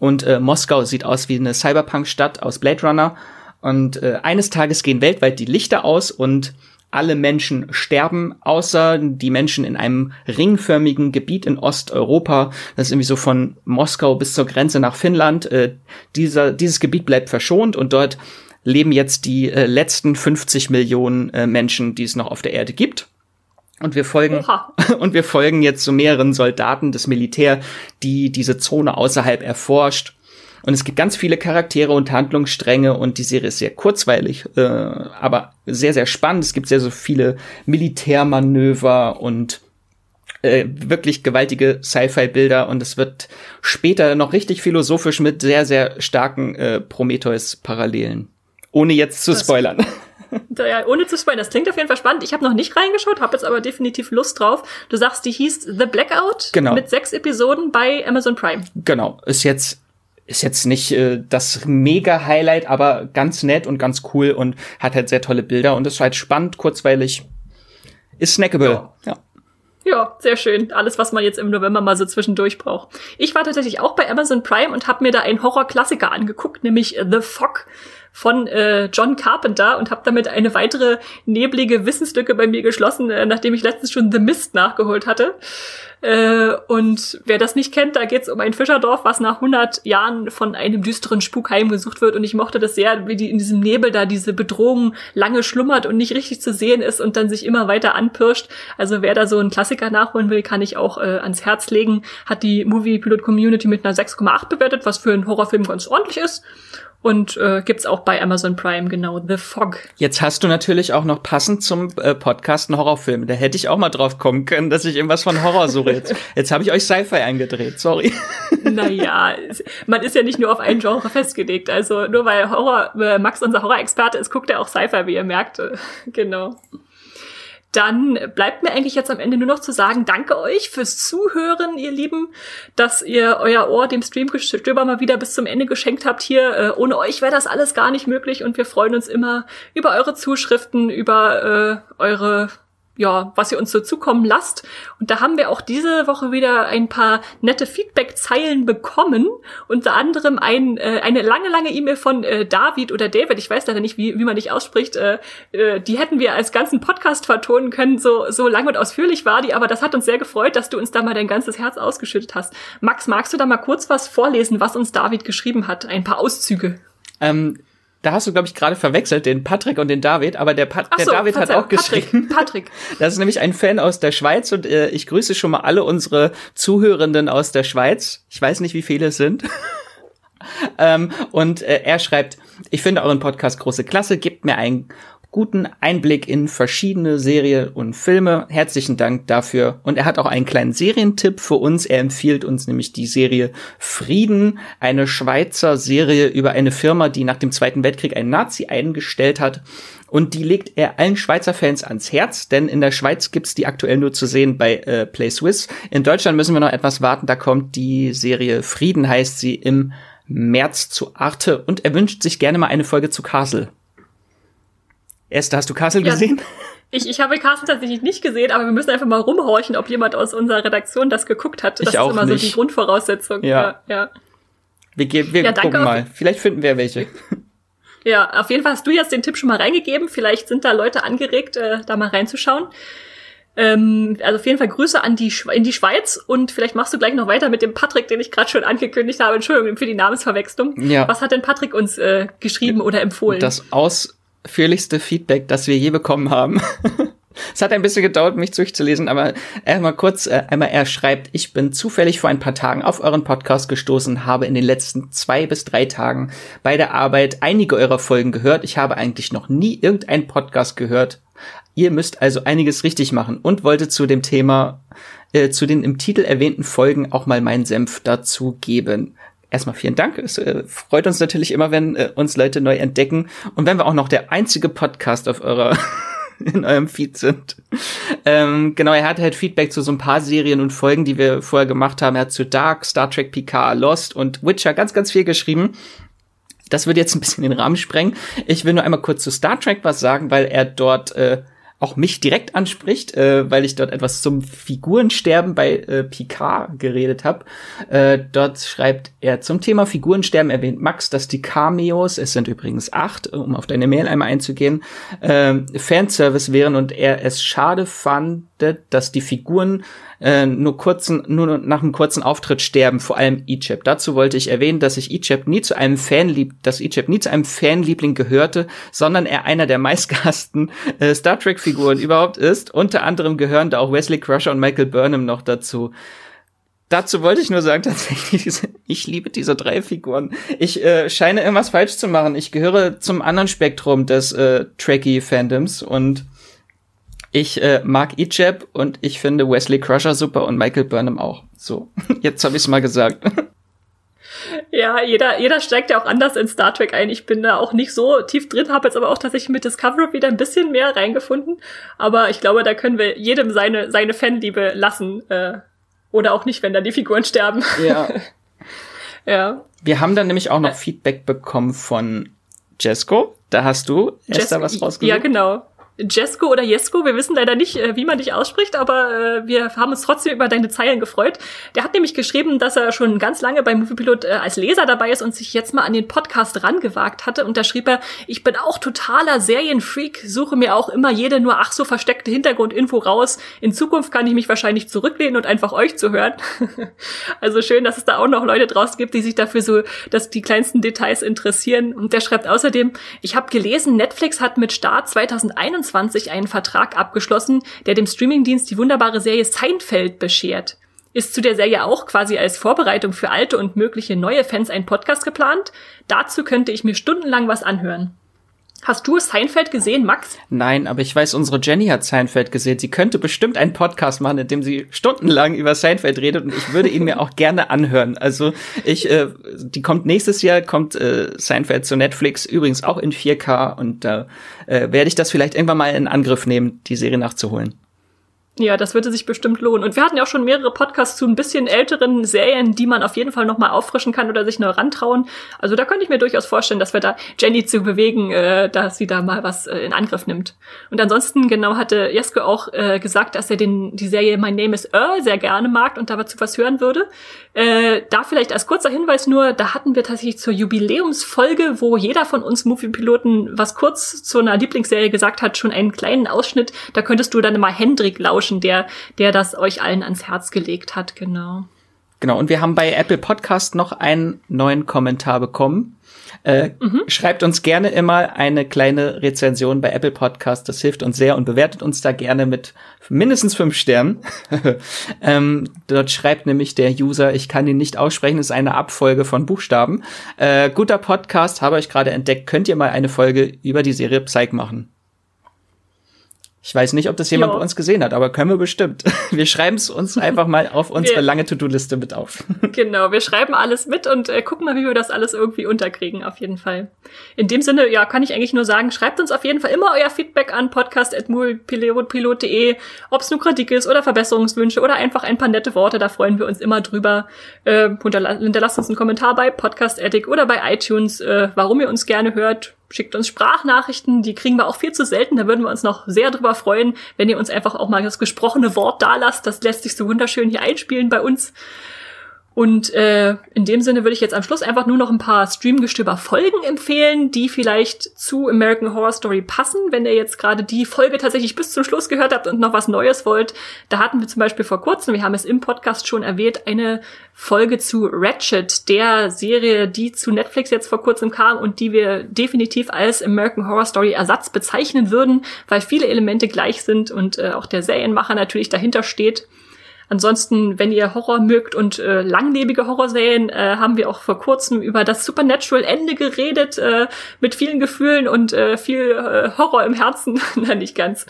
und äh, Moskau sieht aus wie eine Cyberpunk-Stadt aus Blade Runner. Und äh, eines Tages gehen weltweit die Lichter aus und alle Menschen sterben, außer die Menschen in einem ringförmigen Gebiet in Osteuropa. Das ist irgendwie so von Moskau bis zur Grenze nach Finnland. Äh, dieser, dieses Gebiet bleibt verschont und dort leben jetzt die äh, letzten 50 Millionen äh, Menschen, die es noch auf der Erde gibt. Und wir folgen, Oha. [laughs] und wir folgen jetzt so mehreren Soldaten des Militär, die diese Zone außerhalb erforscht. Und es gibt ganz viele Charaktere und Handlungsstränge und die Serie ist sehr kurzweilig, äh, aber sehr, sehr spannend. Es gibt sehr so viele Militärmanöver und äh, wirklich gewaltige Sci-Fi-Bilder und es wird später noch richtig philosophisch mit sehr, sehr starken äh, Prometheus-Parallelen. Ohne jetzt zu spoilern. [laughs] [laughs] ja, ohne zu spoilern, das klingt auf jeden Fall spannend. Ich habe noch nicht reingeschaut, habe jetzt aber definitiv Lust drauf. Du sagst, die hieß The Blackout genau. mit sechs Episoden bei Amazon Prime. Genau, ist jetzt ist jetzt nicht äh, das mega Highlight, aber ganz nett und ganz cool und hat halt sehr tolle Bilder und ist halt spannend, kurzweilig, ist snackable. Ja. ja. Ja, sehr schön. Alles, was man jetzt im November mal so zwischendurch braucht. Ich war tatsächlich auch bei Amazon Prime und habe mir da einen Horror-Klassiker angeguckt, nämlich The Fog von äh, John Carpenter und habe damit eine weitere neblige Wissenslücke bei mir geschlossen, äh, nachdem ich letztens schon The Mist nachgeholt hatte. Äh, und wer das nicht kennt, da geht es um ein Fischerdorf, was nach 100 Jahren von einem düsteren Spuk heimgesucht wird. Und ich mochte das sehr, wie die in diesem Nebel da diese Bedrohung lange schlummert und nicht richtig zu sehen ist und dann sich immer weiter anpirscht. Also wer da so einen Klassiker nachholen will, kann ich auch äh, ans Herz legen. Hat die Movie Pilot Community mit einer 6,8 bewertet, was für einen Horrorfilm ganz ordentlich ist. Und äh, gibt's auch bei Amazon Prime, genau, The Fog. Jetzt hast du natürlich auch noch passend zum äh, Podcast einen Horrorfilm. Da hätte ich auch mal drauf kommen können, dass ich irgendwas von Horror suche. Jetzt, [laughs] jetzt habe ich euch Sci-Fi eingedreht, sorry. Naja, man ist ja nicht nur auf ein Genre festgelegt. Also nur weil Horror, äh, Max unser Horror-Experte ist, guckt er auch Sci-Fi, wie ihr merkt. genau dann bleibt mir eigentlich jetzt am Ende nur noch zu sagen, danke euch fürs Zuhören, ihr Lieben, dass ihr euer Ohr dem Streamgestöber mal wieder bis zum Ende geschenkt habt hier. Äh, ohne euch wäre das alles gar nicht möglich und wir freuen uns immer über eure Zuschriften, über äh, eure ja, was ihr uns so zukommen lasst. Und da haben wir auch diese Woche wieder ein paar nette Feedback-Zeilen bekommen. Unter anderem ein, äh, eine lange, lange E-Mail von äh, David oder David, ich weiß leider nicht, wie, wie man dich ausspricht. Äh, äh, die hätten wir als ganzen Podcast vertonen können, so, so lang und ausführlich war die, aber das hat uns sehr gefreut, dass du uns da mal dein ganzes Herz ausgeschüttet hast. Max, magst du da mal kurz was vorlesen, was uns David geschrieben hat? Ein paar Auszüge. Ähm da hast du, glaube ich, gerade verwechselt, den Patrick und den David, aber der, Pat der so, David hat auch geschrieben. Patrick. [laughs] Das ist nämlich ein Fan aus der Schweiz und äh, ich grüße schon mal alle unsere Zuhörenden aus der Schweiz. Ich weiß nicht, wie viele es sind. [laughs] ähm, und äh, er schreibt, ich finde euren Podcast große Klasse, gebt mir ein guten Einblick in verschiedene Serien und Filme. Herzlichen Dank dafür. Und er hat auch einen kleinen Serientipp für uns. Er empfiehlt uns nämlich die Serie Frieden, eine Schweizer Serie über eine Firma, die nach dem Zweiten Weltkrieg einen Nazi eingestellt hat. Und die legt er allen Schweizer Fans ans Herz, denn in der Schweiz gibt's die aktuell nur zu sehen bei äh, Play Swiss. In Deutschland müssen wir noch etwas warten. Da kommt die Serie Frieden, heißt sie, im März zu Arte. Und er wünscht sich gerne mal eine Folge zu Castle. Esther, hast du Castle ja, gesehen? Ich, ich habe Castle tatsächlich nicht gesehen, aber wir müssen einfach mal rumhorchen, ob jemand aus unserer Redaktion das geguckt hat. Das ich ist immer nicht. so die Grundvoraussetzung. Ja. ja, ja. Wir, wir ja, gucken mal. Vielleicht finden wir welche. [laughs] Ja, auf jeden Fall hast du jetzt den Tipp schon mal reingegeben. Vielleicht sind da Leute angeregt, äh, da mal reinzuschauen. Ähm, also auf jeden Fall Grüße an die in die Schweiz und vielleicht machst du gleich noch weiter mit dem Patrick, den ich gerade schon angekündigt habe. Entschuldigung für die Namensverwechslung. Ja. Was hat denn Patrick uns äh, geschrieben oder empfohlen? Das aus ausführlichste Feedback, das wir je bekommen haben. [laughs] es hat ein bisschen gedauert, mich durchzulesen, aber einmal kurz, äh, einmal er schreibt, ich bin zufällig vor ein paar Tagen auf euren Podcast gestoßen, habe in den letzten zwei bis drei Tagen bei der Arbeit einige eurer Folgen gehört. Ich habe eigentlich noch nie irgendeinen Podcast gehört. Ihr müsst also einiges richtig machen und wollte zu dem Thema, äh, zu den im Titel erwähnten Folgen auch mal meinen Senf dazu geben erstmal vielen Dank. Es äh, freut uns natürlich immer, wenn äh, uns Leute neu entdecken und wenn wir auch noch der einzige Podcast auf eurer [laughs] in eurem Feed sind. Ähm, genau, er hat halt Feedback zu so ein paar Serien und Folgen, die wir vorher gemacht haben. Er hat zu Dark, Star Trek Picard, Lost und Witcher ganz, ganz viel geschrieben. Das würde jetzt ein bisschen den Rahmen sprengen. Ich will nur einmal kurz zu Star Trek was sagen, weil er dort äh, auch mich direkt anspricht, äh, weil ich dort etwas zum Figurensterben bei äh, Picard geredet habe. Äh, dort schreibt er zum Thema Figurensterben erwähnt Max, dass die Cameos, es sind übrigens acht, um auf deine Mail einmal einzugehen, äh, Fanservice wären und er es schade fand, dass die Figuren äh, nur kurzen, nur nach einem kurzen Auftritt sterben, vor allem Egypt. Dazu wollte ich erwähnen, dass ich Egypt nie zu einem Fanlieb, dass Egypt nie zu einem Fanliebling gehörte, sondern er einer der meistgehassten äh, Star Trek Figuren überhaupt ist. Unter anderem gehören da auch Wesley Crusher und Michael Burnham noch dazu. Dazu wollte ich nur sagen, [laughs] tatsächlich, ich liebe diese drei Figuren. Ich äh, scheine irgendwas falsch zu machen. Ich gehöre zum anderen Spektrum des äh, Trekkie-Fandoms und ich äh, mag Ijab und ich finde Wesley Crusher super und Michael Burnham auch. So, [laughs] jetzt habe ich es mal gesagt. [laughs] Ja, jeder, jeder steigt ja auch anders in Star Trek ein. Ich bin da auch nicht so tief drin, habe jetzt aber auch tatsächlich mit Discovery wieder ein bisschen mehr reingefunden. Aber ich glaube, da können wir jedem seine, seine Fanliebe lassen. Äh, oder auch nicht, wenn dann die Figuren sterben. Ja. [laughs] ja. Wir haben dann nämlich auch noch Feedback bekommen von Jesco. Da hast du, Esther, was rausgesucht. Ja, genau. Jesko oder Jesko, wir wissen leider nicht, äh, wie man dich ausspricht, aber äh, wir haben uns trotzdem über deine Zeilen gefreut. Der hat nämlich geschrieben, dass er schon ganz lange bei Moviepilot äh, als Leser dabei ist und sich jetzt mal an den Podcast rangewagt hatte. Und da schrieb er, ich bin auch totaler Serienfreak, suche mir auch immer jede nur ach so versteckte Hintergrundinfo raus. In Zukunft kann ich mich wahrscheinlich zurücklehnen und einfach euch zu hören. [laughs] also schön, dass es da auch noch Leute draußen gibt, die sich dafür so, dass die kleinsten Details interessieren. Und der schreibt außerdem, ich habe gelesen, Netflix hat mit Start 2021 2021 einen Vertrag abgeschlossen, der dem Streamingdienst die wunderbare Serie Seinfeld beschert. Ist zu der Serie auch quasi als Vorbereitung für alte und mögliche neue Fans ein Podcast geplant? Dazu könnte ich mir stundenlang was anhören. Hast du Seinfeld gesehen, Max? Nein, aber ich weiß, unsere Jenny hat Seinfeld gesehen. Sie könnte bestimmt einen Podcast machen, in dem sie stundenlang über Seinfeld redet und ich würde ihn mir [laughs] auch gerne anhören. Also ich, äh, die kommt nächstes Jahr, kommt äh, Seinfeld zu Netflix, übrigens auch in 4K und da äh, werde ich das vielleicht irgendwann mal in Angriff nehmen, die Serie nachzuholen. Ja, das würde sich bestimmt lohnen. Und wir hatten ja auch schon mehrere Podcasts zu ein bisschen älteren Serien, die man auf jeden Fall nochmal auffrischen kann oder sich neu rantrauen. Also da könnte ich mir durchaus vorstellen, dass wir da Jenny zu bewegen, äh, dass sie da mal was äh, in Angriff nimmt. Und ansonsten, genau, hatte Jesko auch äh, gesagt, dass er den, die Serie My Name is Earl sehr gerne mag und dazu was hören würde. Äh, da vielleicht als kurzer Hinweis nur, da hatten wir tatsächlich zur Jubiläumsfolge, wo jeder von uns Movie-Piloten was kurz zu einer Lieblingsserie gesagt hat, schon einen kleinen Ausschnitt. Da könntest du dann mal Hendrik lauschen Lauschen, der, der das euch allen ans Herz gelegt hat, genau. Genau, und wir haben bei Apple Podcast noch einen neuen Kommentar bekommen. Äh, mhm. Schreibt uns gerne immer eine kleine Rezension bei Apple Podcast, das hilft uns sehr und bewertet uns da gerne mit mindestens fünf Sternen. [laughs] ähm, dort schreibt nämlich der User, ich kann ihn nicht aussprechen, ist eine Abfolge von Buchstaben. Äh, guter Podcast, habe ich gerade entdeckt, könnt ihr mal eine Folge über die Serie Psych machen? Ich weiß nicht, ob das jemand jo. bei uns gesehen hat, aber können wir bestimmt. [laughs] Wir schreiben es uns einfach mal auf unsere wir, lange To-Do-Liste mit auf. [laughs] Genau, wir schreiben alles mit und äh, gucken mal, wie wir das alles irgendwie unterkriegen, auf jeden Fall. In dem Sinne, ja, kann ich eigentlich nur sagen, schreibt uns auf jeden Fall immer euer Feedback an podcast.mulpilot.de, ob es nur Kritik ist oder Verbesserungswünsche oder einfach ein paar nette Worte, da freuen wir uns immer drüber. Äh, hinterlasst uns einen Kommentar bei Podcast Addict oder bei iTunes, äh, warum ihr uns gerne hört schickt uns Sprachnachrichten, die kriegen wir auch viel zu selten. Da würden wir uns noch sehr drüber freuen, wenn ihr uns einfach auch mal das gesprochene Wort da lasst. Das lässt sich so wunderschön hier einspielen bei uns. Und äh, in dem Sinne würde ich jetzt am Schluss einfach nur noch ein paar Streamgestöber-Folgen empfehlen, die vielleicht zu American Horror Story passen. Wenn ihr jetzt gerade die Folge tatsächlich bis zum Schluss gehört habt und noch was Neues wollt, da hatten wir zum Beispiel vor kurzem, wir haben es im Podcast schon erwähnt, eine Folge zu Ratchet, der Serie, die zu Netflix jetzt vor kurzem kam und die wir definitiv als American Horror Story Ersatz bezeichnen würden, weil viele Elemente gleich sind und äh, auch der Serienmacher natürlich dahinter steht. Ansonsten, wenn ihr Horror mögt und äh, langlebige Horrorserien, äh, haben wir auch vor kurzem über das Supernatural Ende geredet, äh, mit vielen Gefühlen und äh, viel äh, Horror im Herzen. [laughs] Nein, nicht ganz.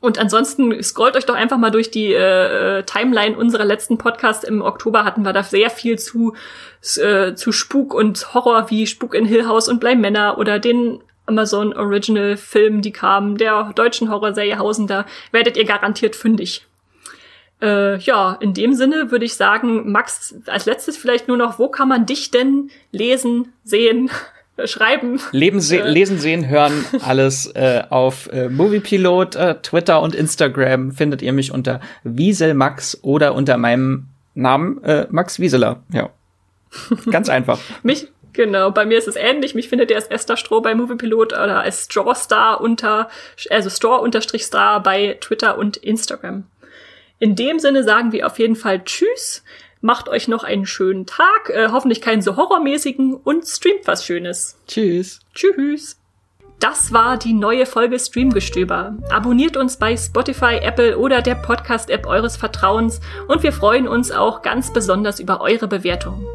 Und ansonsten scrollt euch doch einfach mal durch die äh, Timeline unserer letzten Podcast. Im Oktober hatten wir da sehr viel zu, äh, zu Spuk und Horror wie Spuk in Hill House und Bleib Männer oder den Amazon Original Film, die kamen, der deutschen Horrorserie Hausen, da werdet ihr garantiert fündig. Äh, ja, in dem Sinne würde ich sagen, Max, als letztes vielleicht nur noch, wo kann man dich denn lesen, sehen, [laughs] schreiben? Leben, se äh. Lesen, sehen, hören, alles äh, auf äh, Moviepilot, äh, Twitter und Instagram findet ihr mich unter Wieselmax oder unter meinem Namen Max Wieseler. Ja, [laughs] ganz einfach. mich Genau, bei mir ist es ähnlich. Mich findet ihr als Esther Stroh bei Moviepilot oder als Strawstar unter, also Straw-Star bei Twitter und Instagram. In dem Sinne sagen wir auf jeden Fall Tschüss. Macht euch noch einen schönen Tag, äh, hoffentlich keinen so horrormäßigen und streamt was Schönes. Tschüss. Tschüss. Das war die neue Folge Streamgestöber. Abonniert uns bei Spotify, Apple oder der Podcast-App eures Vertrauens und wir freuen uns auch ganz besonders über eure Bewertung.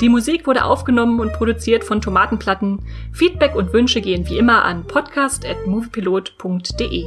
Die Musik wurde aufgenommen und produziert von Tomatenplatten. Feedback und Wünsche gehen wie immer an podcast.moviepilot.de.